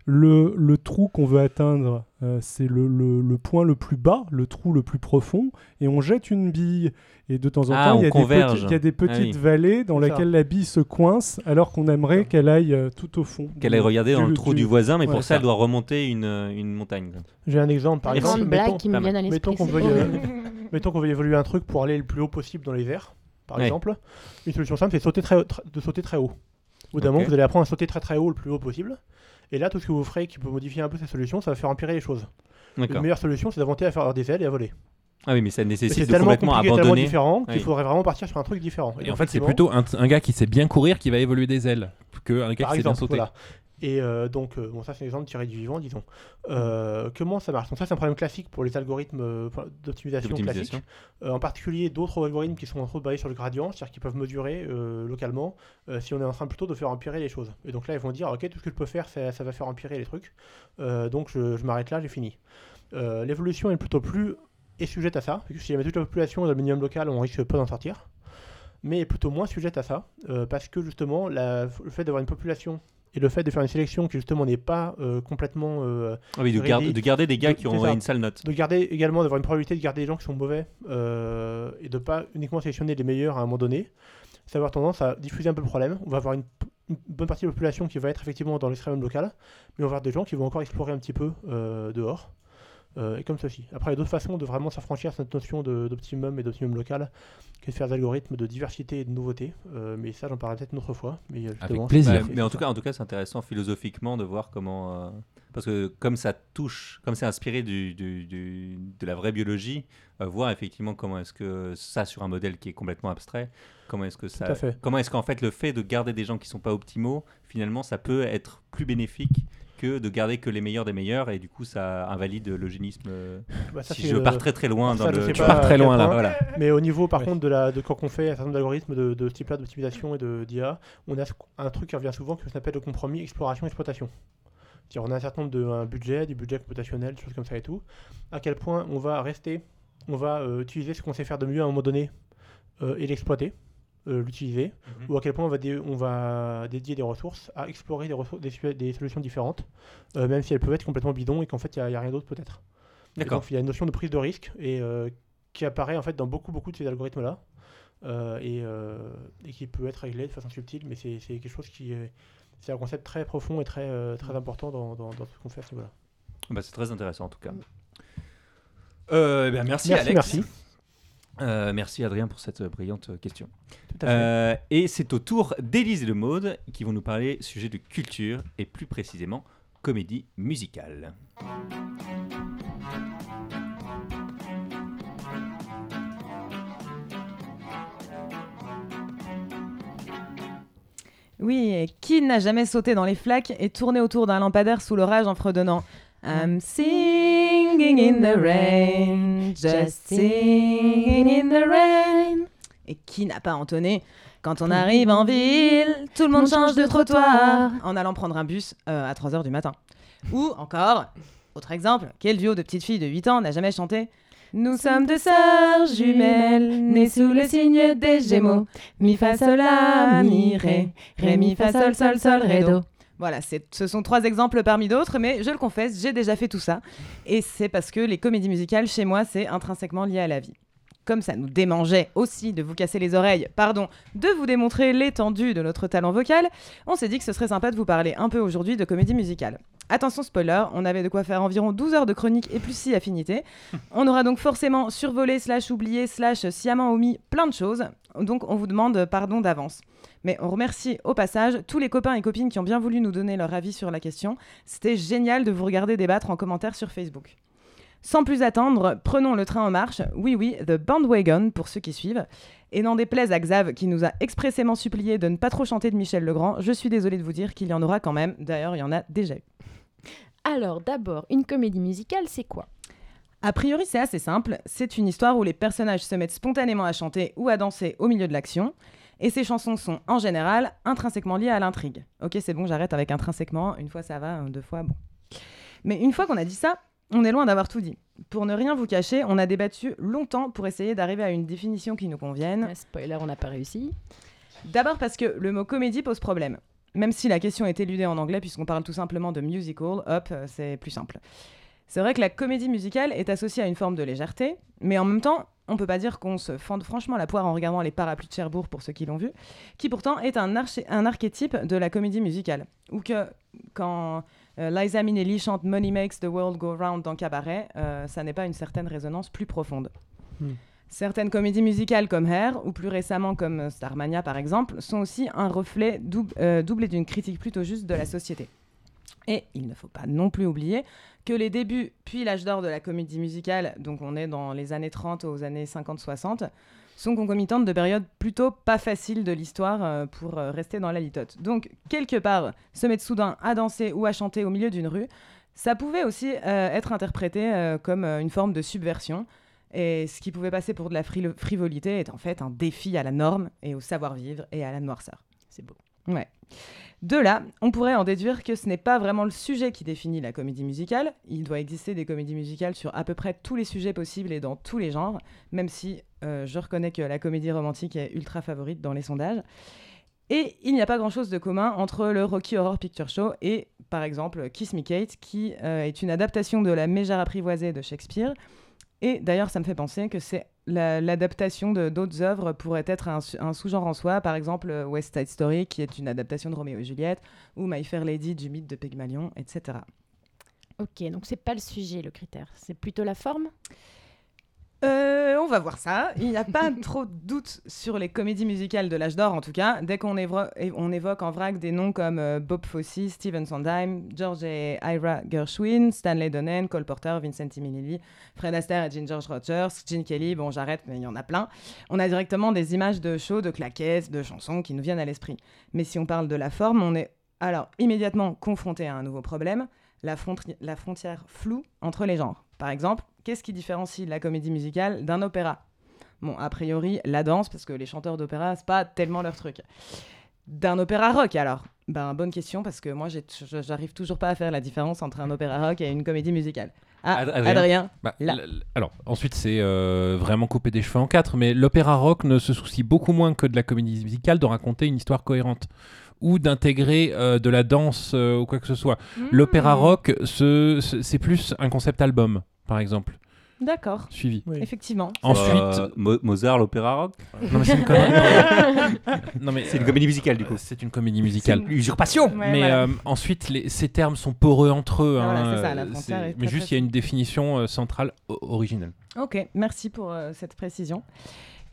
Le, le trou qu'on veut atteindre, euh, c'est le, le- le point le plus bas, le trou le plus profond, et on jette une bille. Et de temps en Ah, temps, on il y, a des converge. petits- il y a des petites Ah oui. vallées dans lesquelles la bille se coince, alors qu'on aimerait qu'elle aille euh, tout au fond. Qu'elle aille regarder dans le trou du- du voisin, mais Ouais, pour ça, ça. elle doit remonter une, euh, une montagne. J'ai un exemple par exemple. mettons- qui me viennent à mettons qu'on c'est veuille, horrible. Mettons qu'on veuille évoluer un truc pour aller le plus haut possible dans les airs, par Ouais. exemple. Une solution simple, c'est de sauter très, haut- tr- de sauter très haut. Au bout d'un moment, vous allez apprendre à sauter très très haut le plus haut possible. Et là, tout ce que vous ferez qui peut modifier un peu cette solution, ça va faire empirer les choses. D'accord. meilleure solution, c'est d'inventer à faire des ailes et à voler. Ah oui, mais ça nécessite c'est de tellement complètement compliqué, tellement abandonner. différent qu'il Oui. faudrait vraiment partir sur un truc différent. Et donc, en fait, c'est plutôt un, un gars qui sait bien courir qui va évoluer des ailes que un gars Par qui sait bien sauter. voilà. Et euh, donc, euh, bon, ça c'est un exemple tiré du vivant, disons. Euh, comment ça marche? Donc ça c'est un problème classique pour les algorithmes euh, d'optimisation. Euh, en particulier d'autres algorithmes qui sont entre basés sur le gradient, c'est-à-dire qu'ils peuvent mesurer localement si on est en train plutôt de faire empirer les choses. Et donc là ils vont dire, ok, tout ce que je peux faire, ça, ça va faire empirer les trucs. Donc je, je m'arrête là, j'ai fini. L'évolution est plutôt plus est sujette à ça, parce que si met toute la population dans le minimum local, on risque pas d'en sortir. Mais est plutôt moins sujette à ça, euh, parce que justement, la- le fait d'avoir une population et le fait de faire une sélection qui justement n'est pas euh, complètement euh, Ah oui, de, de garder des gars De- qui ont ça. une sale note. de garder également d'avoir une probabilité de garder des gens qui sont mauvais euh, et de pas uniquement sélectionner les meilleurs à un moment donné ça va avoir tendance à diffuser un peu le problème on va avoir une, une bonne partie de la population qui va être effectivement dans l'extrême local mais on va avoir des gens qui vont encore explorer un petit peu dehors euh, et comme ceci. Après, il y a d'autres façons de vraiment s'affranchir de cette notion d'optimum et d'optimum local que de faire des algorithmes de diversité et de nouveauté. Euh, mais ça, j'en parlerai peut-être une autre fois. Mais euh, justement, plaisir. mais en tout cas, en tout cas, c'est intéressant philosophiquement de voir comment, euh, parce que comme ça touche, comme c'est inspiré du, du- du- de la vraie biologie, euh, voir effectivement comment est-ce que ça sur un modèle qui est complètement abstrait, comment est-ce que ça, à fait. comment est-ce qu'en fait le fait de garder des gens qui sont pas optimaux, finalement, ça peut être plus bénéfique que de garder que les meilleurs des meilleurs et du coup ça invalide l'eugénisme. euh, Bah, ça, si je le- pars très très loin ça, dans le, tu pars très loin là, voilà. Mais au niveau, par Ouais. contre, de, la, de quand on fait un certain nombre d'algorithmes de, de ce type-là, d'optimisation et de- d'IA, on a un truc qui revient souvent qui s'appelle le compromis exploration-exploitation. C'est-à-dire, on a un certain nombre de un budget, du budget computationnel, des choses comme ça et tout. À quel point on va rester, on va euh, utiliser ce qu'on sait faire de mieux à un moment donné euh, et l'exploiter. Euh, l'utiliser, Mhm. ou à quel point on va, dé- on va dédier des ressources à explorer des, ressources- des, solutions différentes, euh, même si elles peuvent être complètement bidons et qu'en fait il n'y a, rien d'autre peut-être. D'accord. donc, Il y a une notion de prise de risque et euh, qui apparaît en fait dans beaucoup beaucoup de ces algorithmes là et, euh, et qui peut être réglé de façon subtile, mais c'est c'est quelque chose qui est c'est un concept très profond et très euh, très important dans, dans, ce qu'on fait à ce niveau-là. Bah, c'est très intéressant en tout cas. Euh, eh bien, merci, Merci, Alex. merci. Euh, merci Adrien pour cette euh, brillante euh, question. Tout à fait. Euh, et c'est au tour d'Élise et de Maude qui vont nous parler sujet de culture et plus précisément comédie musicale. Oui, qui n'a jamais sauté dans les flaques et tourné autour d'un lampadaire sous l'orage en fredonnant? I'm singing in the rain, just singing in the rain. Et qui n'a pas entonné Quand on arrive en ville, tout le monde change de trottoir en allant prendre un bus euh, à 3h du matin. Ou encore, autre exemple, quel duo de petites filles de 8 ans n'a jamais chanté? Nous sommes deux sœurs jumelles, nées sous le signe des Gémeaux. Mi fa sol la mi ré, ré mi fa sol sol sol ré do. Voilà, ce sont trois exemples parmi d'autres, mais je le confesse, j'ai déjà fait tout ça. Et c'est parce que les comédies musicales, chez moi, c'est intrinsèquement lié à la vie. Comme ça nous démangeait aussi de vous casser les oreilles, pardon, de vous démontrer l'étendue de notre talent vocal, on s'est dit que ce serait sympa de vous parler un peu aujourd'hui de comédie musicale. Attention spoiler, on avait de quoi faire environ 12 heures de chronique et plus 6 affinités. On aura donc forcément survolé, slash oublié, slash sciemment omis plein de choses. Donc on vous demande pardon d'avance. Mais on remercie au passage tous les copains et copines qui ont bien voulu nous donner leur avis sur la question. C'était génial de vous regarder débattre en commentaire sur Facebook. Sans plus attendre, prenons le train en marche. Oui, oui, The Bandwagon pour ceux qui suivent. Et n'en déplaise à Xav qui nous a expressément supplié de ne pas trop chanter de Michel Legrand, je suis désolée de vous dire qu'il y en aura quand même. D'ailleurs, il y en a déjà eu. Alors, d'abord, une comédie musicale, c'est quoi? A priori, c'est assez simple. C'est une histoire où les personnages se mettent spontanément à chanter ou à danser au milieu de l'action. Et ces chansons sont, en général, intrinsèquement liées à l'intrigue. Ok, c'est bon, j'arrête avec intrinsèquement. Une fois, ça va, deux fois, bon. Mais une fois qu'on a dit ça, on est loin d'avoir tout dit. Pour ne rien vous cacher, on a débattu longtemps pour essayer d'arriver à une définition qui nous convienne. Ah, Spoiler, on n'a pas réussi. D'abord parce que le mot comédie pose problème. Même si la question est éludée en anglais, puisqu'on parle tout simplement de musical, hop, euh, c'est plus simple. C'est vrai que la comédie musicale est associée à une forme de légèreté, mais en même temps, on peut pas dire qu'on se fende franchement la poire en regardant les parapluies de Cherbourg pour ceux qui l'ont vu, qui pourtant est un, un archétype de la comédie musicale. Ou que quand euh, Liza Minnelli chante Money Makes the World Go Round dans Cabaret, euh, ça n'est pas une certaine résonance plus profonde. Hmm. Certaines comédies musicales comme Hair, ou plus récemment comme Starmania par exemple, sont aussi un reflet doub- euh, doublé d'une critique plutôt juste de la société. Et il ne faut pas non plus oublier que les débuts, puis l'âge d'or de la comédie musicale, donc on est dans les années 30 aux années 50-60, sont concomitantes de périodes plutôt pas faciles de l'histoire euh, pour euh, rester dans la litote. Donc, quelque part, se mettre soudain à danser ou à chanter au milieu d'une rue, ça pouvait aussi être interprété comme une forme de subversion. Et ce qui pouvait passer pour de la frivolité est en fait un défi à la norme et au savoir-vivre et à la noirceur. C'est beau. Ouais. De là, on pourrait en déduire que ce n'est pas vraiment le sujet qui définit la comédie musicale. Il doit exister des comédies musicales sur à peu près tous les sujets possibles et dans tous les genres, même si euh, je reconnais que la comédie romantique est ultra favorite dans les sondages. Et il n'y a pas grand-chose de commun entre le Rocky Horror Picture Show et, par exemple, Kiss Me Kate, qui euh, est une adaptation de La Mégère apprivoisée de Shakespeare. Et d'ailleurs, ça me fait penser que c'est la- l'adaptation de d'autres œuvres pourrait être un, sous-genre en soi, par exemple West Side Story, qui est une adaptation de Roméo et Juliette, ou My Fair Lady du mythe de Pygmalion, etc. Ok, donc c'est pas le sujet, le critère. C'est plutôt la forme? Euh, on va voir ça. Il n'y a pas trop de doute sur les comédies musicales de l'âge d'or, en tout cas. Dès qu'on évo- et on évoque en vrac des noms comme euh, Bob Fosse, Stephen Sondheim, George et Ira Gershwin, Stanley Donen, Cole Porter, Vincent Minnelli, Fred Astaire et Ginger Rogers, Gene Kelly, bon j'arrête, mais il y en a plein. On a directement des images de shows, de claquettes, de chansons qui nous viennent à l'esprit. Mais si on parle de la forme, on est alors immédiatement confronté à un nouveau problème, la, fronti- la frontière floue entre les genres. Par exemple, qu'est-ce qui différencie la comédie musicale d'un opéra? Bon, a priori, la danse, parce que les chanteurs d'opéra, c'est pas tellement leur truc. D'un opéra rock, alors? Ben, bonne question, parce que moi, j'arrive toujours pas à faire la différence entre un opéra rock et une comédie musicale. Ah, Ad- Adrien. Adrien. Bah, Là. alors, ensuite, c'est euh, vraiment couper des cheveux en quatre, mais l'opéra rock ne se soucie beaucoup moins que de la comédie musicale de raconter une histoire cohérente ou d'intégrer euh, de la danse euh, ou quoi que ce soit. Hmm. L'opéra rock, ce- ce- c'est plus un concept album, par exemple, D'accord, suivi. Oui. effectivement. Ensuite, Euh, Mo- Mozart, l'opéra rock? Non mais c'est une connerie. non mais C'est une euh, comédie musicale du coup. C'est une comédie C'est musicale. une usurpation Ouais, mais voilà. euh, ensuite, les- ces termes sont poreux entre eux. Ah, voilà, hein, c'est ça, la euh, frontière c'est- est mais juste, très il y a une définition euh, centrale o- originelle. Ok, merci pour euh, cette précision.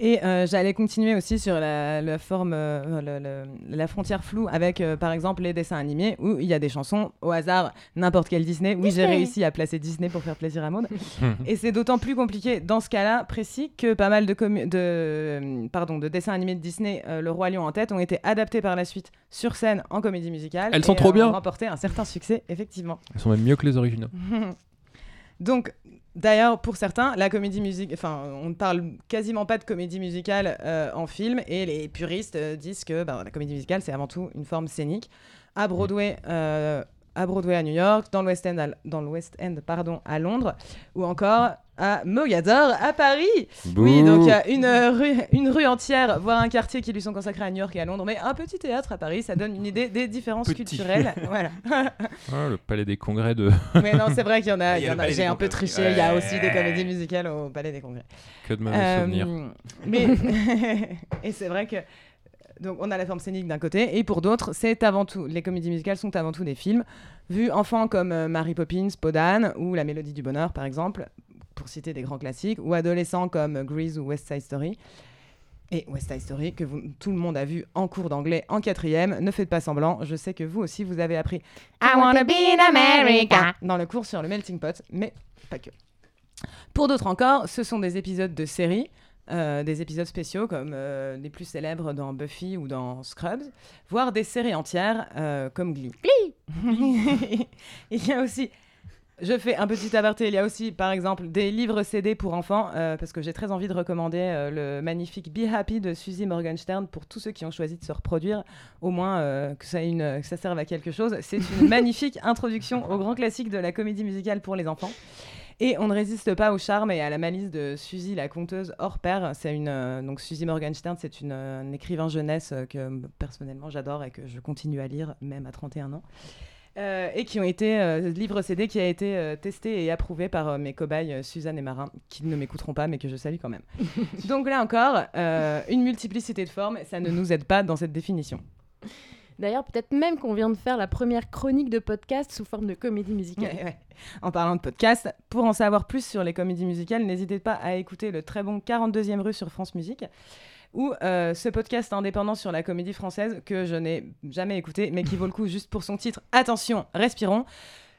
Et euh, j'allais continuer aussi sur la, la forme, euh, le- le- la frontière floue avec, euh, par exemple, les dessins animés où il y a des chansons au hasard, n'importe quel Disney. Oui, j'ai réussi à placer Disney pour faire plaisir à Maud. Et c'est d'autant plus compliqué dans ce cas-là précis que pas mal de, commu- de, pardon, de dessins animés de Disney, euh, Le Roi Lion en tête, ont été adaptés par la suite sur scène en comédie musicale. Elles sont et, trop euh, bien. Ont remporté un certain succès, effectivement. Elles sont même mieux que les originaux. Donc, d'ailleurs, pour certains, la comédie musicale, enfin, on ne parle quasiment pas de comédie musicale euh, en film, et les puristes euh, disent que ben, la comédie musicale, c'est avant tout une forme scénique. À Broadway, euh, à Broadway à New York, dans le West End, à, dans le West End pardon, à Londres, ou encore à Mogador à Paris. Oui, donc il y a une, euh, rue, une rue entière, voire un quartier qui lui sont consacrés à New York et à Londres, mais un petit théâtre à Paris, ça donne une idée des différences Petit. culturelles. voilà. Ah, le palais des congrès de Mais non, c'est vrai qu'il y en a. J'ai un peu triché. Il y a aussi des comédies musicales au Palais des Congrès. que de mauvais Euh, souvenirs. mais et c'est vrai que donc on a la forme scénique d'un côté et pour d'autres c'est avant tout les comédies musicales sont avant tout des films vus enfants comme euh, Mary Poppins, Podane ou La Mélodie du Bonheur par exemple pour citer des grands classiques ou adolescents comme euh, Grease ou West Side Story. Et West Side Story, que vous- tout le monde a vu en cours d'anglais en quatrième. Ne faites pas semblant, je sais que vous aussi vous avez appris I wanna be in America. dans le cours sur le melting pot, mais pas que. Pour d'autres encore, ce sont des épisodes de séries, euh, des épisodes spéciaux comme euh, les plus célèbres dans Buffy ou dans Scrubs, voire des séries entières euh, comme Glee. Glee Il y a aussi, je fais un petit aparté, il y a aussi par exemple des livres CD pour enfants, euh, parce que j'ai très envie de recommander euh, le magnifique Be Happy de Suzy Morgenstern pour tous ceux qui ont choisi de se reproduire, au moins euh, que, ça une, que ça serve à quelque chose. C'est une magnifique introduction au grand classique de la comédie musicale pour les enfants. Et on ne résiste pas au charme et à la malice de Suzy, la conteuse hors pair. C'est une euh, donc Suzy Morgenstern, c'est une, euh, écrivain jeunesse euh, que euh, personnellement j'adore et que je continue à lire même à 31 ans. Euh, et qui ont été euh, livre CD qui a été euh, testé et approuvé par mes cobayes Suzanne et Marin, qui ne m'écouteront pas mais que je salue quand même. donc là encore, une multiplicité de formes, ça ne nous aide pas dans cette définition. D'ailleurs, peut-être même qu'on vient de faire la première chronique de podcast sous forme de comédie musicale. En parlant de podcast, pour en savoir plus sur les comédies musicales, n'hésitez pas à écouter le très bon 42e rue sur France Musique ou euh, ce podcast indépendant sur la comédie française que je n'ai jamais écouté, mais qui vaut le coup juste pour son titre. Attention, respirons.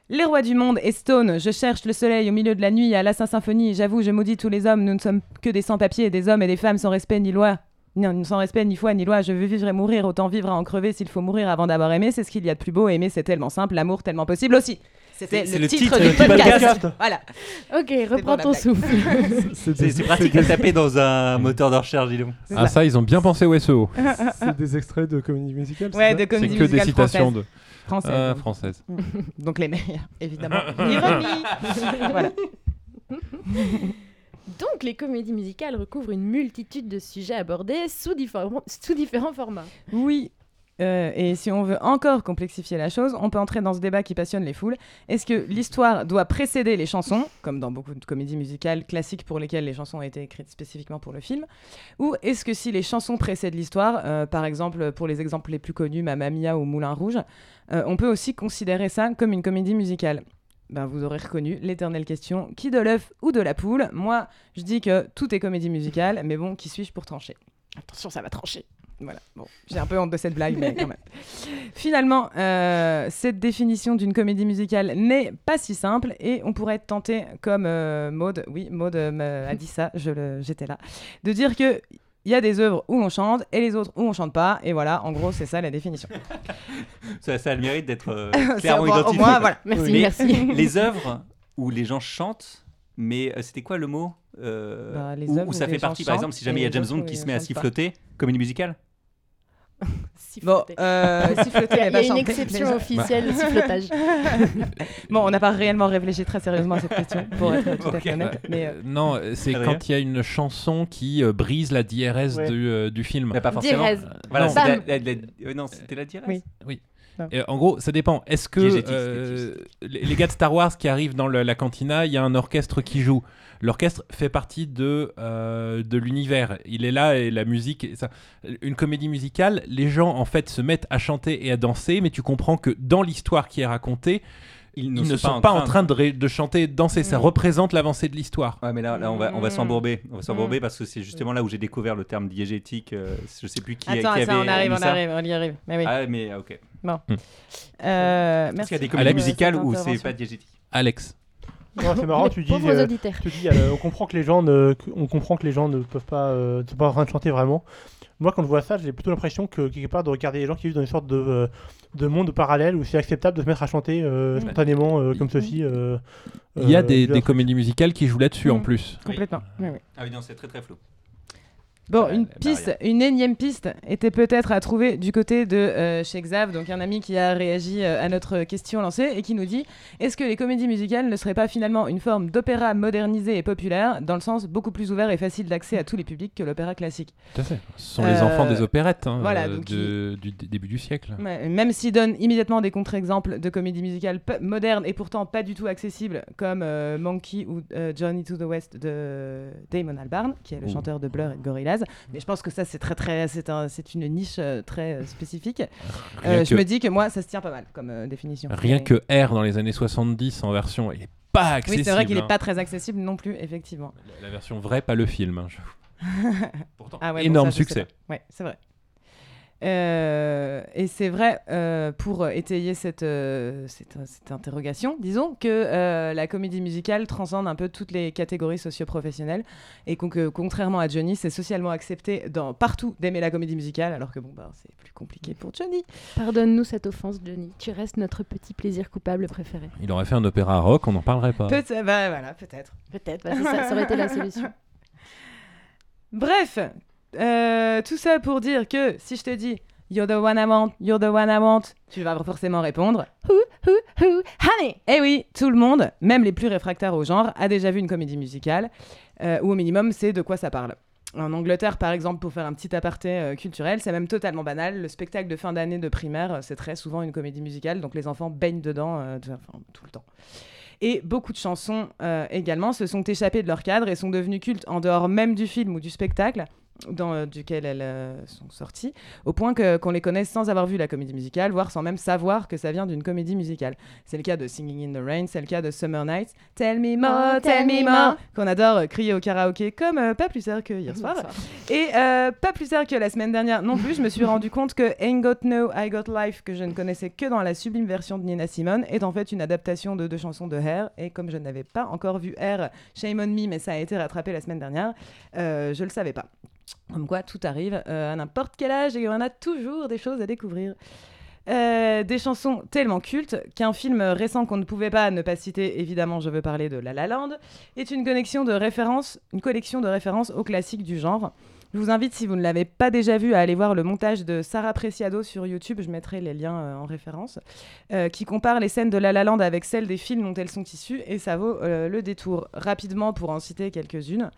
Les rois du monde et Stone, je cherche le soleil au milieu de la nuit à la Saint-Symphonie. J'avoue, je maudis tous les hommes, nous ne sommes que des sans-papiers, des hommes et des femmes sans respect ni loi. Non, sans respect ni foi ni loi, je veux vivre et mourir, autant vivre à en crever s'il faut mourir avant d'avoir aimé, c'est ce qu'il y a de plus beau, aimer c'est tellement simple, l'amour tellement possible aussi. C'était C'est le, le titre, titre du podcast. podcast. Voilà. Ok, reprends ton souffle. C'est C'est c'est pratique à taper dans un moteur de recherche, dis donc. C'est Ah ça. ils ont bien pensé au SEO. c'est des extraits de comédie musicale. Ouais, c'est de ça C'est comédie que des musicale citations de Française, Ah, donc. françaises. Donc les meilleurs, évidemment. Ironie. voilà. Donc, les comédies musicales recouvrent une multitude de sujets abordés sous, différents- formats. Oui. euh, et si on veut encore complexifier la chose, on peut entrer dans ce débat qui passionne les foules. Est-ce que l'histoire doit précéder les chansons, comme dans beaucoup de comédies musicales classiques pour lesquelles les chansons ont été écrites spécifiquement pour le film? Ou est-ce que si les chansons précèdent l'histoire, euh, par exemple pour les exemples les plus connus, Mamma Mia ou Moulin Rouge, euh, on peut aussi considérer ça comme une comédie musicale? Ben, vous aurez reconnu l'éternelle question qui de l'œuf ou de la poule? Moi, je dis que tout est comédie musicale, mais bon, qui suis-je pour trancher? Attention, ça va trancher. Voilà, bon, j'ai un peu honte de cette blague, mais quand même. Finalement, euh, cette définition d'une comédie musicale n'est pas si simple et on pourrait être tenté, comme euh, Maud, oui, Maud euh, a dit ça, je le- j'étais là, de dire que il y a des œuvres où on chante et les autres où on chante pas, et voilà, en gros, c'est ça la définition. Ça, ça a le mérite d'être euh, clairement moins- au identifié. moins, voilà. Merci, Mais merci. les œuvres où les gens chantent, mais euh, c'était quoi le mot Euh, Bah, les où, où ça fait partie, par exemple, si jamais il y a James Bond qui se met à siffloter, comédie musicale? Bon, Siffloter. euh, siffloter, Il y a, une exception officielle au sifflotage. Bon, on n'a pas réellement réfléchi très sérieusement à cette question, pour être tout à fait honnête. Mais, euh, Euh, non, euh, c'est quand il y a une chanson qui euh, brise la DRS Ouais. du, euh, du film. Mais pas forcément. Non. euh, c'était la diarrhée. Oui. Oui. Non. Et en gros, ça dépend. Est-ce que euh, les les gars de Star Wars qui arrivent dans le- la cantina, il y a un orchestre qui joue. L'orchestre fait partie de, euh, de l'univers. Il est là et la musique. et ça. Une comédie musicale, les gens en fait se mettent à chanter et à danser, mais tu comprends que dans l'histoire qui est racontée, ils, ne sont pas en train de, chanter et de danser. Ça Mm. représente l'avancée de l'histoire. Ouais, mais là, là on va, on va Mm. s'embourber. On va s'embourber Mm. parce que c'est justement là où j'ai découvert le terme diégétique. euh, je sais plus qui, Attends, qui attends, avait on arrive, on ça. arrive, on y arrive. Mais oui. Ah, mais ok. Euh, Parce merci. qu'il y a des comédies euh, musicales où c'est pas diégétique? Alex. C'est marrant, tu dis, euh, tu dis euh, on comprend que les gens ne, on comprend que les gens ne peuvent pas, euh, ne sont pas en train de chanter vraiment. Moi, quand je vois ça, j'ai plutôt l'impression que quelque part de regarder les gens qui vivent dans une sorte de, euh, de monde parallèle où c'est acceptable de se mettre à chanter spontanément euh, comme ceci. euh, Il y a euh, des, comédies musicales qui jouent là-dessus en Mm. plus. Complètement. Oui, oui. Ah oui, non, c'est très très flou. Bon, une bah, piste, une énième piste était peut-être à trouver du côté de euh, chez Xav, donc un ami qui a réagi euh, à notre question lancée et qui nous dit Est-ce que les comédies musicales ne seraient pas finalement une forme d'opéra modernisé et populaire, dans le sens beaucoup plus ouvert et facile d'accès à tous les publics que l'opéra classique? Tout à fait. Ce sont les Euh, enfants des opérettes hein, voilà, euh, du début du siècle. Ouais, Même s'il donne immédiatement des contre-exemples de comédies musicales modernes et pourtant pas du tout accessibles, comme Monkey ou Journey to the West de Damon Albarn, qui est le chanteur de Blur et de Gorillaz. Mais je pense que ça, c'est très, très, c'est un- c'est une niche euh, très euh, spécifique. Euh, Je que- me dis que moi, ça se tient pas mal comme définition. Rien que R dans les années 70 en version, il est pas accessible. Oui, c'est vrai qu'il hein. n'est pas très accessible non plus, effectivement. La version vraie, pas le film. hein. Pourtant, Ah ouais, bon, énorme ça, succès. Ouais, c'est vrai. Euh, et c'est vrai, euh, pour étayer cette, euh, cette, cette interrogation, disons que euh, la comédie musicale transcende un peu toutes les catégories socio-professionnelles et que contrairement à Johnny, c'est socialement accepté dans, partout d'aimer la comédie musicale, alors que bon, bah, c'est plus compliqué pour Johnny. Pardonne-nous cette offense, Johnny. Tu restes notre petit plaisir coupable préféré. Il aurait fait un opéra rock, on n'en parlerait pas. Peut-être, bah, voilà, peut-être. Peut-être, bah, c'est ça, ça aurait été la solution. Bref, euh, tout ça pour dire que si je te dis You're the one I want, you're the one I want, tu vas forcément répondre Who, who, who, honey? Eh oui, tout le monde, même les plus réfractaires au genre, a déjà vu une comédie musicale, euh, ou au minimum c'est de quoi ça parle. En Angleterre, par exemple, pour faire un petit aparté euh, culturel, c'est même totalement banal. Le spectacle de fin d'année de primaire, c'est très souvent une comédie musicale, donc les enfants baignent dedans euh, enfin, tout le temps. Et beaucoup de chansons euh, également se sont échappées de leur cadre et sont devenues cultes en dehors même du film ou du spectacle dans, euh, duquel elles euh, sont sorties, au point que- qu'on les connaisse sans avoir vu la comédie musicale, voire sans même savoir que ça vient d'une comédie musicale. C'est le cas de Singing in the Rain, c'est le cas de Summer Nights, Tell Me More, Tell Me More, qu'on adore euh, crier au karaoké comme pas plus tard que hier soir. Et pas plus tard que la semaine dernière non plus, je me suis rendu compte que Ain't Got No, I Got Life, que je ne connaissais que dans la sublime version de Nina Simone, est en fait une adaptation de deux chansons de Hair. Et comme je n'avais pas encore vu Hair, shame on me, mais ça a été rattrapé la semaine dernière, euh, je le savais pas. Comme quoi, tout arrive euh, à n'importe quel âge et on a toujours des choses à découvrir. Euh, des chansons tellement cultes qu'un film récent qu'on ne pouvait pas ne pas citer, évidemment, je veux parler de La La Land, est une connexion de références, une collection de références aux classiques du genre. Je vous invite, si vous ne l'avez pas déjà vu, à aller voir le montage de Sarah Preciado sur YouTube. Je mettrai les liens euh, en référence, qui compare les scènes de La La Land avec celles des films dont elles sont issues, et ça vaut le détour. Rapidement, pour en citer quelques-unes.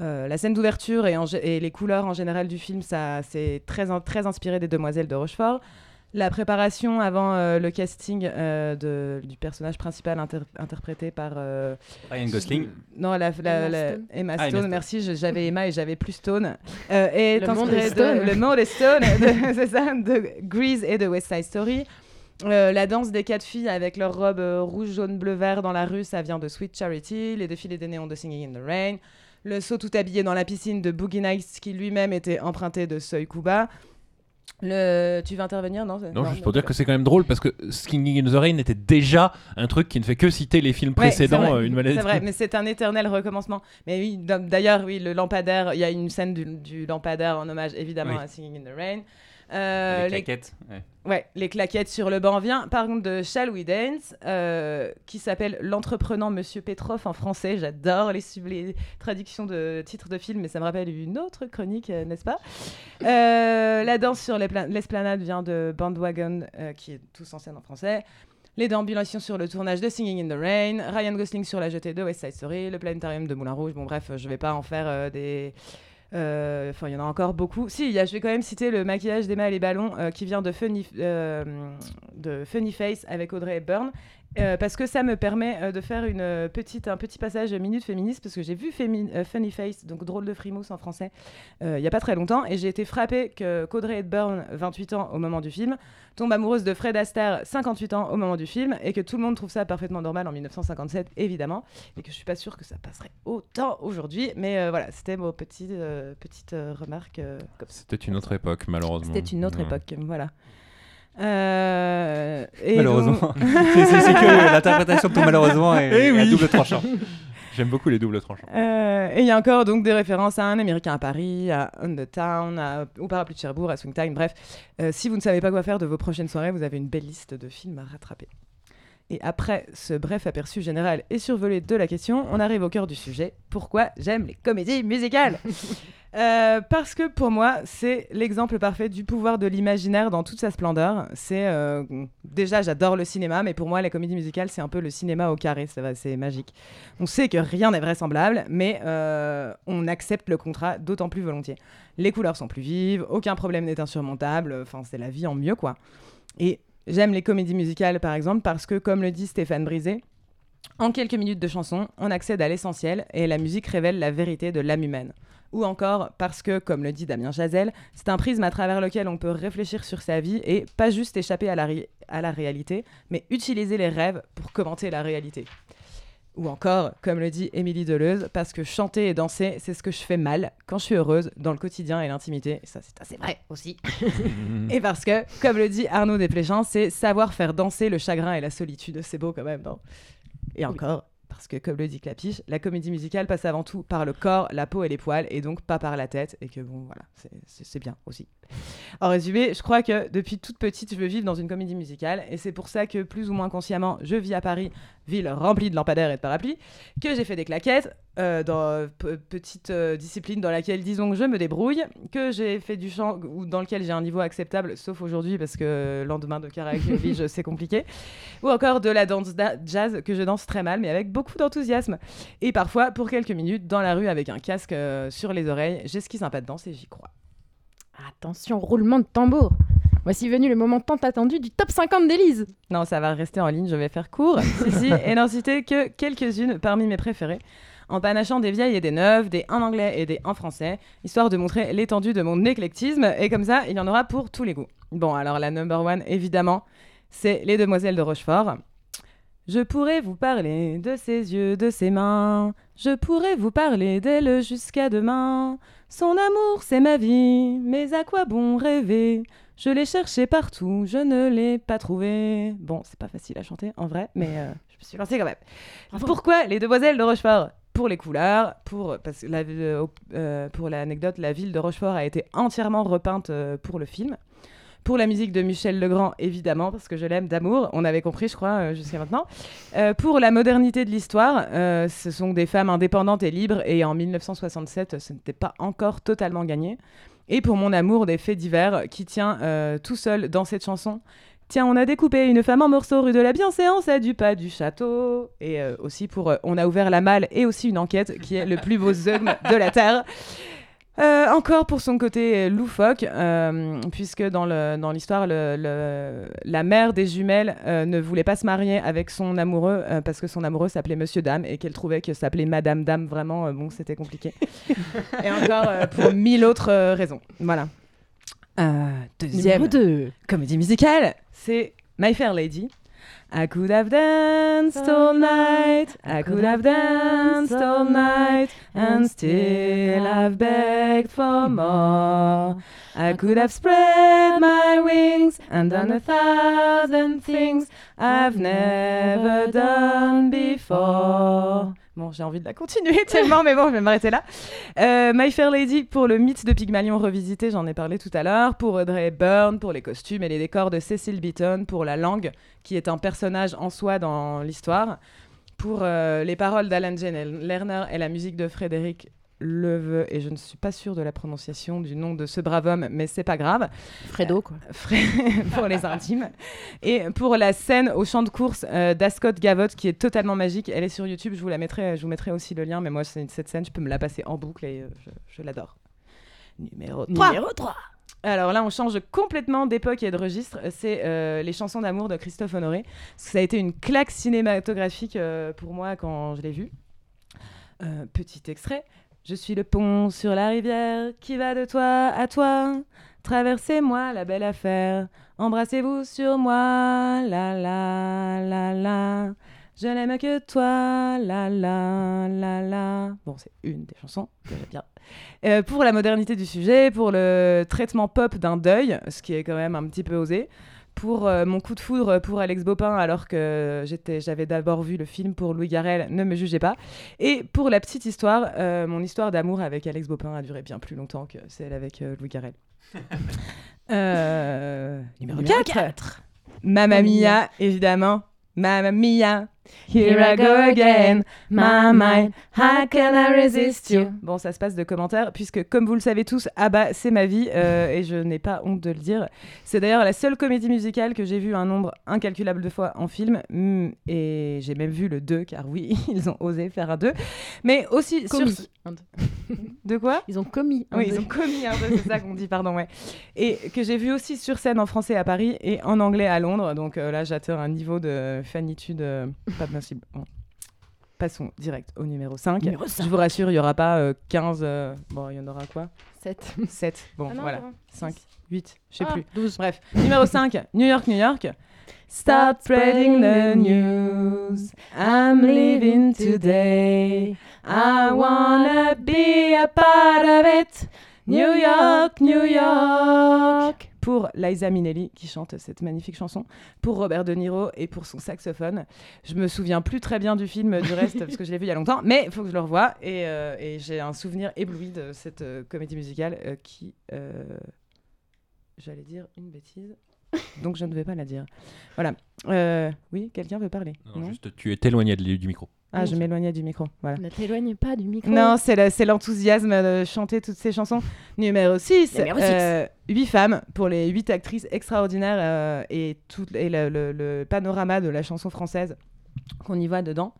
Euh, la scène d'ouverture et, les couleurs en général du film, ça c'est très, in- très inspiré des Demoiselles de Rochefort. La préparation avant euh, le casting euh, de- du personnage principal inter- interprété par euh, Ryan Gosling. non, la, la- Emma la- Stone. Emma Ah, Emma Stone, merci, j'avais Emma et j'avais plus Stone. Euh, et Le monde est de- Stone. Le monde est Stone, de- c'est ça, de Grease et de West Side Story. Euh, la danse des quatre filles avec leurs robes euh, rouge, jaune, bleu, vert dans la rue, ça vient de Sweet Charity. Les défilés des néons de Singing in the Rain. Le saut tout habillé dans la piscine de Boogie Nights qui lui-même était emprunté de Seuil Kuba. Le... Tu veux intervenir Non, Non, juste pour dire que c'est quand même drôle parce que Singing in the Rain était déjà un truc qui ne fait que citer les films Ouais, précédents, euh, une maladie. C'est vrai, mais c'est un éternel recommencement. Mais oui, d'ailleurs, oui, le lampadaire, il y a une scène du, du lampadaire en hommage évidemment Oui. à Singing in the Rain. Euh, les claquettes. ouais. Ouais, les claquettes sur le banc vient par contre de Shall We Dance, euh, qui s'appelle L'entreprenant Monsieur Petrov en français. J'adore les, sub- les traductions de titres de films, mais ça me rappelle une autre chronique, euh, n'est-ce pas? La danse sur les pla- l'esplanade vient de Bandwagon, qui est tous en scène en français. Les déambulations sur le tournage de Singing in the Rain, Ryan Gosling sur la jetée de West Side Story, le planétarium de Moulin Rouge. Bon, bref, je vais pas en faire euh, des. Euh, Enfin, il y en a encore beaucoup. Si, je vais quand même citer le maquillage d'Emma et les ballons euh, qui vient de Funny, euh, de Funny Face avec Audrey Hepburn. Euh, parce que ça me permet euh, de faire une euh, petite, un petit passage minute féministe parce que j'ai vu Fémi- euh, Funny Face, donc drôle de frimousse en français, il y a pas très longtemps et j'ai été frappée que qu'Audrey Hepburn, 28 ans au moment du film, tombe amoureuse de Fred Astaire, 58 ans au moment du film et que tout le monde trouve ça parfaitement normal en 1957 évidemment et que je suis pas sûre que ça passerait autant aujourd'hui mais voilà c'était mon petit, petite remarque. C'était une autre époque, malheureusement. C'était une autre Ouais. époque, voilà. Euh, et Malheureusement. donc- c'est que l'interprétation de ton malheureusement est, Eh est à oui. double tranchant. J'aime beaucoup les doubles tranchants. Euh, et il y a encore donc des références à Un Américain à Paris, à On the Town, à, au Parapluie de Cherbourg, à Swingtime. Bref, euh, si vous ne savez pas quoi faire de vos prochaines soirées, vous avez une belle liste de films à rattraper. Et après ce bref aperçu général et survolé de la question, on arrive au cœur du sujet. Pourquoi j'aime les comédies musicales? Euh, Parce que pour moi, c'est l'exemple parfait du pouvoir de l'imaginaire dans toute sa splendeur. C'est euh, déjà, j'adore le cinéma, mais pour moi, les comédies musicales, c'est un peu le cinéma au carré. C'est magique. On sait que rien n'est vraisemblable, mais euh, on accepte le contrat d'autant plus volontiers. Les couleurs sont plus vives, aucun problème n'est insurmontable. Enfin, c'est la vie en mieux, quoi. Et j'aime les comédies musicales, par exemple, parce que, comme le dit Stéphane Brisé, en quelques minutes de chanson, on accède à l'essentiel et la musique révèle la vérité de l'âme humaine. Ou encore parce que, comme le dit Damien Chazelle, c'est un prisme à travers lequel on peut réfléchir sur sa vie et pas juste échapper à la, ré- à la réalité, mais utiliser les rêves pour commenter la réalité. Ou encore, comme le dit Émilie Deleuze, parce que chanter et danser, c'est ce que je fais mal quand je suis heureuse dans le quotidien et l'intimité. Ça, c'est assez vrai aussi. et parce que, comme le dit Arnaud Desplechin, c'est savoir faire danser le chagrin et la solitude. C'est beau quand même, non? Et encore, parce que, comme le dit Clapiche, la comédie musicale passe avant tout par le corps, la peau et les poils, et donc pas par la tête. Et que bon, voilà, c'est- bien aussi. En résumé, je crois que depuis toute petite, je veux vivre dans une comédie musicale, et c'est pour ça que, plus ou moins consciemment, je vis à Paris, ville remplie de lampadaires et de parapluies, que j'ai fait des claquettes, euh, dans petite euh, discipline dans laquelle, disons, que je me débrouille, que j'ai fait du chant ou dans lequel j'ai un niveau acceptable, sauf aujourd'hui parce que lendemain de karaoké oblige, c'est compliqué, ou encore de la danse da- jazz que je danse très mal, mais avec beaucoup d'enthousiasme. Et parfois, pour quelques minutes, dans la rue avec un casque euh, sur les oreilles, j'esquisse un pas de danse et j'y crois. Attention, roulement de tambour. Voici venu le moment tant attendu du top 50 d'Élise. Non, ça va rester en ligne, je vais faire court ici et n'en citer que quelques-unes parmi mes préférées, en panachant des vieilles et des neuves, des en anglais et des en français, histoire de montrer l'étendue de mon éclectisme, et comme ça, il y en aura pour tous les goûts. Bon, alors la number one, évidemment, c'est Les Demoiselles de Rochefort. Je pourrais vous parler de ses yeux, de ses mains. Je pourrais vous parler d'elle jusqu'à demain. Son amour, c'est ma vie, mais à quoi bon rêver? Je l'ai cherché partout, je ne l'ai pas trouvé. Bon, c'est pas facile à chanter en vrai, mais euh, je me suis lancée quand même. Pourquoi les demoiselles de Rochefort? Pour les couleurs, pour parce que la- euh, euh, l'anecdote, la ville de Rochefort a été entièrement repeinte euh, pour le film. Pour la musique de Michel Legrand, évidemment, parce que je l'aime d'amour, on avait compris, je crois, euh, jusqu'à maintenant. Pour la modernité de l'histoire, ce sont des femmes indépendantes et libres, et en 1967, ce n'était pas encore totalement gagné. Et pour mon amour des faits divers, qui tient tout seul dans cette chanson. Tiens, on a découpé une femme en morceaux rue de la Bienséance à du pas du château. Et euh, aussi pour euh, On a ouvert la malle et aussi une enquête qui est le plus beau zeugme de la Terre. Euh, encore pour son côté loufoque, euh, puisque dans le- dans l'histoire, le, le- la mère des jumelles euh, ne voulait pas se marier avec son amoureux parce que son amoureux s'appelait Monsieur Dame et qu'elle trouvait que s'appeler Madame Dame vraiment, bon, c'était compliqué. et encore pour mille autres raisons. Voilà. Deuxième Numéro 2. comédie musicale, c'est My Fair Lady. I could have danced all night, I could have danced all night, and still I've begged for more. I could have spread my wings and done a thousand things I've never done before. Bon, j'ai envie de la continuer tellement, mais bon, je vais m'arrêter là. Euh, My Fair Lady pour le mythe de Pygmalion revisité, j'en ai parlé tout à l'heure. Pour Audrey Hepburn, pour les costumes et les décors de Cecil Beaton, pour la langue, qui est un personnage en soi dans l'histoire. Pour euh, les paroles d'Alan Jane Lerner et la musique de Frédéric Leveux, et je ne suis pas sûre de la prononciation du nom de ce brave homme, mais c'est pas grave. Fredo, quoi. Fré- pour les intimes. Et pour la scène au champ de course euh, d'Ascot Gavotte, qui est totalement magique, elle est sur YouTube, je vous la mettrai, je vous mettrai aussi le lien, mais moi, cette scène, je peux me la passer en boucle et euh, je, je l'adore. Numéro 3. Numéro 3. Alors là, on change complètement d'époque et de registre. C'est euh, les chansons d'amour de Christophe Honoré. Ça a été une claque cinématographique euh, pour moi quand je l'ai vu. Euh, petit extrait. Je suis le pont sur la rivière qui va de toi à toi. Traversez-moi la belle affaire. Embrassez-vous sur moi. La la la la. Je n'aime que toi. La la la la. Bon, c'est une des chansons que j'aime bien. Euh, pour la modernité du sujet, pour le traitement pop d'un deuil, ce qui est quand même un petit peu osé, pour euh, mon coup de foudre pour Alex Bopin alors que j'étais, j'avais d'abord vu le film pour Louis Garrel, ne me jugez pas, et pour la petite histoire, euh, mon histoire d'amour avec Alex Bopin a duré bien plus longtemps que celle avec euh, Louis Garrel. Numéro, 4. Mamma Mia, évidemment. Mamma Mia, here I go again. My mind, how can I resist you? Bon, ça se passe de commentaires, puisque comme vous le savez tous, Abba, c'est ma vie, euh, et je n'ai pas honte de le dire. C'est d'ailleurs la seule comédie musicale que j'ai vue un nombre incalculable de fois en film, mm, et j'ai même vu le 2, car oui, ils ont osé faire un 2. Mais aussi sur... Commis. Un, deux. De quoi? Ils ont commis. un oui, deux. ils ont commis un peu, c'est ça qu'on dit, pardon, ouais. Et que j'ai vu aussi sur scène en français à Paris et en anglais à Londres. Donc euh, là, j'atteins un niveau de fanitude euh, pas possible. Bon. Passons direct au numéro 5. Numéro Je vous rassure, il n'y aura pas euh, 15. euh, Bon, il y en aura quoi? 7. 7. Bon, Ah non, voilà. pardon. 5, 8, je sais Ah, plus. 12. Bref, numéro 5, New York, New York. Start spreading the news. I'm leaving today. I wanna be a part of it. New York, New York. Pour Liza Minnelli qui chante cette magnifique chanson, pour Robert De Niro et pour son saxophone. Je me souviens plus très bien du film du reste parce que je l'ai vu il y a longtemps, mais il faut que je le revoie et, euh, et j'ai un souvenir ébloui de cette euh, comédie musicale euh, qui, euh, j'allais dire une bêtise, donc je ne vais pas la dire. Voilà. Euh, oui, quelqu'un veut parler Non, Non? juste, tu es éloigné du micro. Ah, je m'éloignais du micro. Voilà. Ne t'éloigne pas du micro. Non, c'est l'enthousiasme de chanter toutes ces chansons. Numéro 6. Numéro six. 8 femmes pour les 8 actrices extraordinaires euh, et, tout, et le, le- le panorama de la chanson française qu'on y voit dedans.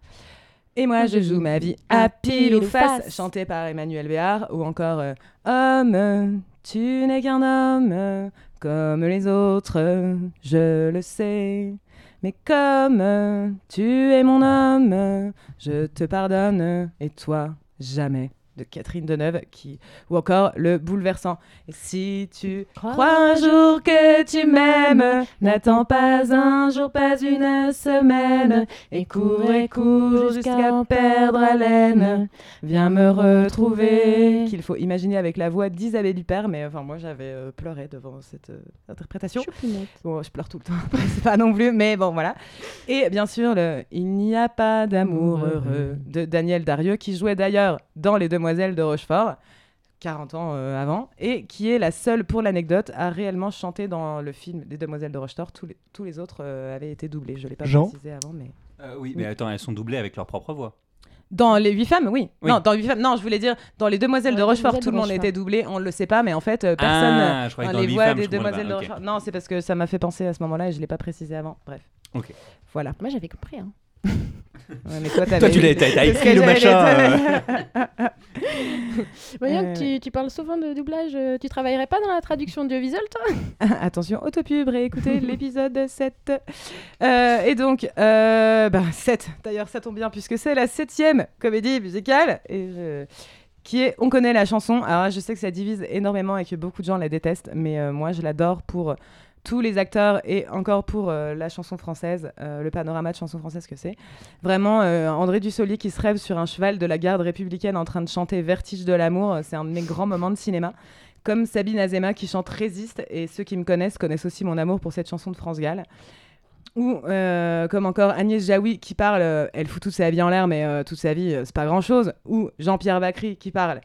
Et moi, je joue ma vie à pile ou face, chanté par Emmanuel Béard, ou encore euh, Homme, tu n'es qu'un homme, comme les autres, je le sais. Mais comme tu es mon homme, je te pardonne, et toi, jamais. De Catherine Deneuve, qui... ou encore le bouleversant. Et si tu crois un jour que tu m'aimes, n'attends pas un jour, pas une semaine, et cours et cours jusqu'à perdre haleine. Viens me retrouver. Qu'il faut imaginer avec la voix d'Isabelle Huppert, mais enfin moi j'avais euh, pleuré devant cette euh, interprétation. Choupinette. Bon, je pleure tout le temps, c'est pas non plus, mais bon, voilà. Et bien sûr, le Il n'y a pas d'amour heureux de Daniel Darieux, qui jouait d'ailleurs dans Les Demoiselles de Rochefort, 40 ans euh, avant, et qui est la seule, pour l'anecdote, à réellement chanter dans le film Les Demoiselles de Rochefort. Tous les, tous les autres euh, avaient été doublés, je l'ai pas Jean précisé avant, mais... Euh, oui, mais attends, elles sont doublées avec leur propre voix. Dans les huit femmes, oui. Oui. Non, dans huit femmes. Non, je voulais dire dans les demoiselles Dans de Rochefort, tout le monde Rochefort. était doublé. On ne le sait pas, mais en fait, euh, personne. Ah, je dans dans les huit voix femmes, des demoiselles de. Rochefort. Non, c'est parce que ça m'a fait penser à ce moment-là et je l'ai pas précisé avant. Bref. Ok. Voilà. Moi, j'avais compris. Hein. Ouais, mais toi, tu l'as écrit le machin. euh. Voyons Euh, que tu, tu parles souvent de doublage. euh, Tu travaillerais pas dans la traduction audiovisuelle, toi? Attention, autopub, réécoutez l'épisode 7. Euh, et donc, euh, bah, 7, d'ailleurs, ça tombe bien puisque c'est la septième comédie musicale. Et je- qui est On connaît la chanson. Alors, je sais que ça divise énormément et que beaucoup de gens la détestent, mais euh, moi, je l'adore pour tous les acteurs et encore pour euh, la chanson française, euh, le panorama de chanson française que c'est. Vraiment, euh, André Dussolier qui se rêve sur un cheval de la garde républicaine en train de chanter Vertige de l'amour, c'est un de mes grands moments de cinéma. Comme Sabine Azema qui chante Résiste, et ceux qui me connaissent connaissent aussi mon amour pour cette chanson de France Gall. Ou comme encore Agnès Jaoui qui parle, elle fout toute sa vie en l'air, mais toute sa vie, c'est pas grand chose. Ou Jean-Pierre Bacry qui parle,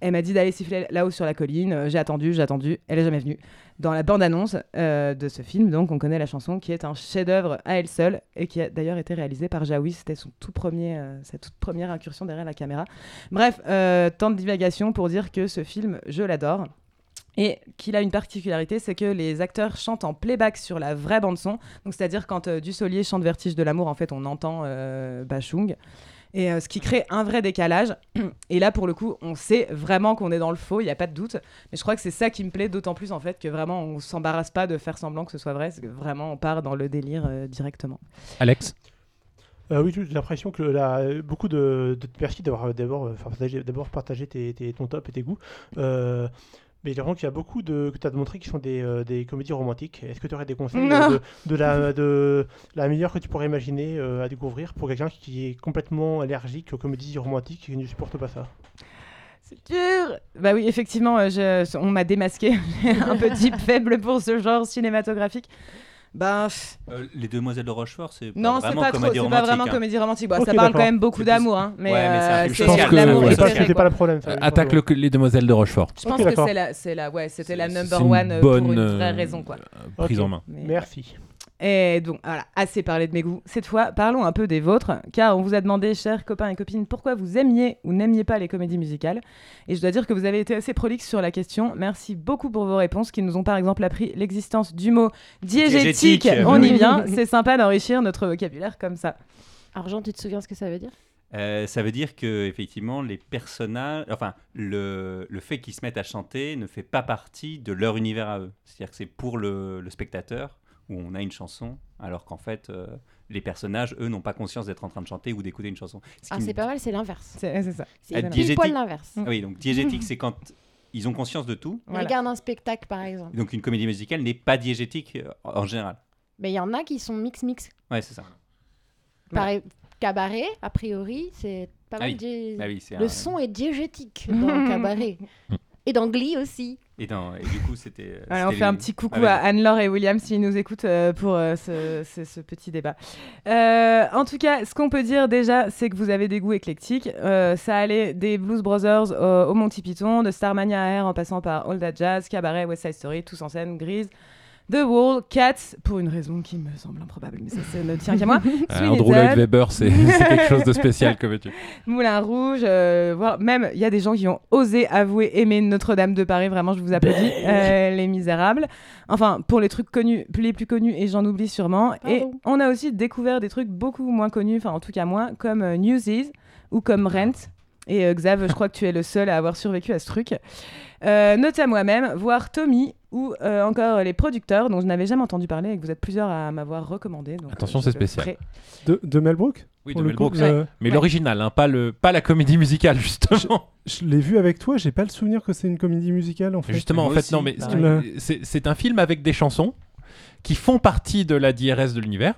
elle m'a dit d'aller siffler là-haut sur la colline, j'ai attendu, j'ai attendu, elle est jamais venue. Dans la bande-annonce euh, de ce film, donc on connaît la chanson qui est un chef-d'œuvre à elle seule et qui a d'ailleurs été réalisée par Jaoui. C'était son tout premier, euh, sa toute première incursion derrière la caméra. Bref, euh, tant de divagation pour dire que ce film, je l'adore. Et qu'il a une particularité, c'est que les acteurs chantent en playback sur la vraie bande son. C'est-à-dire quand Dussolier chante Vertige de l'amour, en fait, on entend Bachung. Et euh, ce qui crée un vrai décalage. Et là, pour le coup, on sait vraiment qu'on est dans le faux, il n'y a pas de doute. Mais je crois que c'est ça qui me plaît d'autant plus, en fait, que vraiment, on s'embarrasse pas de faire semblant que ce soit vrai. C'est que vraiment, on part dans le délire euh, directement. Alex Euh, oui, j'ai l'impression que là, beaucoup de, de merci d'avoir d'abord partagé, d'abord partagé tes, tes- ton top et tes goûts. Euh, mais j'ai l'impression qu'il y a beaucoup de que tu as montré qui sont des, euh, des comédies romantiques. Est-ce que tu aurais des conseils euh, de, de la, de la meilleure que tu pourrais imaginer euh, à découvrir pour quelqu'un qui est complètement allergique aux comédies romantiques et qui ne supporte pas ça? C'est dur Bah oui, effectivement, je- on m'a démasqué. Un petit faible pour ce genre cinématographique. Ben, Euh, les Demoiselles de Rochefort, c'est pas non, c'est vraiment pas trop, comédie c'est pas romantique. vraiment hein. comédie romantique. Bon, Ok, ça parle quand même beaucoup d'amour, hein, mais, Ouais, mais c'est euh, l'amour Je pense que C'était pas le problème. ça, Attaque le- les demoiselles de Rochefort. Je pense que c'est la, c'est la, ouais, c'était la number one euh, pour une euh, vraie raison, quoi. euh, Prise en main. Mais- Merci. Et donc, voilà, assez parlé de mes goûts. Cette fois, parlons un peu des vôtres, car on vous a demandé, chers copains et copines, pourquoi vous aimiez ou n'aimiez pas les comédies musicales. Et je dois dire que vous avez été assez prolixe sur la question. Merci beaucoup pour vos réponses, qui nous ont par exemple appris l'existence du mot diégétique. Diégétique. On y vient. C'est sympa d'enrichir notre vocabulaire comme ça. Argent, tu te souviens ce que ça veut dire? Euh, ça veut dire que effectivement les personnages, enfin le, le fait qu'ils se mettent à chanter ne fait pas partie de leur univers à eux. C'est-à-dire que c'est pour le, le spectateur où on a une chanson, alors qu'en fait euh, les personnages eux n'ont pas conscience d'être en train de chanter ou d'écouter une chanson. Ce Ah, c'est me- pas mal, c'est l'inverse. C'est ça. C'est Ah, diégétique. poil l'inverse. Ah oui, donc diégétique c'est quand ils ont conscience de tout. Voilà. regardent un spectacle, par exemple. Donc une comédie musicale n'est pas diégétique euh, en général. Mais il y en a qui sont mix-mix. Ouais, c'est ça. Pareil, cabaret, a priori, c'est pas Ah mal. oui. dié- Bah oui, c'est Le un- son est diégétique dans cabaret. Et dans Glee aussi. Et, dans- et du coup c'était. euh, on fait un petit coucou Ah, à Anne-Laure et William s'ils nous écoutent euh, pour euh, ce, ce- ce petit débat. Euh, en tout cas, ce qu'on peut dire déjà, c'est que vous avez des goûts éclectiques. Euh, ça allait des Blues Brothers au, au Monty Python, de Starmania à Air en passant par All That Jazz, Cabaret, West Side Story, tous en scène, Grise. The Wall, Cats, pour une raison qui me semble improbable, mais ça, ça ne tient qu'à moi. Euh, Andrew Lloyd Webber, c'est c'est quelque chose de spécial, comme tu Moulin Rouge, euh, voire même il y a des gens qui ont osé avouer aimer Notre-Dame de Paris, vraiment je vous applaudis, Euh, Les Misérables. Enfin, pour les trucs connus, les plus connus, et j'en oublie sûrement. Et on a aussi découvert des trucs beaucoup moins connus, enfin en tout cas moins, comme euh, Newsies ou comme Rent. Et euh, Xav, je crois que tu es le seul à avoir survécu à ce truc. Euh, note à moi-même, voir Tommy ou euh, encore les producteurs dont je n'avais jamais entendu parler et que vous êtes plusieurs à m'avoir recommandé. donc, Attention, euh, c'est le spécial. ferai. De, de Mel Brooks Oui, Pour de le Mel coup, Brooks. Mais Ouais. l'original, hein, pas, le, pas la comédie musicale, justement. Je l'ai vu avec toi, j'ai pas le souvenir que c'est une comédie musicale en fait. Justement, en Moi fait, aussi, non, mais pareil. C'est c'est un film avec des chansons qui font partie de la DRS de l'univers.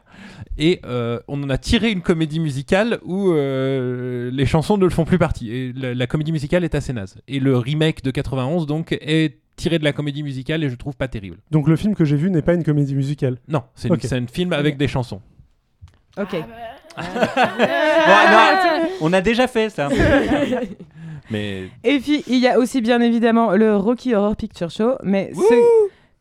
Et euh, on en a tiré une comédie musicale où euh, les chansons ne le font plus partie. Et la, la comédie musicale est assez naze. Et le remake de 91 donc est tiré de la comédie musicale et je trouve pas terrible. Donc le film que j'ai vu n'est pas une comédie musicale. non c'est un film avec des chansons. Ok. Bon, non, on a déjà fait ça. mais Et puis, il y a aussi bien évidemment le Rocky Horror Picture Show, mais ceux,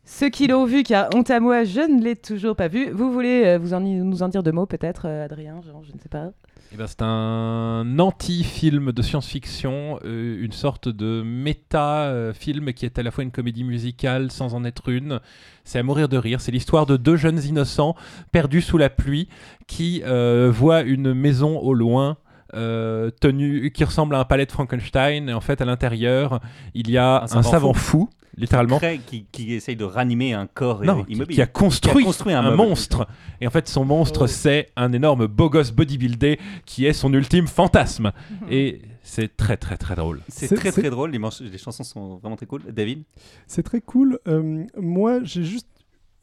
ceux qui l'ont vu, car honte à moi, je ne l'ai toujours pas vu. Vous voulez euh, vous en, nous en dire deux mots, peut-être, euh, Adrien genre, Je ne sais pas. Eh ben, c'est un anti-film de science-fiction, euh, une sorte de méta-film qui est à la fois une comédie musicale sans en être une. C'est à mourir de rire. C'est l'histoire de deux jeunes innocents perdus sous la pluie qui euh, voient une maison au loin. euh, tenue qui ressemble à un palais de Frankenstein et en fait à l'intérieur il y a Un un savant savant, fou. fou, littéralement Crée- qui, qui essaye de ranimer un corps non, qui, immobile. qui a construit, construit un monstre. Et en fait, son monstre, Oh. c'est un énorme beau gosse bodybuildé qui est son ultime fantasme. Et c'est très, très, très drôle. C'est très très drôle, les chansons sont vraiment très cool. David? C'est très cool. Euh, moi, j'ai juste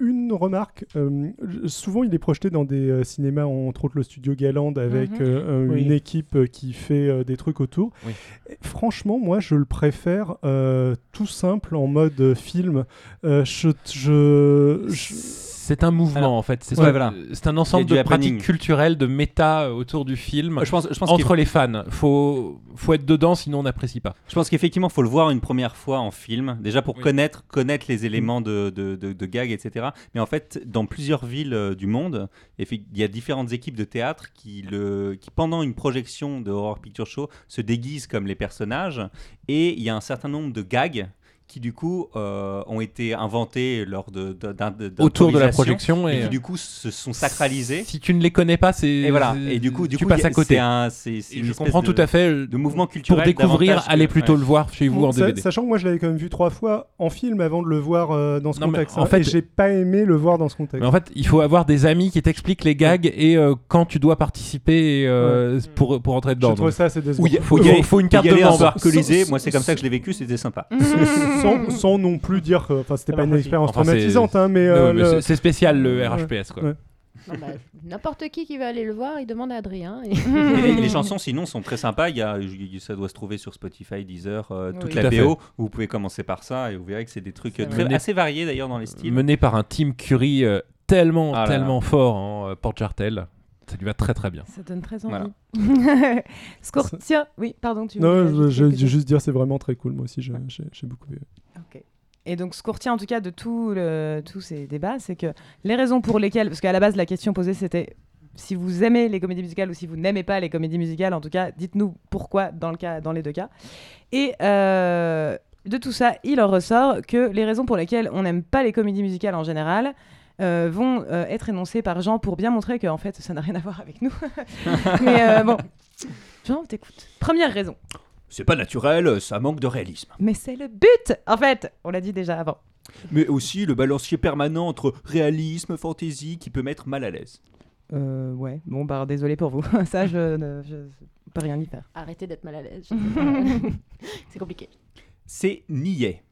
une remarque. Euh, souvent, il est projeté dans des euh, cinémas, entre autres le studio Galand, avec Mhm. euh, Oui. une équipe qui fait des trucs autour. Oui. Franchement, moi, je le préfère tout simple en mode film. Je, je, je- C'est un mouvement Alors, en fait. C'est ouais, voilà. un ensemble de happening. pratiques culturelles, de méta autour du film. Je pense, je pense entre les fans, faut faut être dedans, sinon on n'apprécie pas. Je pense qu'effectivement, il faut le voir une première fois en film, déjà pour Oui. connaître, connaître les éléments de, de, de, de gag, etc. Mais en fait, dans plusieurs villes euh, du monde, il y a différentes équipes de théâtre qui, le, qui, pendant une projection de Horror Picture Show, se déguisent comme les personnages. Et il y a un certain nombre de gags qui, du coup, euh, ont été inventés lors de, de- d'un- de- Autour de la projection et et qui, du coup, se sont sacralisés. Si tu ne les connais pas, c'est Et voilà. c'est- Et du coup, du tu coup, passes à côté. c'est un- c'est- c'est Et une je comprends de- tout à fait. de mouvement Pour culturel découvrir, davantage allez plutôt ouais. le voir chez vous Bon, en DVD. Sachant que moi je l'avais quand même vu trois fois en film avant de le voir euh, dans ce Non, mais contexte. en hein, fait- et j'ai pas aimé le voir dans ce contexte. Mais en fait, il faut avoir des amis qui t'expliquent les gags et euh, quand tu dois participer euh, pour, pour entrer dedans. je trouve ça assez décevant. Il faut, faut une carte de membre. moi c'est comme ça que je l'ai vécu, c'était sympa. Sans, sans non plus dire que enfin, c'était pas une expérience Enfin, traumatisante, hein, mais, euh, mais le- c'est- spécial le. RHPS quoi. Ouais. Bah, N'importe qui qui va aller le voir, il demande à Adrien. et- Et les, les chansons sinon sont très sympas. Il y a, il- ça doit se trouver sur Spotify, Deezer, euh, toute Oui. la. BO. Vous pouvez commencer par ça et vous verrez que c'est des trucs très- assez variés d'ailleurs dans les styles. Mené par un Team Curie euh, tellement, Ah là là. tellement fort en euh, Port Jartel. Ça lui va très très bien. Ça donne très Voilà. envie. Scortia, oui, pardon, tu Non, je, je- juste dire c'est vraiment très cool. Moi aussi, j'ai beaucoup aimé. Ok. Et donc, ce qu'on retient en tout cas de tout le- tous ces débats, c'est que les raisons pour lesquelles, parce qu'à la base, la question posée, c'était si vous aimez les comédies musicales ou si vous n'aimez pas les comédies musicales, en tout cas, dites-nous pourquoi dans, le cas, dans les deux cas. Et euh, de tout ça, il en ressort que les raisons pour lesquelles on n'aime pas les comédies musicales en général euh, vont euh, être énoncées par Jean pour bien montrer que en fait, ça n'a rien à voir avec nous. Mais euh, bon, Jean, on t'écoute. Première raison. C'est pas naturel, ça manque de réalisme. Mais c'est le but, en fait. On l'a dit déjà avant. Mais aussi le balancier permanent entre réalisme, fantaisie qui peut mettre mal à l'aise. Euh, ouais, bon, bah, désolé pour vous. Ça, je ne je peux rien y faire. Arrêtez d'être mal à l'aise. C'est compliqué. C'est niais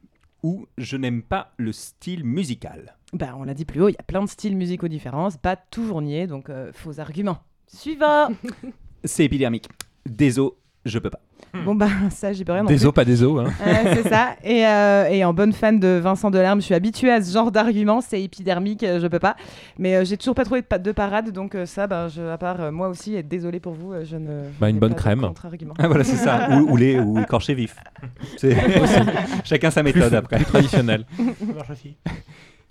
ou je n'aime pas le style musical. Bah, on l'a dit plus haut, il y a plein de styles musicaux différents, c'est pas toujours nier, donc euh, faux arguments. Suivant C'est épidermique. Désolé, je peux pas. Bon, bah, ça, j'y peux rien Des os, pas des os. Hein. Euh, c'est ça. Et, euh, et en bonne fan de Vincent Delerme, je suis habituée à ce genre d'arguments. C'est épidermique, je peux pas. Mais euh, j'ai toujours pas trouvé de, pa- de parade, donc euh, ça, bah, je, à part euh, moi aussi, et désolé pour vous, je ne. Bah, une bonne pas crème. contre-argument. Ah, voilà, c'est ça. ou, ou les ou écorché vif. C'est chacun sa Plus, méthode après. plus traditionnel. Ça marche aussi.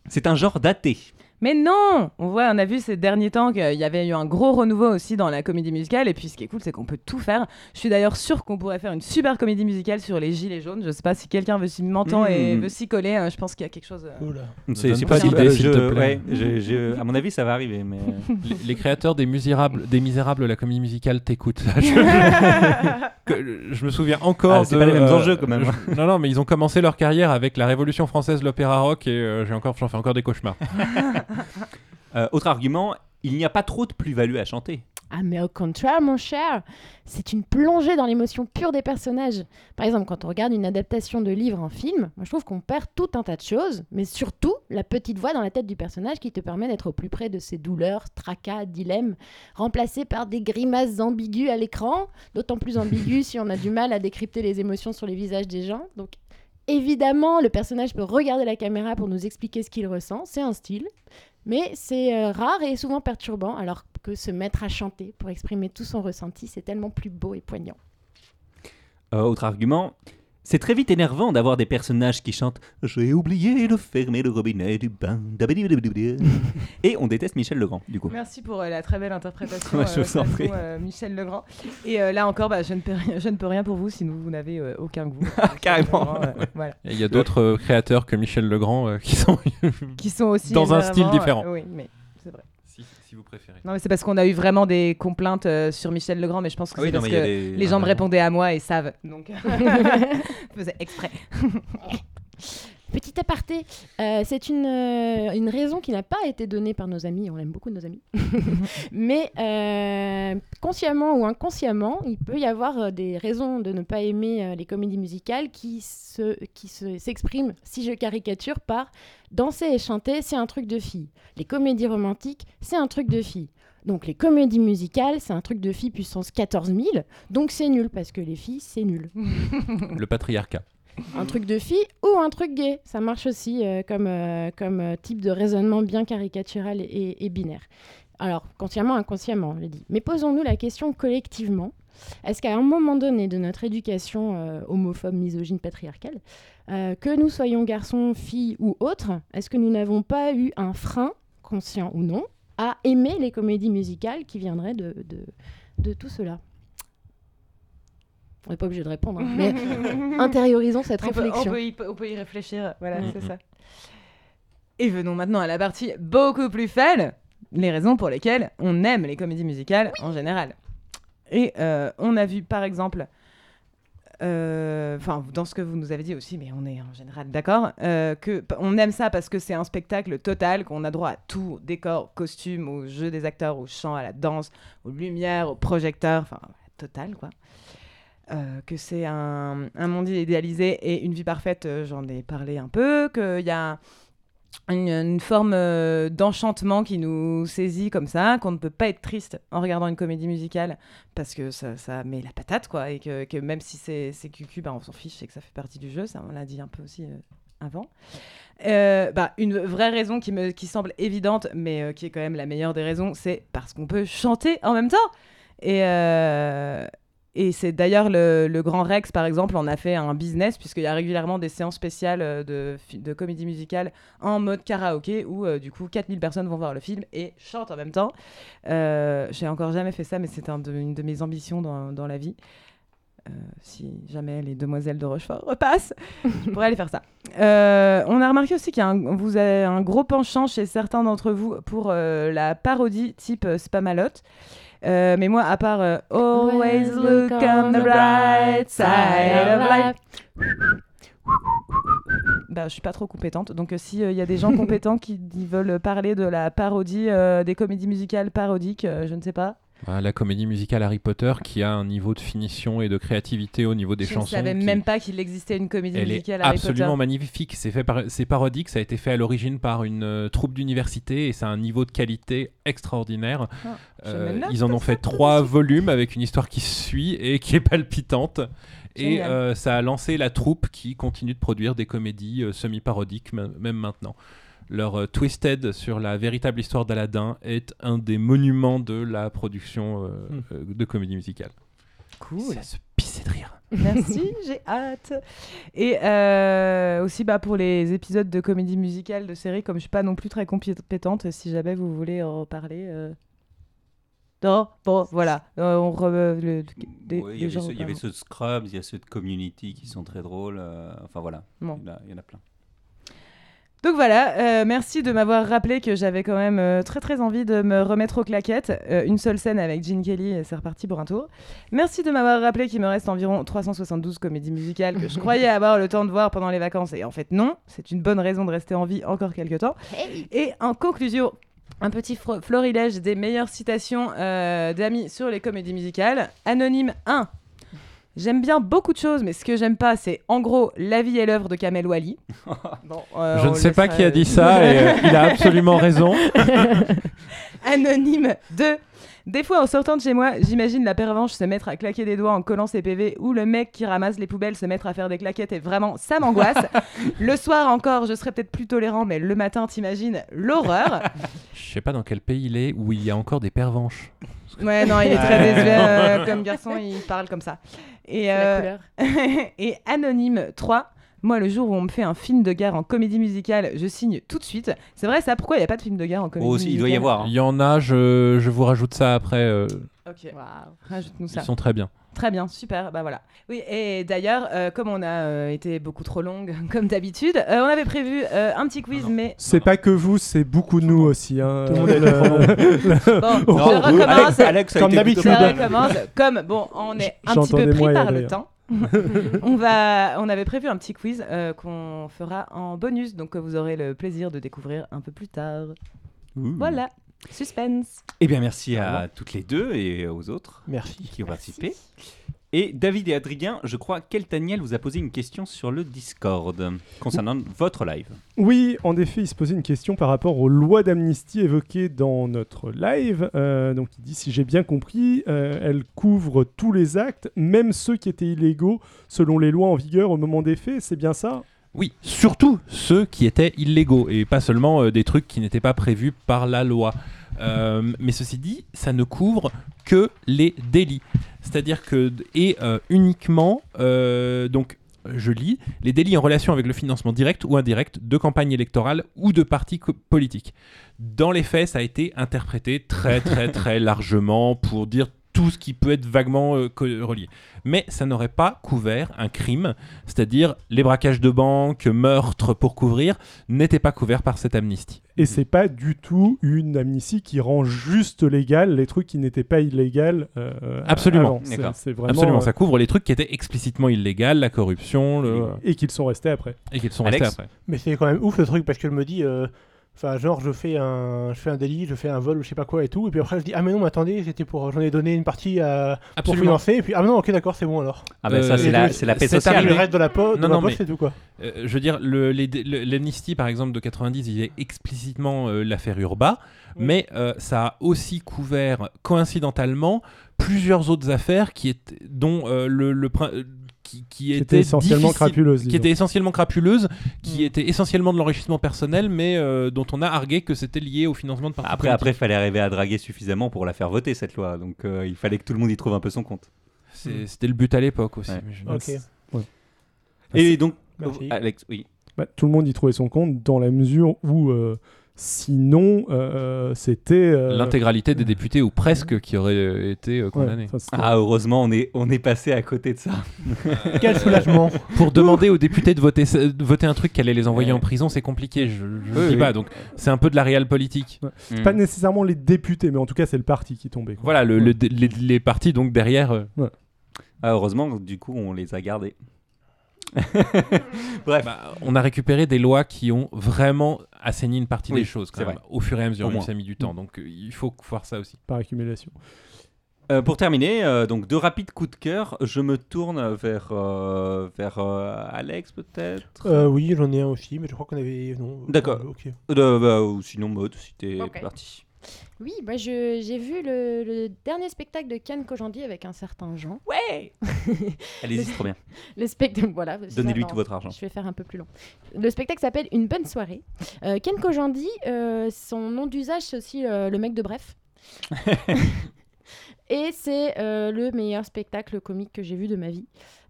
C'est un genre daté. Mais non On voit, on a vu ces derniers temps qu'il y avait eu un gros renouveau aussi dans la comédie musicale. Et puis ce qui est cool, c'est qu'on peut tout faire. Je suis d'ailleurs sûre qu'on pourrait faire une super comédie musicale sur les gilets jaunes. Je sais pas si quelqu'un veut s'y m'entend et Mm. veut s'y coller. euh, je pense qu'il y a quelque chose. euh, Oula. C'est pas Euh, s'il te plaît. ouais, à mon avis, ça va arriver. Mais euh, les, les créateurs des Misérables, des Misérables, la comédie musicale, t'écoutent. je, que- je me souviens encore. Ah, c'est pas les mêmes euh, enjeux, quand même. je- non, non, mais ils ont commencé leur carrière avec la Révolution française, l'opéra rock, et euh, j'ai encore, j'en fais encore des cauchemars. euh, autre argument, il n'y a pas trop de plus-value à chanter. Ah, mais au contraire, mon cher, c'est une plongée dans l'émotion pure des personnages. Par exemple, quand on regarde une adaptation de livre en film, moi je trouve qu'on perd tout un tas de choses, mais surtout la petite voix dans la tête du personnage qui te permet d'être au plus près de ses douleurs, tracas, dilemmes, remplacés par des grimaces ambiguës à l'écran, d'autant plus ambiguës si on a du mal à décrypter les émotions sur les visages des gens. Donc évidemment, le personnage peut regarder la caméra pour nous expliquer ce qu'il ressent, c'est un style. Mais c'est euh, rare et souvent perturbant, alors que se mettre à chanter pour exprimer tout son ressenti, c'est tellement plus beau et poignant. Euh, autre argument, c'est très vite énervant d'avoir des personnages qui chantent J'ai oublié de fermer le robinet du bain. Et on déteste Michel Legrand, du coup. Merci pour euh, la très belle interprétation, je euh, vous en façon, prie. euh, Michel Legrand. Et euh, là encore, bah, je, ne peux rien, je ne peux rien pour vous si vous, vous n'avez euh, aucun goût. Carrément. Legrand, euh, voilà. Et Il y a d'autres euh, créateurs que Michel Legrand euh, qui sont Qui sont aussi dans un style euh, différent. oui, mais. Si, vous préférez. Non, mais c'est parce qu'on a eu vraiment des complaintes euh, sur Michel Legrand, mais je pense que Ah oui, c'est non, parce mais il y a que des- les gens me Ah, répondaient à moi et savent. Donc, je faisais exprès. Petit aparté, euh, c'est une, euh, une raison qui n'a pas été donnée par nos amis, on aime beaucoup nos amis, mais euh, consciemment ou inconsciemment, il peut y avoir euh, des raisons de ne pas aimer euh, les comédies musicales qui se, qui se, s'expriment, si je caricature, par danser et chanter, c'est un truc de fille. Les comédies romantiques, c'est un truc de fille. Donc les comédies musicales, c'est un truc de fille puissance 14 000, donc c'est nul, parce que les filles, c'est nul. Le patriarcat. Un truc de fille ou un truc gay. Ça marche aussi euh, comme, euh, comme euh, type de raisonnement bien caricatural et, binaire. Alors, consciemment, inconsciemment, je dit. Mais posons-nous la question collectivement. Est-ce qu'à un moment donné de notre éducation homophobe, misogyne, patriarcale, que nous soyons garçons, filles ou autres, est-ce que nous n'avons pas eu un frein, conscient ou non, à aimer les comédies musicales qui viendraient de, de tout cela? On n'est pas obligé de répondre, hein, mais intériorisons cette On peut, on réflexion. peut y, on peut y réfléchir, voilà, Mhm. c'est ça. Et venons maintenant à la partie beaucoup plus fun, les raisons pour lesquelles on aime les comédies musicales en général. Et euh, on a vu par exemple, euh, enfin dans ce que vous nous avez dit aussi, mais on est en général d'accord, euh, que on aime ça parce que c'est un spectacle total, qu'on a droit à tout, décor, costume, au jeu des acteurs, au chant, à la danse, aux lumières, aux projecteurs, enfin total quoi. Euh, que c'est un, monde idéalisé et une vie parfaite, euh, j'en ai parlé un peu, qu'il y a une, forme euh, d'enchantement qui nous saisit comme ça, qu'on ne peut pas être triste en regardant une comédie musicale parce que ça, met la patate, quoi, et que, même si c'est c'est cucu, bah, on s'en fiche et que ça fait partie du jeu, ça on l'a dit un peu aussi avant. Bah, une vraie raison qui me qui semble évidente, mais qui est quand même la meilleure des raisons, c'est parce qu'on peut chanter en même temps. Et, et c'est d'ailleurs le, Grand Rex, par exemple, en a fait un business, puisqu'il y a régulièrement des séances spéciales euh, de, comédie musicale en mode karaoké, où euh, du coup 4000 personnes vont voir le film et chantent en même temps. Euh, J'ai encore jamais fait ça, mais c'est une de mes ambitions dans, la vie. Euh, si jamais les demoiselles de Rochefort repassent, je pourrais aller faire ça. On a remarqué aussi qu'il y a un, gros penchant chez certains d'entre vous pour la parodie type Spamalot. Euh, mais moi, à part euh, Always look on the bright side of life, bah, je suis pas trop compétente. Donc, euh, s'il y a des gens compétents qui veulent parler de la parodie, des comédies musicales parodiques, je ne sais pas. La comédie musicale Harry Potter qui a un niveau de finition et de créativité au niveau des je ne chansons. savais qui- même pas qu'il existait une comédie Elle est musicale Harry absolument Potter. magnifique. C'est fait par, c'est parodique. Ça a été fait à l'origine par une euh, troupe d'université et c'est un niveau de qualité extraordinaire. Ah, je Euh, ils en ont fait trois volumes avec une histoire qui suit et qui est palpitante. Et euh, ça a lancé la troupe qui continue de produire des comédies semi-parodiques même maintenant. Leur euh, Twisted sur la véritable histoire d'Aladin est un des monuments de la production euh, Hmm. euh, de comédie musicale. Cool. Ça se pissait de rire. Merci, j'ai hâte. Et euh, aussi bah, pour les épisodes de comédie musicale de série, comme je suis pas non plus très compétente, si jamais vous voulez en parler. euh, Non, bon, voilà. Euh, on re- le- des- Ouais, il y avait ceux- il y avait reparlent. ceux de Scrubs, il y a ceux de Community qui sont très drôles. euh, enfin voilà, Bon. il, y en a, il y en a plein. Donc voilà, euh, merci de m'avoir rappelé que j'avais quand même euh, très très envie de me remettre aux claquettes. Euh, une seule scène avec Gene Kelly et c'est reparti pour un tour. Merci de m'avoir rappelé qu'il me reste environ 372 comédies musicales que je croyais avoir le temps de voir pendant les vacances et en fait non, c'est une bonne raison de rester en vie encore quelques temps. Et en conclusion, un petit florilège des meilleures citations d'amis sur les comédies musicales. Anonyme 1. J'aime bien beaucoup de choses, mais ce que j'aime pas, c'est en gros la vie et l'œuvre de Kamel Wally. Bon, euh, Je ne sais pas qui a dit ça et euh, il a absolument raison. Anonyme 2. Des fois, en sortant de chez moi, j'imagine la pervenche se mettre à claquer des doigts en collant ses PV ou le mec qui ramasse les poubelles se mettre à faire des claquettes et vraiment, ça m'angoisse. le soir encore, je serais peut-être plus tolérant, mais le matin, t'imagines l'horreur. Je sais pas dans quel pays il est où il y a encore des pervenches. Ouais, non, il est très désuet euh, comme garçon, il parle comme ça. Et, la euh, couleur. et Anonyme 3. Moi, le jour où on me fait un film de guerre en comédie musicale, je signe tout de suite. C'est vrai ça Pourquoi il n'y a pas de film de guerre en comédie Oh, si, musicale il doit y avoir. hein. Il y en a, je, je vous rajoute ça après. euh, Ok. Rajoute-nous ça. ils sont très bien. Très bien, super, bah voilà. Oui, et d'ailleurs, euh, comme on a euh, été beaucoup trop longue, comme d'habitude, euh, on avait prévu euh, un petit quiz, mais... C'est pas que vous, c'est beaucoup de nous aussi. Hein. Tout le monde est Le- Bon, Oh, je recommence. Alex, Alex a Comme d'habitude. Comme, bon, on est un petit peu pris par le temps. on, va, on avait prévu un petit quiz euh, qu'on fera en bonus, donc que vous aurez le plaisir de découvrir un peu plus tard. Ouh. Voilà, suspense. Eh bien, merci à toutes les deux et aux autres Merci. qui ont participé. Et David et Adrien, je crois qu'Eltaniel vous a posé une question sur le Discord concernant votre live. Oui, en effet, il se posait une question par rapport aux lois d'amnistie évoquées dans notre live. Euh, donc, il dit si j'ai bien compris, euh, elles couvrent tous les actes, même ceux qui étaient illégaux selon les lois en vigueur au moment des faits. C'est bien ça? Oui, surtout ceux qui étaient illégaux et pas seulement euh, des trucs qui n'étaient pas prévus par la loi. Euh, mais ceci dit, ça ne couvre que les délits. C'est-à-dire que, et euh, uniquement, euh, donc, je lis, les délits en relation avec le financement direct ou indirect de campagnes électorales ou de partis politiques. Dans les faits, ça a été interprété très très très largement pour dire tout ce qui peut être vaguement euh, relié. Mais ça n'aurait pas couvert un crime, c'est-à-dire les braquages de banque, meurtres pour couvrir, n'étaient pas couverts par cette amnistie. Et c'est pas du tout une amnistie qui rend juste légal les trucs qui n'étaient pas illégaux. euh, Absolument. avant. C'est- D'accord. C'est vraiment. Absolument, euh, ça couvre les trucs qui étaient explicitement illégaux, la corruption, le... Et qu'ils sont restés après. et qu'ils sont Alex restés après. Mais c'est quand même ouf ce truc parce que je me dis, euh, enfin genre je fais un, je fais un délit, je fais un vol ou je sais pas quoi et tout, et puis après je dis ah mais non mais attendez c'était pour, j'en ai donné une partie à, pour Absolument. financer, et puis ah mais non ok d'accord c'est bon alors. Ah ben ça Euh, c'est la, c'est la paix c'est sociale. arrivé. le reste de la, po- de Non, non, poste mais- c'est tout quoi. Euh, je veux dire, le- les- le- l'amnistie, par exemple, de 90, il avait explicitement euh, l'affaire Urba, Oui. mais euh, ça a aussi couvert, coïncidentalement, plusieurs autres affaires qui étaient, dont euh, le, le prin- qui, étaient essentiellement crapuleuse. qui étaient essentiellement crapuleuses, qui étaient essentiellement de l'enrichissement personnel, mais euh, dont on a argué que c'était lié au financement de partis Après, politiques. après, il fallait arriver à draguer suffisamment pour la faire voter cette loi. Donc euh, il fallait que tout le monde y trouve un peu son compte. C'était le but à l'époque aussi. Ouais. mais je- Ok. Et donc, Merci. Alex, oui. Bah, tout le monde y trouvait son compte dans la mesure où, euh, sinon, euh, c'était. euh, L'intégralité des députés, ou presque, qui auraient euh, été euh, ouais, condamnés. Ah, heureusement, on est, on est passé à côté de ça. Quel soulagement. Pour demander aux députés de voter, de voter un truc qui allait les envoyer Ouais. en prison, c'est compliqué, je ne Oui, dis oui. pas. Donc c'est un peu de la réelle politique. C'est pas nécessairement les députés, mais en tout cas, c'est le parti qui tombait. quoi. Voilà, le- le- les, les partis donc derrière. euh, Ah, heureusement, du coup, on les a gardés. Bref. bah, on a récupéré des lois qui ont vraiment assaini une partie Oui, des choses quand c'est même, vrai. au fur et à mesure. Ça a mis du temps, donc euh, il faut voir ça aussi. Par accumulation. Euh, pour terminer, euh, donc deux rapides coups de cœur. Je me tourne vers, euh, vers euh, Alex peut-être? Euh, oui j'en ai un aussi, mais je crois qu'on avait non. D'accord. euh, Ok. Euh, bah, ou sinon mode si t'es parti. Oui, moi je- j'ai vu le, le dernier spectacle de Ken Kojandi avec un certain Jean. Ouais. Allez-y, c'est trop bien. Le spectacle, voilà. Donnez-lui tout votre argent. Je vais faire un peu plus long. Le spectacle s'appelle Une bonne soirée. Euh, Ken Kojandi, euh, son nom d'usage, c'est aussi euh, le mec de Bref. Et c'est euh, le meilleur spectacle comique que j'ai vu de ma vie.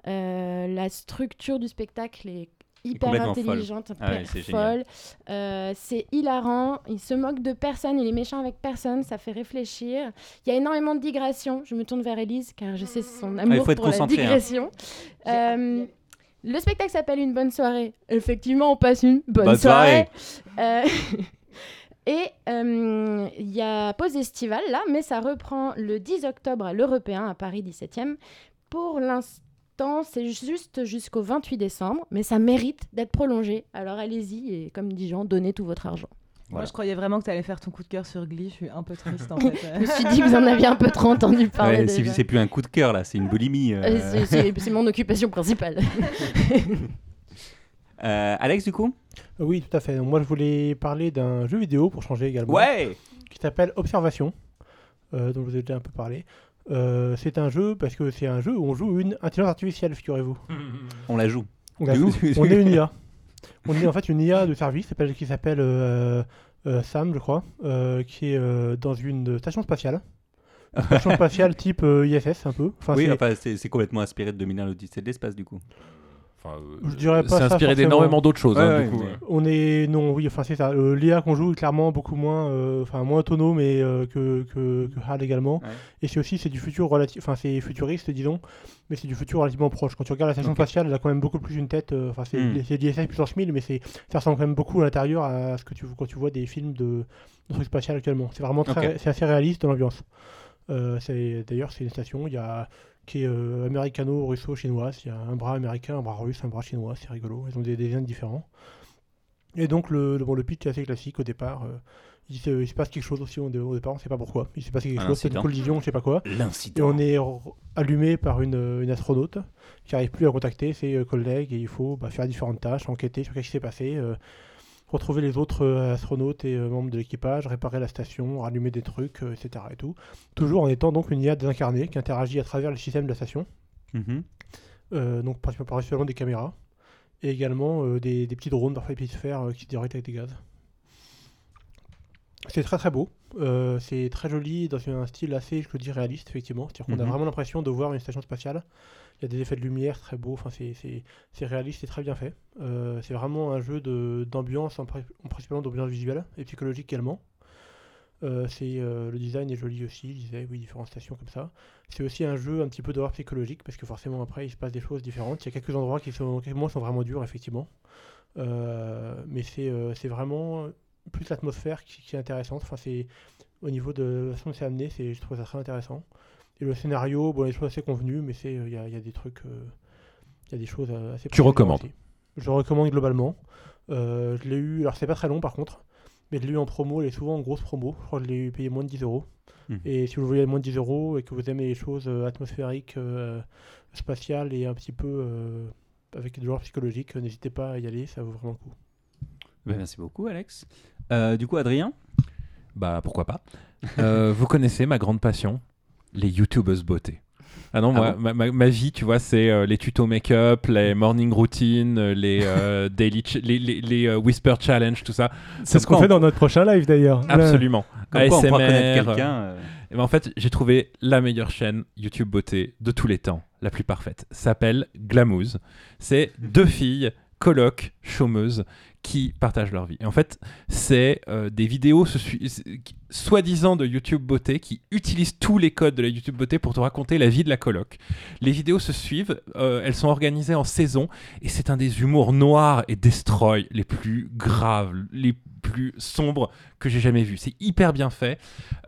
Euh, la structure du spectacle est hyper folle. intelligente, Ah ouais, hyper c'est génial. folle. Euh, c'est hilarant. Il se moque de personne, il est méchant avec personne. Ça fait réfléchir. Il y a énormément de digressions. Je me tourne vers Elise car je sais son Ah, il amour faut être pour la hein. digression. Euh, le spectacle s'appelle Une bonne soirée. Effectivement, on passe une bonne, Bonne soirée. Euh, Et euh, il y a pause estivale là, mais ça reprend le 10 octobre à l'Européen à Paris 17e. Pour l'instant, c'est juste jusqu'au 28 décembre, mais ça mérite d'être prolongé. Alors allez-y et comme dit Jean, donnez tout votre argent. Moi, je croyais vraiment que tu allais faire ton coup de cœur sur Glee. Je suis un peu triste en fait. Je me suis dit que vous en aviez un peu trop entendu parler. Ouais, c'est déjà. c'est plus un coup de cœur là, c'est une boulimie. euh. Euh, c'est- C'est c'est mon occupation principale. Euh, Alex du coup? Oui, tout à fait. Moi, je voulais parler d'un jeu vidéo pour changer également. Ouais Qui s'appelle Observation, euh, dont je vous ai déjà un peu parlé. Euh, c'est un jeu parce que c'est un jeu où on joue une intelligence artificielle, figurez-vous. On la joue. On la joue. on est une IA. On est en fait une IA de service qui s'appelle euh, euh, Sam, je crois, euh, qui est euh, dans une station spatiale. Une station spatiale type euh, ISS un peu. Enfin, oui, c'est- enfin, c'est c'est complètement inspiré de 2001 l'Odyssée de l'espace du coup. Je dirais pas c'est ça inspiré d'énormément d'autres choses. hein, Ouais, du ouais, coup, mais- euh. On est non oui enfin c'est ça Euh, l'IA qu'on joue est clairement beaucoup moins euh, enfin moins autonome et, euh, que, que, que HAL également Ouais. et c'est aussi c'est du futur relatif enfin c'est futuriste disons mais c'est du futur relativement proche quand tu regardes la station spatiale elle a quand même beaucoup plus une tête euh, enfin c'est c'est l'ISS puissance 1000 mais c'est ça ressemble quand même beaucoup à l'intérieur à ce que tu quand tu vois des films de, de trucs spatial actuellement c'est vraiment très Ok. c'est assez réaliste dans l'ambiance Euh, c'est d'ailleurs c'est une station il y a qui est euh, américano-russo-chinoise. Il y a un bras américain, un bras russe, un bras chinois. C'est rigolo. Ils ont des designs différents. Et donc, le, le, bon, le pitch est assez classique au départ. euh, il se, il se passe quelque chose aussi au, au départ, on sait pas pourquoi. Il se passe quelque Un chose, c'est une collision, je sais pas quoi. Et L'incident. on est allumé par une, une astronaute qui n'arrive plus à contacter ses euh, collègues et il faut bah, faire différentes tâches, enquêter sur ce qui s'est passé, euh, retrouver les autres euh, astronautes et euh, membres de l'équipage, réparer la station, rallumer des trucs, euh, etc. Et tout. Toujours en étant donc une IA désincarnée qui interagit à travers le système de la station, Mhm. euh, donc principalement des caméras et également des, des petits drones, parfois des petits sphères euh, qui se directent avec des gaz. C'est très très beau, Euh, c'est très joli dans un style assez, je le dis, réaliste effectivement. C'est-à-dire qu'on a Mhm. vraiment l'impression de voir une station spatiale. Il y a des effets de lumière très beaux, enfin c'est- réaliste, c'est très bien fait. Euh, c'est vraiment un jeu d'ambiance, en, pri- en principalement d'ambiance visuelle et psychologique également. Euh, c'est le design est joli aussi, je disais, oui, différentes stations comme ça. C'est aussi un jeu un petit peu d'horreur psychologique parce que forcément après il se passe des choses différentes. Il y a quelques endroits qui sont, quelques moments sont vraiment durs effectivement, mais c'est c'est vraiment plus l'atmosphère qui, qui est intéressante. Enfin c'est au niveau de la façon dont c'est amené, c'est je trouve ça très intéressant. Et le scénario, bon, des choses assez convenues, mais c'est euh, il y, a, il y a des trucs, euh, il y a des choses euh, assez. Tu recommandes aussi. Je recommande globalement. Euh, je l'ai eu, alors c'est pas très long par contre, mais je l'ai eu en promo, elle est souvent en grosse promo. Je crois que je l'ai eu payé moins de 10 euros. Mhm. Et si vous le à moins de 10 euros et que vous aimez les choses atmosphériques, euh, spatiales et un petit peu euh, avec des genres psychologiques, euh, n'hésitez pas à y aller, ça vaut vraiment le coup. Ben, merci beaucoup, Alex. Euh, du coup, Adrien Bah pourquoi pas. Euh, vous connaissez ma grande passion, les YouTubers beauté. Ah non, Ah moi, bon ma, ma- ma vie, tu vois, c'est euh, les tutos make-up, les morning routines, les euh, daily, ch- les, les, les, euh, whisper challenge, tout ça. C'est ce qu'on fait dans notre prochain live d'ailleurs. Absolument. Comme quoi, on ASMR, quelqu'un. euh, Et ben en fait, j'ai trouvé la meilleure chaîne YouTube beauté de tous les temps, la plus parfaite. S'appelle Glamouze. C'est deux filles, colocs, chômeuses, qui partagent leur vie. Et en fait, c'est euh, des vidéos soi-disant de YouTube beauté qui utilisent tous les codes de la YouTube beauté pour te raconter la vie de la coloc. Les vidéos se suivent, euh, elles sont organisées en saison et c'est un des humours noirs et destroy les plus graves, les plus sombres que j'ai jamais vus. C'est hyper bien fait.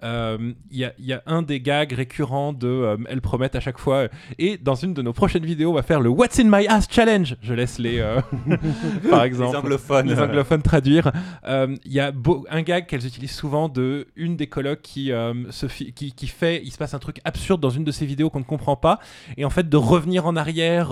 Euh, Il y, a, il y a un des gags récurrents de euh, elles promettent à chaque fois euh, et dans une de nos prochaines vidéos on va faire le What's in my ass challenge je laisse les euh, par exemple Les anglophones. les anglophones traduire il y a beau- un gag qu'elles utilisent souvent de une des colocs qui, se qui, qui fait il se passe un truc absurde dans une de ces vidéos qu'on ne comprend pas et en fait de revenir en arrière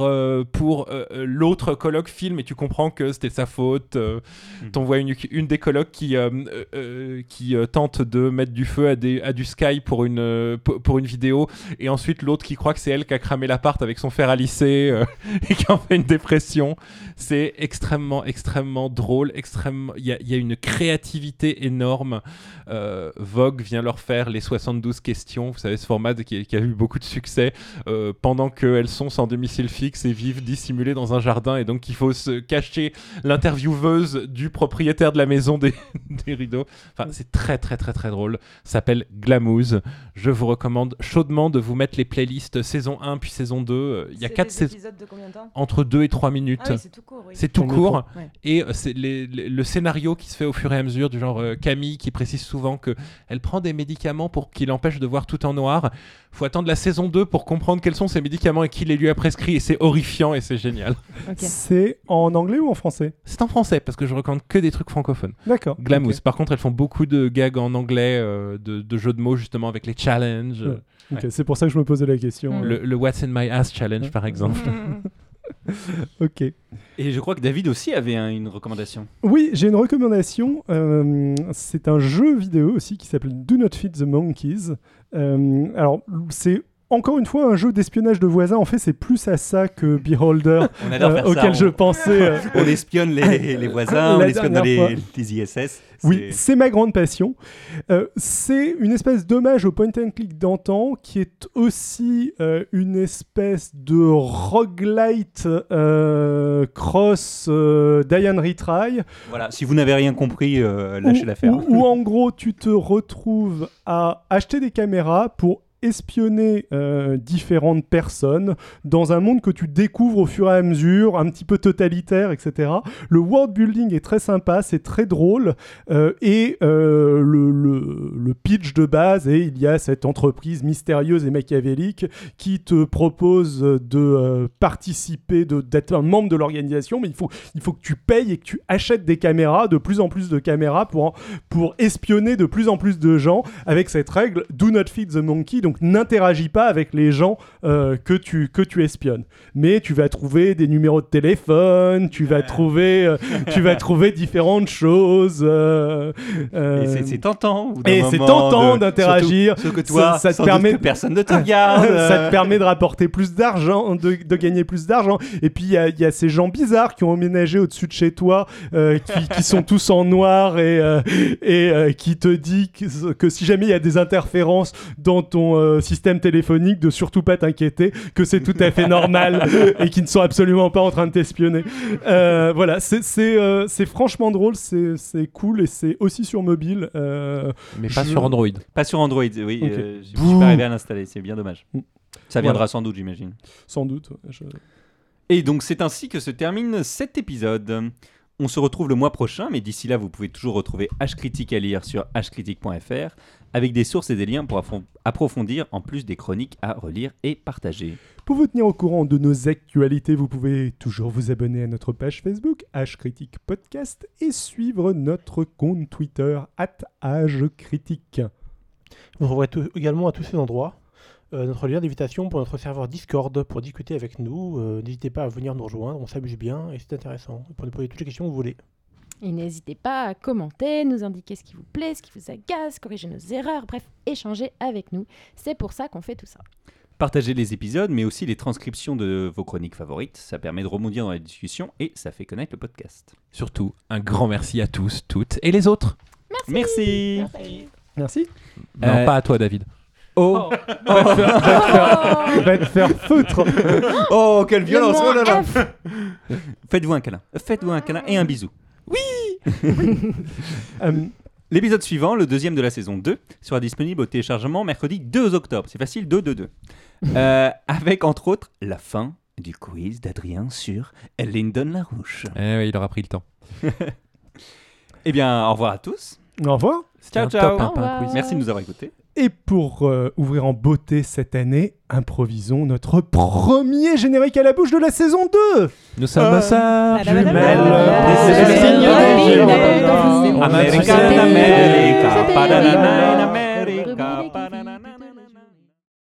pour l'autre coloc filme et tu comprends que c'était sa faute euh, Mhm. t'en vois une, une des colocs qui, euh, euh, euh, tente de mettre du feu à, du sky pour une, vidéo. Et ensuite l'autre qui croit que c'est elle qui a cramé l'appart avec son fer à lisser et qui en fait une dépression. C'est extrêmement extrêmement drôle extrêmement il y a, une créativité énorme. Vogue vient leur faire les 72 questions. Vous savez ce format qui a eu beaucoup de succès. Euh, pendant qu'elles sont sans domicile fixe et vivent dissimulées dans un jardin. Et donc il faut se cacher l'intervieweuse du propriétaire de la maison des, des rideaux. Enfin, c'est très très très très drôle. Ça s'appelle Glamouze. Je vous recommande chaudement de vous mettre les playlists saison 1 puis saison 2. Euh, Il y a C'est 4 des saisons épisodes de combien de temps? entre 2 et 3 minutes. Ah oui, c'est tout court, oui. C'est tout court. Ouais. Et euh, c'est les- les- le scénario qui se fait au fur et à mesure, du genre euh, Camille qui précise souvent que elle prend des médicaments pour qui l'empêchent de voir tout en noir. Faut attendre la saison 2 pour comprendre quels sont ces médicaments et qui les lui a prescrits. Et c'est horrifiant et c'est génial. C'est en anglais ou en français C'est en français parce que je recommande que des trucs francophones. D'accord. Glamouze. Ok. Par contre, elles font beaucoup de gags en anglais, euh, de, de jeux de mots justement avec les challenges. Ouais. Ok, C'est pour ça que je me posais la question. Le, le What's in my ass challenge, par exemple. Mm. Ok. Et je crois que David aussi avait un- une recommandation. Oui, j'ai une recommandation. Euh, c'est un jeu vidéo aussi qui s'appelle Do Not Feed the Monkeys. Euh, alors, c'est encore une fois un jeu d'espionnage de voisins. En fait, c'est plus à ça que Beholder, On adore euh, ça. auquel on- je pensais. euh, On espionne les, les voisins, on espionne les, les ISS. Oui, c'est- ma grande passion. Euh, c'est une espèce d'hommage au point and click d'antan qui est aussi une espèce de roguelite cross Diane Retry. Voilà, si vous n'avez rien compris, lâchez l'affaire. Où, où, en gros tu te retrouves à acheter des caméras pour espionner euh, différentes personnes dans un monde que tu découvres au fur et à mesure, un petit peu totalitaire, etc. Le world building est très sympa, c'est très drôle, euh, et euh, le, le, pitch de base et il y a cette entreprise mystérieuse et machiavélique qui te propose de participer, d'être un membre de l'organisation, mais il faut, il faut que tu payes et que tu achètes des caméras, de plus en plus de caméras pour, pour espionner de plus en plus de gens avec cette règle do not feed the monkey, n'interagis pas avec les gens euh, que, tu, que tu espionnes. Mais tu vas trouver des numéros de téléphone, tu vas trouver, euh, tu vas trouver différentes choses. euh, Et c'est- tentant. et c'est tentant d'interagir. Ça, ça te permet que personne ne te regarde. ça te permet de rapporter plus d'argent, de, de gagner plus d'argent. Et puis il y, a- il y a ces gens bizarres qui ont emménagé au-dessus de chez toi, qui, qui sont tous en noir et, et qui te dit que, que si jamais il y a des interférences dans ton euh, système téléphonique, de surtout pas t'inquiéter, que c'est tout à fait normal et qu'ils ne sont absolument pas en train de t'espionner. Euh, voilà, c'est c'est, euh, c'est franchement drôle, c'est c'est cool et c'est aussi sur mobile. euh, Mais pas je- sur Android. Pas sur Android, oui. Ok. euh, je suis pas arrivé à l'installer, c'est bien dommage. Mm. Ça viendra Voilà. sans doute, j'imagine. Sans doute. je- Et donc c'est ainsi que se termine cet épisode. On se retrouve le mois prochain, mais d'ici là, vous pouvez toujours retrouver H Critique à lire sur hcritique.fr avec des sources et des liens pour approfondir, en plus des chroniques à relire et partager. Pour vous tenir au courant de nos actualités, vous pouvez toujours vous abonner à notre page Facebook, H Critique Podcast, et suivre notre compte Twitter, Critique. Vous trouverez tout- également à tous ces endroits euh, notre lien d'invitation pour notre serveur Discord pour discuter avec nous. Euh, N'hésitez pas à venir nous rejoindre, on s'amuse bien et c'est intéressant. Pour nous poser toutes les questions que vous voulez. Et n'hésitez pas à commenter, nous indiquer ce qui vous plaît, ce qui vous agace, corriger nos erreurs, bref, échanger avec nous. C'est pour ça qu'on fait tout ça. Partagez les épisodes, mais aussi les transcriptions de vos chroniques favorites. Ça permet de rebondir dans la discussion et ça fait connaître le podcast. Surtout, un grand merci à tous, toutes et les autres. Merci. Merci. Non, Euh, pas à toi, David. Oh, Va te faire- va te faire- va te faire foutre. oh, quelle Le violence oh là là. Faites-vous un câlin. Faites-vous un câlin et un bisou. Euh, L'épisode suivant, le deuxième de la saison 2, sera disponible au téléchargement mercredi 2 octobre. C'est facile, 2, 2, 2. Euh, avec entre autres la fin du quiz d'Adrien sur Lyndon Larouche. Eh oui, il aura pris le temps. Eh bien, au revoir à tous. au revoir. C'était Ciao, un ciao. top, hein, quiz. Merci de nous avoir écoutés. Et pour euh, ouvrir en beauté cette année, improvisons notre premier générique à la bouche de la saison 2. Nous sommes Euh, American America, ba-da-da-da-da-da.